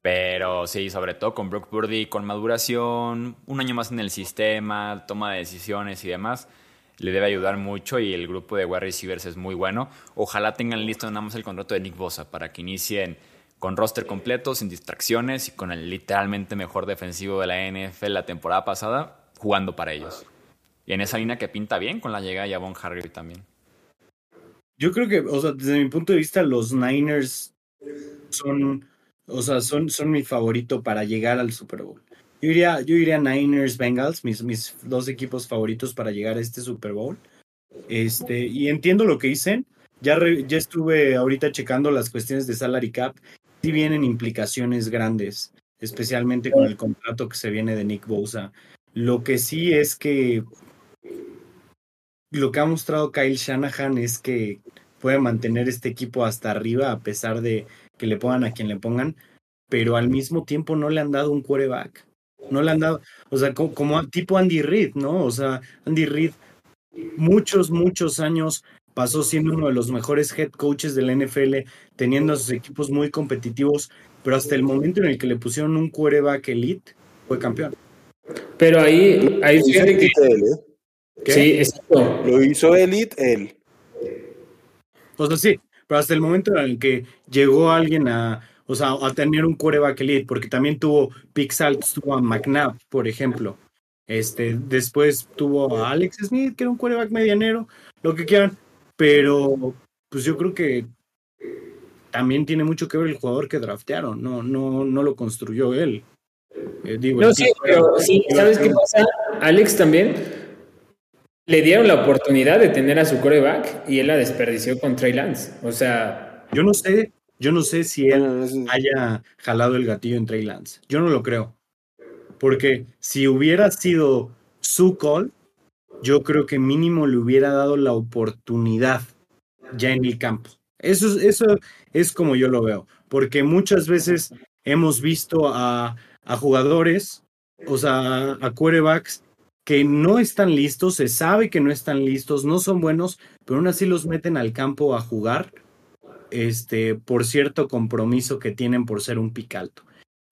Pero sí, sobre todo con Brock Purdy, con maduración, un año más en el sistema, toma de decisiones y demás, le debe ayudar mucho y el grupo de wide receivers es muy bueno. Ojalá tengan listo nada más el contrato de Nick Bosa para que inicien con roster completo, sin distracciones y con el literalmente mejor defensivo de la NFL la temporada pasada, jugando para ellos. Y en esa línea que pinta bien con la llegada de Javon Hargrave también. Yo creo que, o sea, desde mi punto de vista, los Niners son, o sea, son, son mi favorito para llegar al Super Bowl. Yo iría, yo iría Niners, Bengals, mis, mis dos equipos favoritos para llegar a este Super Bowl. Este, y entiendo lo que dicen. Ya, ya estuve ahorita checando las cuestiones de salary cap. Sí vienen implicaciones grandes, especialmente con el contrato que se viene de Nick Bosa. Lo que sí es que lo que ha mostrado Kyle Shanahan es que puede mantener este equipo hasta arriba a pesar de que le pongan a quien le pongan, pero al mismo tiempo no le han dado un quarterback. No le han dado, o sea, como, tipo Andy Reid, ¿no? O sea, Andy Reid muchos, muchos años pasó siendo uno de los mejores head coaches de la NFL, teniendo a sus equipos muy competitivos, pero hasta el momento en el que le pusieron un quarterback elite, fue campeón. Pero ahí, ahí fíjate que, Sí, exacto. Lo hizo Elite él. Pues sí, pero hasta el momento en el que llegó alguien a, o sea, a tener un coreback elite, porque también tuvo Pixel, tuvo a McNabb, por ejemplo. Este, después tuvo a Alex Smith, que era un coreback medianero, lo que quieran, pero pues yo creo que también tiene mucho que ver el jugador que draftearon, no, no, no lo construyó él. Eh, digo, no, sí, pero sí, ¿sabes qué pasa? Alex también le dieron la oportunidad de tener a su coreback y él la desperdició con Trey Lance. O sea. Yo no sé, yo no sé si él haya jalado el gatillo en Trey Lance. Yo no lo creo. Porque si hubiera sido su call, yo creo que mínimo le hubiera dado la oportunidad ya en el campo. Eso, eso es como yo lo veo. Porque muchas veces hemos visto a, jugadores, o sea, a quarterbacks que no están listos, se sabe que no están listos, no son buenos, pero aún así los meten al campo a jugar, este, por cierto compromiso que tienen por ser un pic alto.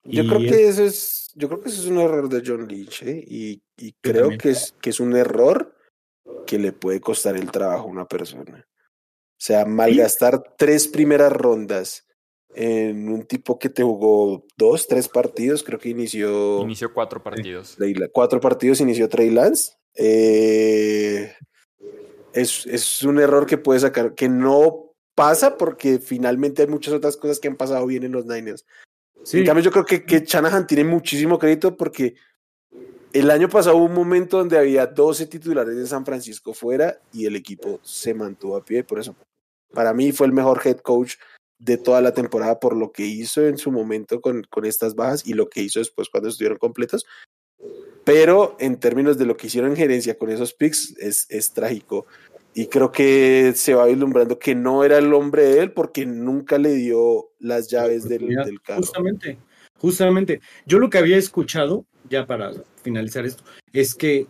Yo creo que ese es, yo creo que ese es un error de John Lynch, ¿eh? y, y creo que es, que es un error que le puede costar el trabajo a una persona. O sea, malgastar tres primeras rondas en un tipo que te jugó dos, tres partidos, creo que inició. Inició cuatro partidos. cuatro partidos inició Trey Lance. Eh, es, es, un error que puede sacar, que no pasa porque finalmente hay muchas otras cosas que han pasado bien en los Niners. Cambio, yo creo que, que Shanahan tiene muchísimo crédito porque el año pasado hubo un momento donde había 12 titulares de San Francisco fuera y el equipo se mantuvo a pie. Por eso, para mí fue el mejor head coach de toda la temporada por lo que hizo en su momento con, con estas bajas y lo que hizo después cuando estuvieron completos. Pero en términos de lo que hicieron en gerencia con esos picks, es, es trágico. Y creo que se va vislumbrando que no era el hombre de él porque nunca le dio las llaves del, del carro. Justamente, justamente. Yo lo que había escuchado, ya para finalizar esto, es que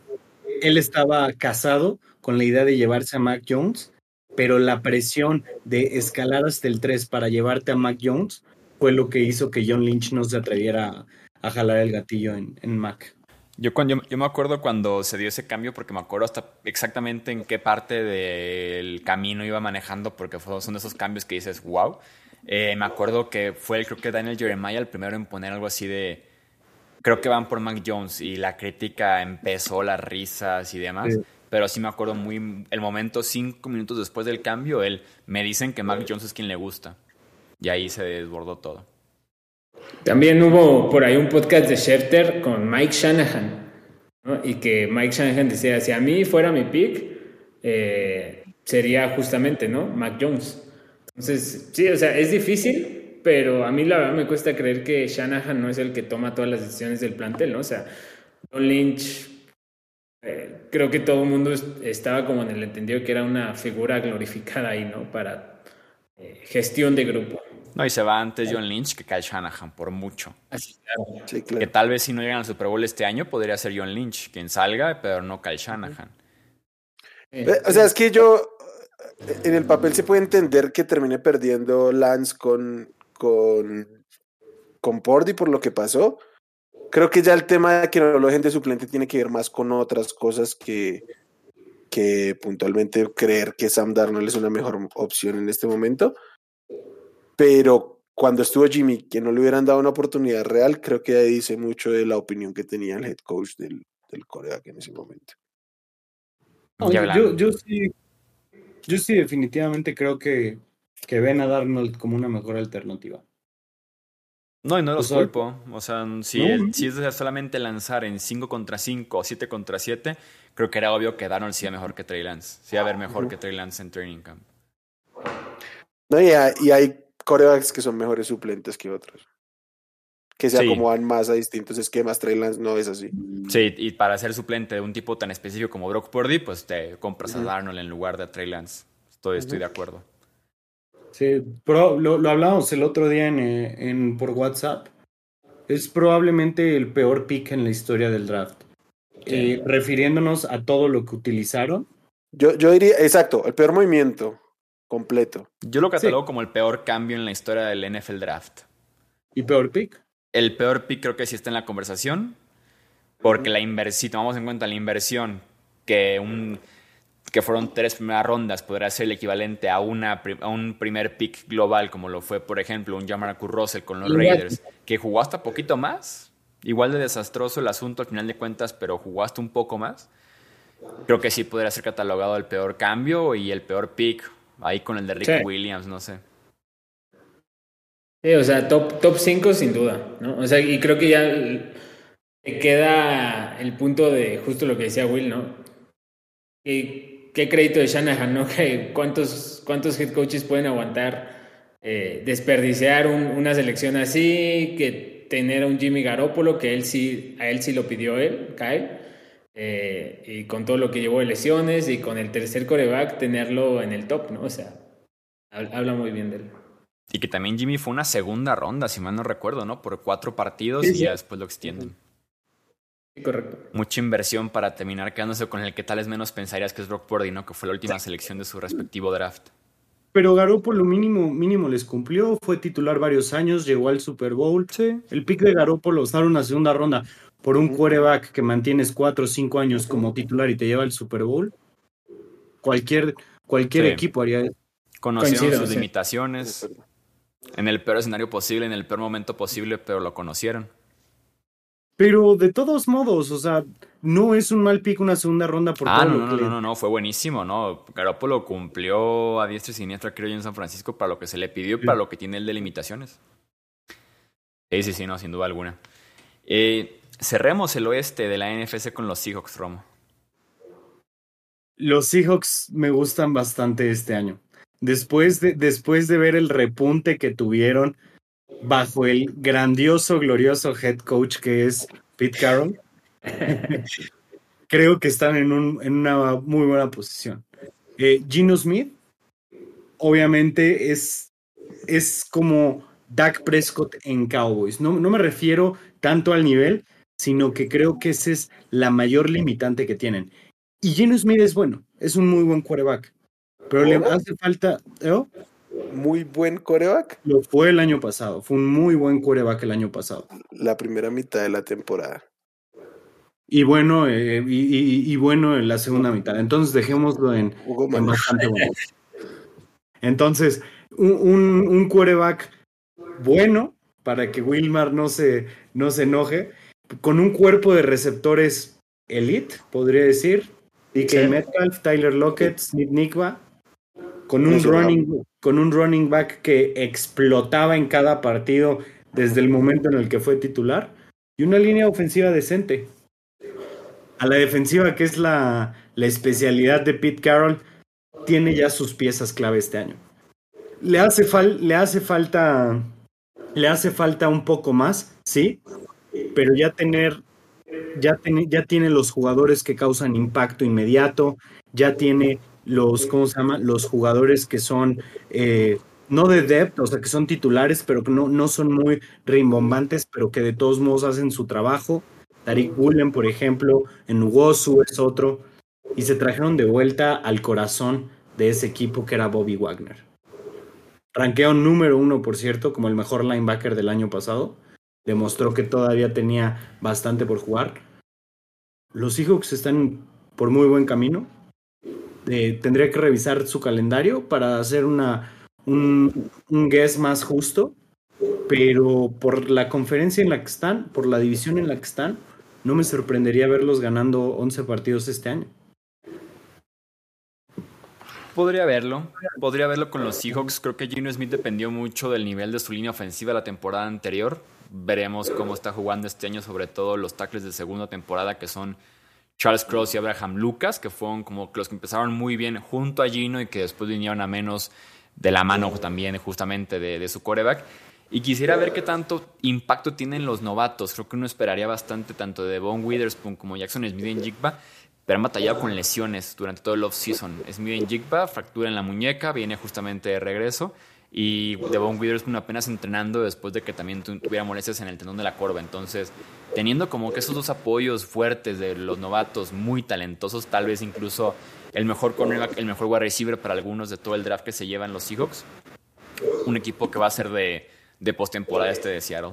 él estaba casado con la idea de llevarse a Mac Jones pero la presión de escalar hasta el 3 para llevarte a Mac Jones fue lo que hizo que John Lynch no se atreviera a, jalar el gatillo en, en Mac. Yo, cuando, yo, me acuerdo cuando se dio ese cambio, porque me acuerdo hasta exactamente en qué parte del camino iba manejando, porque son de esos cambios que dices, wow. Eh, me acuerdo que fue, creo que Daniel Jeremiah el primero en poner algo así de, creo que van por Mac Jones, y la crítica empezó, las risas y demás. Pero sí me acuerdo muy, el momento, cinco minutos después del cambio, él, me dicen que Mac Jones es quien le gusta. Y ahí se desbordó todo. También hubo por ahí un podcast de Schefter con Mike Shanahan, y que Mike Shanahan decía, si a mí fuera mi pick, eh, sería justamente, ¿no? Mac Jones. Entonces, sí, o sea, es difícil, pero a mí la verdad me cuesta creer que Shanahan no es el que toma todas las decisiones del plantel, ¿no? O sea, Don Lynch, eh, creo que todo el mundo estaba como en el entendido que era una figura glorificada ahí, ¿no? Para eh, gestión de grupo. No, y se va antes John Lynch que Kyle Shanahan, por mucho. Que tal vez si no llegan al Super Bowl este año, podría ser John Lynch quien salga, pero no Kyle Shanahan. Eh, o sea, es que yo, en el papel se puede entender que termine perdiendo Lance con, con, con Pordy por lo que pasó. Creo que ya el tema de que no lo dejen de suplente tiene que ver más con otras cosas que, que puntualmente creer que Sam Darnold es una mejor opción en este momento. Pero cuando estuvo Jimmy, que no le hubieran dado una oportunidad real, creo que ahí dice mucho de la opinión que tenía el head coach del, del Corea en ese momento. yo, yo, sí, yo sí definitivamente creo que, que ven a Darnold como una mejor alternativa. No, y no los culpo. O sea, si, es, si es solamente lanzar en 5 contra 5 o 7 contra 7, creo que era obvio que Darnold sea mejor que Trey Lance. Sí, a ver mejor que Trey Lance en training camp. No, y hay corebacks que son mejores suplentes que otros. Que se acomodan más a distintos esquemas. Trey Lance no es así. Sí, y para ser suplente de un tipo tan específico como Brock Purdy, pues te compras a Darnold en lugar de a Trey Lance. Estoy, estoy de acuerdo. Sí, pero lo, lo hablamos el otro día en, eh, en, por WhatsApp. Es probablemente el peor pick en la historia del draft. Eh, refiriéndonos a todo lo que utilizaron. Yo, yo diría, exacto, el peor movimiento completo. Yo lo catalogo como el peor cambio en la historia del NFL Draft. ¿Y peor pick? El peor pick creo que sí está en la conversación, porque la inversión, si tomamos en cuenta la inversión que un que fueron tres primeras rondas podría ser el equivalente a, una, a un primer pick global, como lo fue, por ejemplo, un Jamar Russell con los Raiders, que jugó hasta poquito más. Igual de desastroso el asunto al final de cuentas, pero jugó hasta un poco más. Creo que sí podría ser catalogado el peor cambio y el peor pick Ahí con el de Rick Williams, no sé. Sí, o sea, top, top 5 sin duda, ¿no? O sea, y creo que ya queda el punto de justo lo que decía Will, ¿no? ¿Qué, qué crédito de Shanahan, ¿no? ¿Cuántos, ¿Cuántos head coaches pueden aguantar eh, desperdiciar una selección así, que tener a un Jimmy Garoppolo, que él sí, a él sí lo pidió él, Kyle, eh, y con todo lo que llevó de lesiones y con el tercer coreback tenerlo en el top, ¿no? O sea, habla muy bien de él. Y que también Jimmy fue una segunda ronda, si mal no recuerdo, ¿no? Por cuatro partidos y ya después lo extienden. Sí, correcto. Mucha inversión para terminar quedándose con el que tal vez menos pensarías que es Brock Purdy, ¿no? Que fue la última selección de su respectivo draft. Pero Garoppolo mínimo, mínimo les cumplió, fue titular varios años, llegó al Super Bowl. Sí. El pick de Garoppolo, usar una segunda ronda por un quarterback que mantienes cuatro o cinco años como titular y te lleva al Super Bowl, cualquier, cualquier equipo haría eso. Conocieron sus limitaciones en el peor escenario posible, en el peor momento posible, pero lo conocieron. Pero de todos modos, o sea, no es un mal pick una segunda ronda por ah, no, no, no, no, no, fue buenísimo, ¿no? Garoppolo cumplió a diestra y siniestra, creo yo, en San Francisco para lo que se le pidió y para lo que tiene el de limitaciones. Sí, sí, sí, no, sin duda alguna. Eh, cerremos el oeste de la NFC con los Seahawks, Romo. Los Seahawks me gustan bastante este año. Después de, después de ver el repunte que tuvieron bajo el grandioso, glorioso head coach que es Pete Carroll, creo que están en, un, en, una muy buena posición. Eh, Gino Smith, obviamente, es, es como Dak Prescott en Cowboys. No, no me refiero tanto al nivel, sino que creo que esa es la mayor limitante que tienen. Y Geno Smith es bueno, es un muy buen quarterback, Pero le hace falta. ¿eh? Muy buen coreback. Lo fue el año pasado. Fue un muy buen coreback el año pasado. La primera mitad de la temporada. Y bueno, eh, y, bueno en la segunda mitad. Entonces dejémoslo en, bastante bueno. Entonces, un, un, un quarterback bueno para que Wilmar no se, no se enoje, con un cuerpo de receptores elite, podría decir. DK Metcalf, Tyler Lockett, Smith Nikva, con un, running, con un running back que explotaba en cada partido desde el momento en el que fue titular, y una línea ofensiva decente. A la defensiva, que es la, la especialidad de Pete Carroll, tiene ya sus piezas clave este año. Le hace, le hace falta. Le hace falta un poco más, sí, pero ya tener. Ya, ya tiene los jugadores que causan impacto inmediato, ya tiene los, ¿cómo se llama? Los jugadores que son eh, no de depth, o sea, que son titulares, pero que no, no son muy rimbombantes, pero que de todos modos hacen su trabajo. Tariq Woolen, por ejemplo, en Ugosu es otro, y se trajeron de vuelta al corazón de ese equipo que era Bobby Wagner. Ranqueo número uno, por cierto, como el mejor linebacker del año pasado. Demostró que todavía tenía bastante por jugar. Los Seahawks están por muy buen camino. Eh, tendría que revisar su calendario para hacer una, un, un guess más justo. Pero por la conferencia en la que están, por la división en la que están, no me sorprendería verlos ganando 11 partidos este año. Podría verlo, podría verlo con los Seahawks. Creo que Gino Smith dependió mucho del nivel de su línea ofensiva la temporada anterior. Veremos cómo está jugando este año, sobre todo los tackles de segunda temporada, que son Charles Cross y Abraham Lucas, que fueron como los que empezaron muy bien junto a Gino y que después vinieron a menos de la mano también justamente de, su coreback. Y quisiera ver qué tanto impacto tienen los novatos. Creo que uno esperaría bastante tanto de Von Witherspoon como Jackson Smith en Jigba, pero han batallado con lesiones durante todo el off-season. Smith en Jigba, fractura en la muñeca, viene justamente de regreso. Y Devon Witherspoon apenas entrenando después de que también tuviera molestias en el tendón de la corva. Entonces, teniendo como que esos dos apoyos fuertes de los novatos muy talentosos, tal vez incluso el mejor cornerback, el mejor wide receiver para algunos de todo el draft que se llevan los Seahawks. Un equipo que va a ser de de postemporada este de Seattle.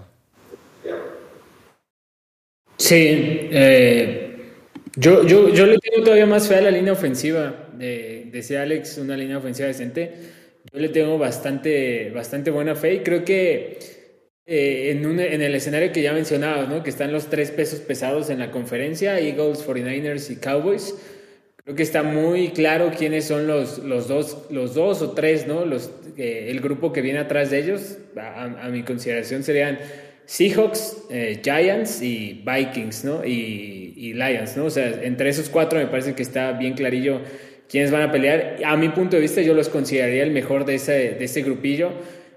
Sí, eh, yo, yo, yo le tengo todavía más fe a la línea ofensiva. De, decía Alex, una línea ofensiva decente. Yo le tengo bastante, bastante buena fe y creo que eh, en, un, en el escenario que ya mencionabas, ¿no? que están los tres pesos pesados en la conferencia, Eagles, 49ers y Cowboys, Creo que está muy claro quiénes son los, los, dos, los dos o tres, ¿no? Los, eh, el grupo que viene atrás de ellos, a, mi consideración serían Seahawks, eh, Giants y Vikings, ¿no? Y, Lions, ¿no? O sea, entre esos cuatro me parece que está bien clarillo quiénes van a pelear. A mi punto de vista, yo los consideraría el mejor de ese, de ese grupillo.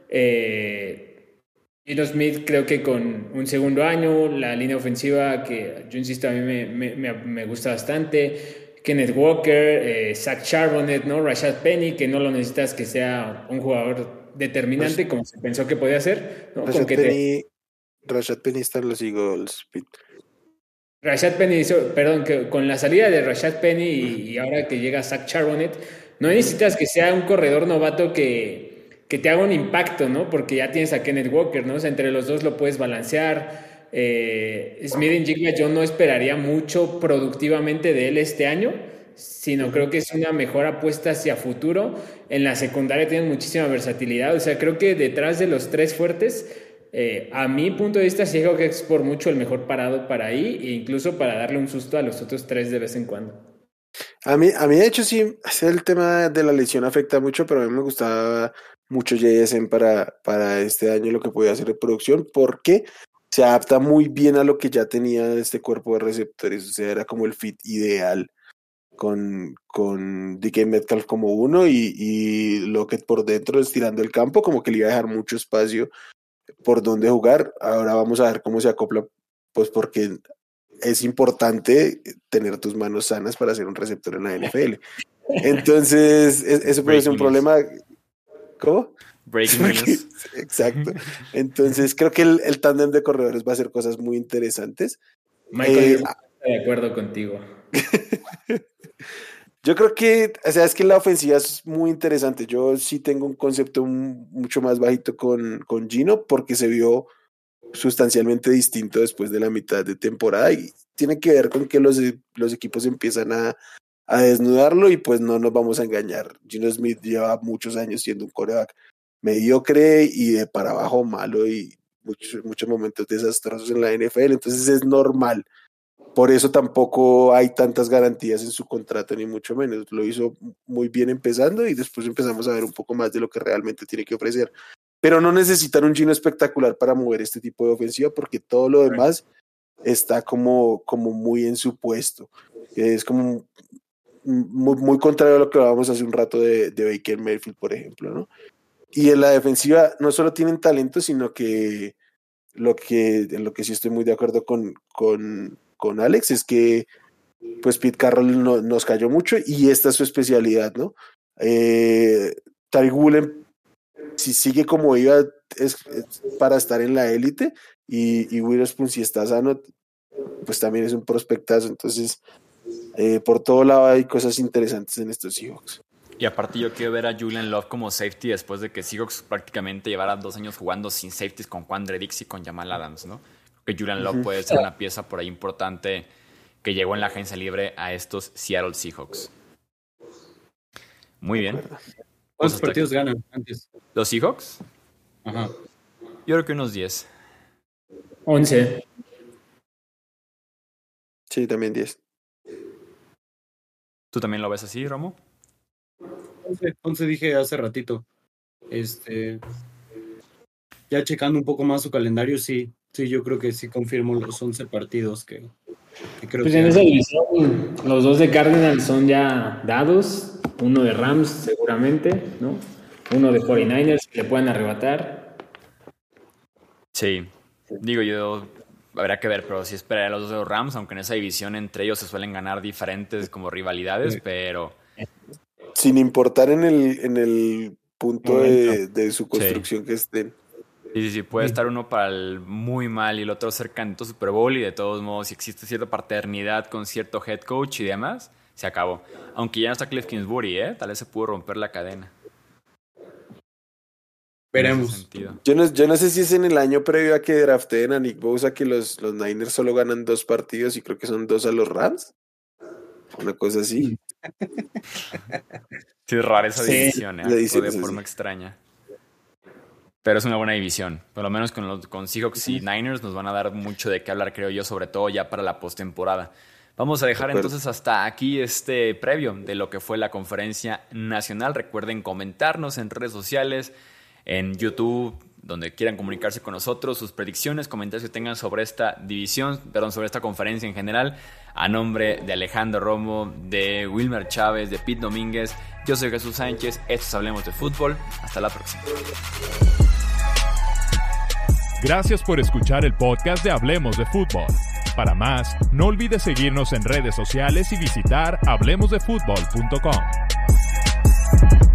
Eh, Gino Smith creo que con un segundo año, la línea ofensiva que yo insisto a mí me, me, me gusta bastante. Kenneth Walker, eh, Zach Charbonnet, ¿no? Rashad Penny, que no lo necesitas que sea un jugador determinante como se pensó que podía ser. Rashad, Penny, Rashad Penny está en los Eagles. Rashad Penny, perdón, que con la salida de Rashad Penny y, ahora que llega Zach Charbonnet, no necesitas que sea un corredor novato que, que te haga un impacto, ¿no? Porque ya tienes a Kenneth Walker, ¿no? O sea, entre los dos lo puedes balancear. Eh, Smith Jigba yo no esperaría mucho productivamente de él este año, sino creo que es una mejor apuesta hacia futuro. En la secundaria tienen muchísima versatilidad, o sea, creo que detrás de los tres fuertes, eh, a mi punto de vista, que es por mucho el mejor parado para ahí e incluso para darle un susto a los otros tres de vez en cuando. A mí, a mí de hecho, sí, el tema de la lesión afecta mucho, pero a mí me gustaba mucho JSN para, para este año lo que podía hacer de producción, porque se adapta muy bien a lo que ya tenía este cuerpo de receptores, o sea, era como el fit ideal con, con DK Metcalf como uno y, y Lockett por dentro estirando el campo, como que le iba a dejar mucho espacio por donde jugar. Ahora vamos a ver cómo se acopla, pues porque es importante tener tus manos sanas para ser un receptor en la NFL. Entonces, e, eso puede ser un problema. ¿Cómo? Breaking news. Exacto. Entonces, creo que el, el tándem de corredores va a hacer cosas muy interesantes. Michael, eh, estoy de acuerdo contigo. Yo creo que, o sea, es que la ofensiva es muy interesante. Yo sí tengo un concepto mucho más bajito con, con Gino porque se vio sustancialmente distinto después de la mitad de temporada y tiene que ver con que los, los equipos empiezan a, a desnudarlo y pues no nos vamos a engañar. Gino Smith lleva muchos años siendo un coreback mediocre y de para abajo malo y muchos, muchos momentos desastrosos en la NFL, entonces es normal. Por eso tampoco hay tantas garantías en su contrato, ni mucho menos. Lo hizo muy bien empezando y después empezamos a ver un poco más de lo que realmente tiene que ofrecer. Pero no necesitan un Gino espectacular para mover este tipo de ofensiva porque todo lo demás está como, como muy en su puesto. Es como muy, muy contrario a lo que hablábamos hace un rato de, de Baker Mayfield, por ejemplo, ¿no? Y en la defensiva no solo tienen talento, sino que lo que, en lo que sí estoy muy de acuerdo con, con, con Alex es que pues Pete Carroll no, nos cayó mucho y esta es su especialidad, ¿no? Eh, Tariq si sigue como iba, es, para estar en la élite y, y Witherspoon si está sano, pues también es un prospectazo, entonces eh, por todo lado hay cosas interesantes en estos Seahawks. Y aparte yo quiero ver a Julian Love como safety después de que Seahawks prácticamente llevara dos años jugando sin safeties con Juan Dredix y con Jamal Adams, ¿no? Que Julian Love puede ser una pieza por ahí importante que llegó en la agencia libre a estos Seattle Seahawks. Muy bien. ¿Cuántos partidos ganan antes? ¿Los Seahawks? Ajá. Yo creo que unos 10. 11. Sí, también 10. ¿Tú también lo ves así, Romo? 11, dije hace ratito. Este. Ya checando un poco más su calendario, sí. Sí, yo creo que sí confirmo los 11 partidos que, creo pues en esa división, los dos de Cardinals son ya dados. Uno de Rams, seguramente, ¿no? Uno de 49ers que le puedan arrebatar. Sí. Digo, yo habrá que ver, pero sí esperaría a los dos de los Rams, aunque en esa división entre ellos se suelen ganar diferentes como rivalidades, pero sin importar en el, en el punto de, su construcción que estén. Sí, sí, sí, puede estar uno para el muy mal y el otro cerca a Super Bowl y de todos modos, si existe cierta paternidad con cierto head coach y demás, se acabó. Aunque ya no está Cliff Kingsbury, ¿eh? Tal vez se pudo romper la cadena. Veremos. Yo no, yo no sé si es en el año previo a que drafteen a Nick Bosa que los, los Niners solo ganan dos partidos y creo que son dos a los Rams. Una cosa así. sí, es rara esa división, ¿eh? de forma extraña. Pero es una buena división. Por lo menos con, los, con Seahawks y Niners nos van a dar mucho de qué hablar, creo yo, sobre todo ya para la postemporada. Vamos a dejar entonces hasta aquí este previo de lo que fue la conferencia nacional. Recuerden comentarnos en redes sociales, en YouTube, donde quieran comunicarse con nosotros, sus predicciones, comentarios que tengan sobre esta división, perdón, sobre esta conferencia en general. A nombre de Alejandro Romo, de Wilmer Chávez, de Pete Domínguez, yo soy Jesús Sánchez, estos Hablemos de Fútbol. Hasta la próxima. Gracias por escuchar el podcast de Hablemos de Fútbol. Para más, no olvides seguirnos en redes sociales y visitar hablemosdefutbol.com.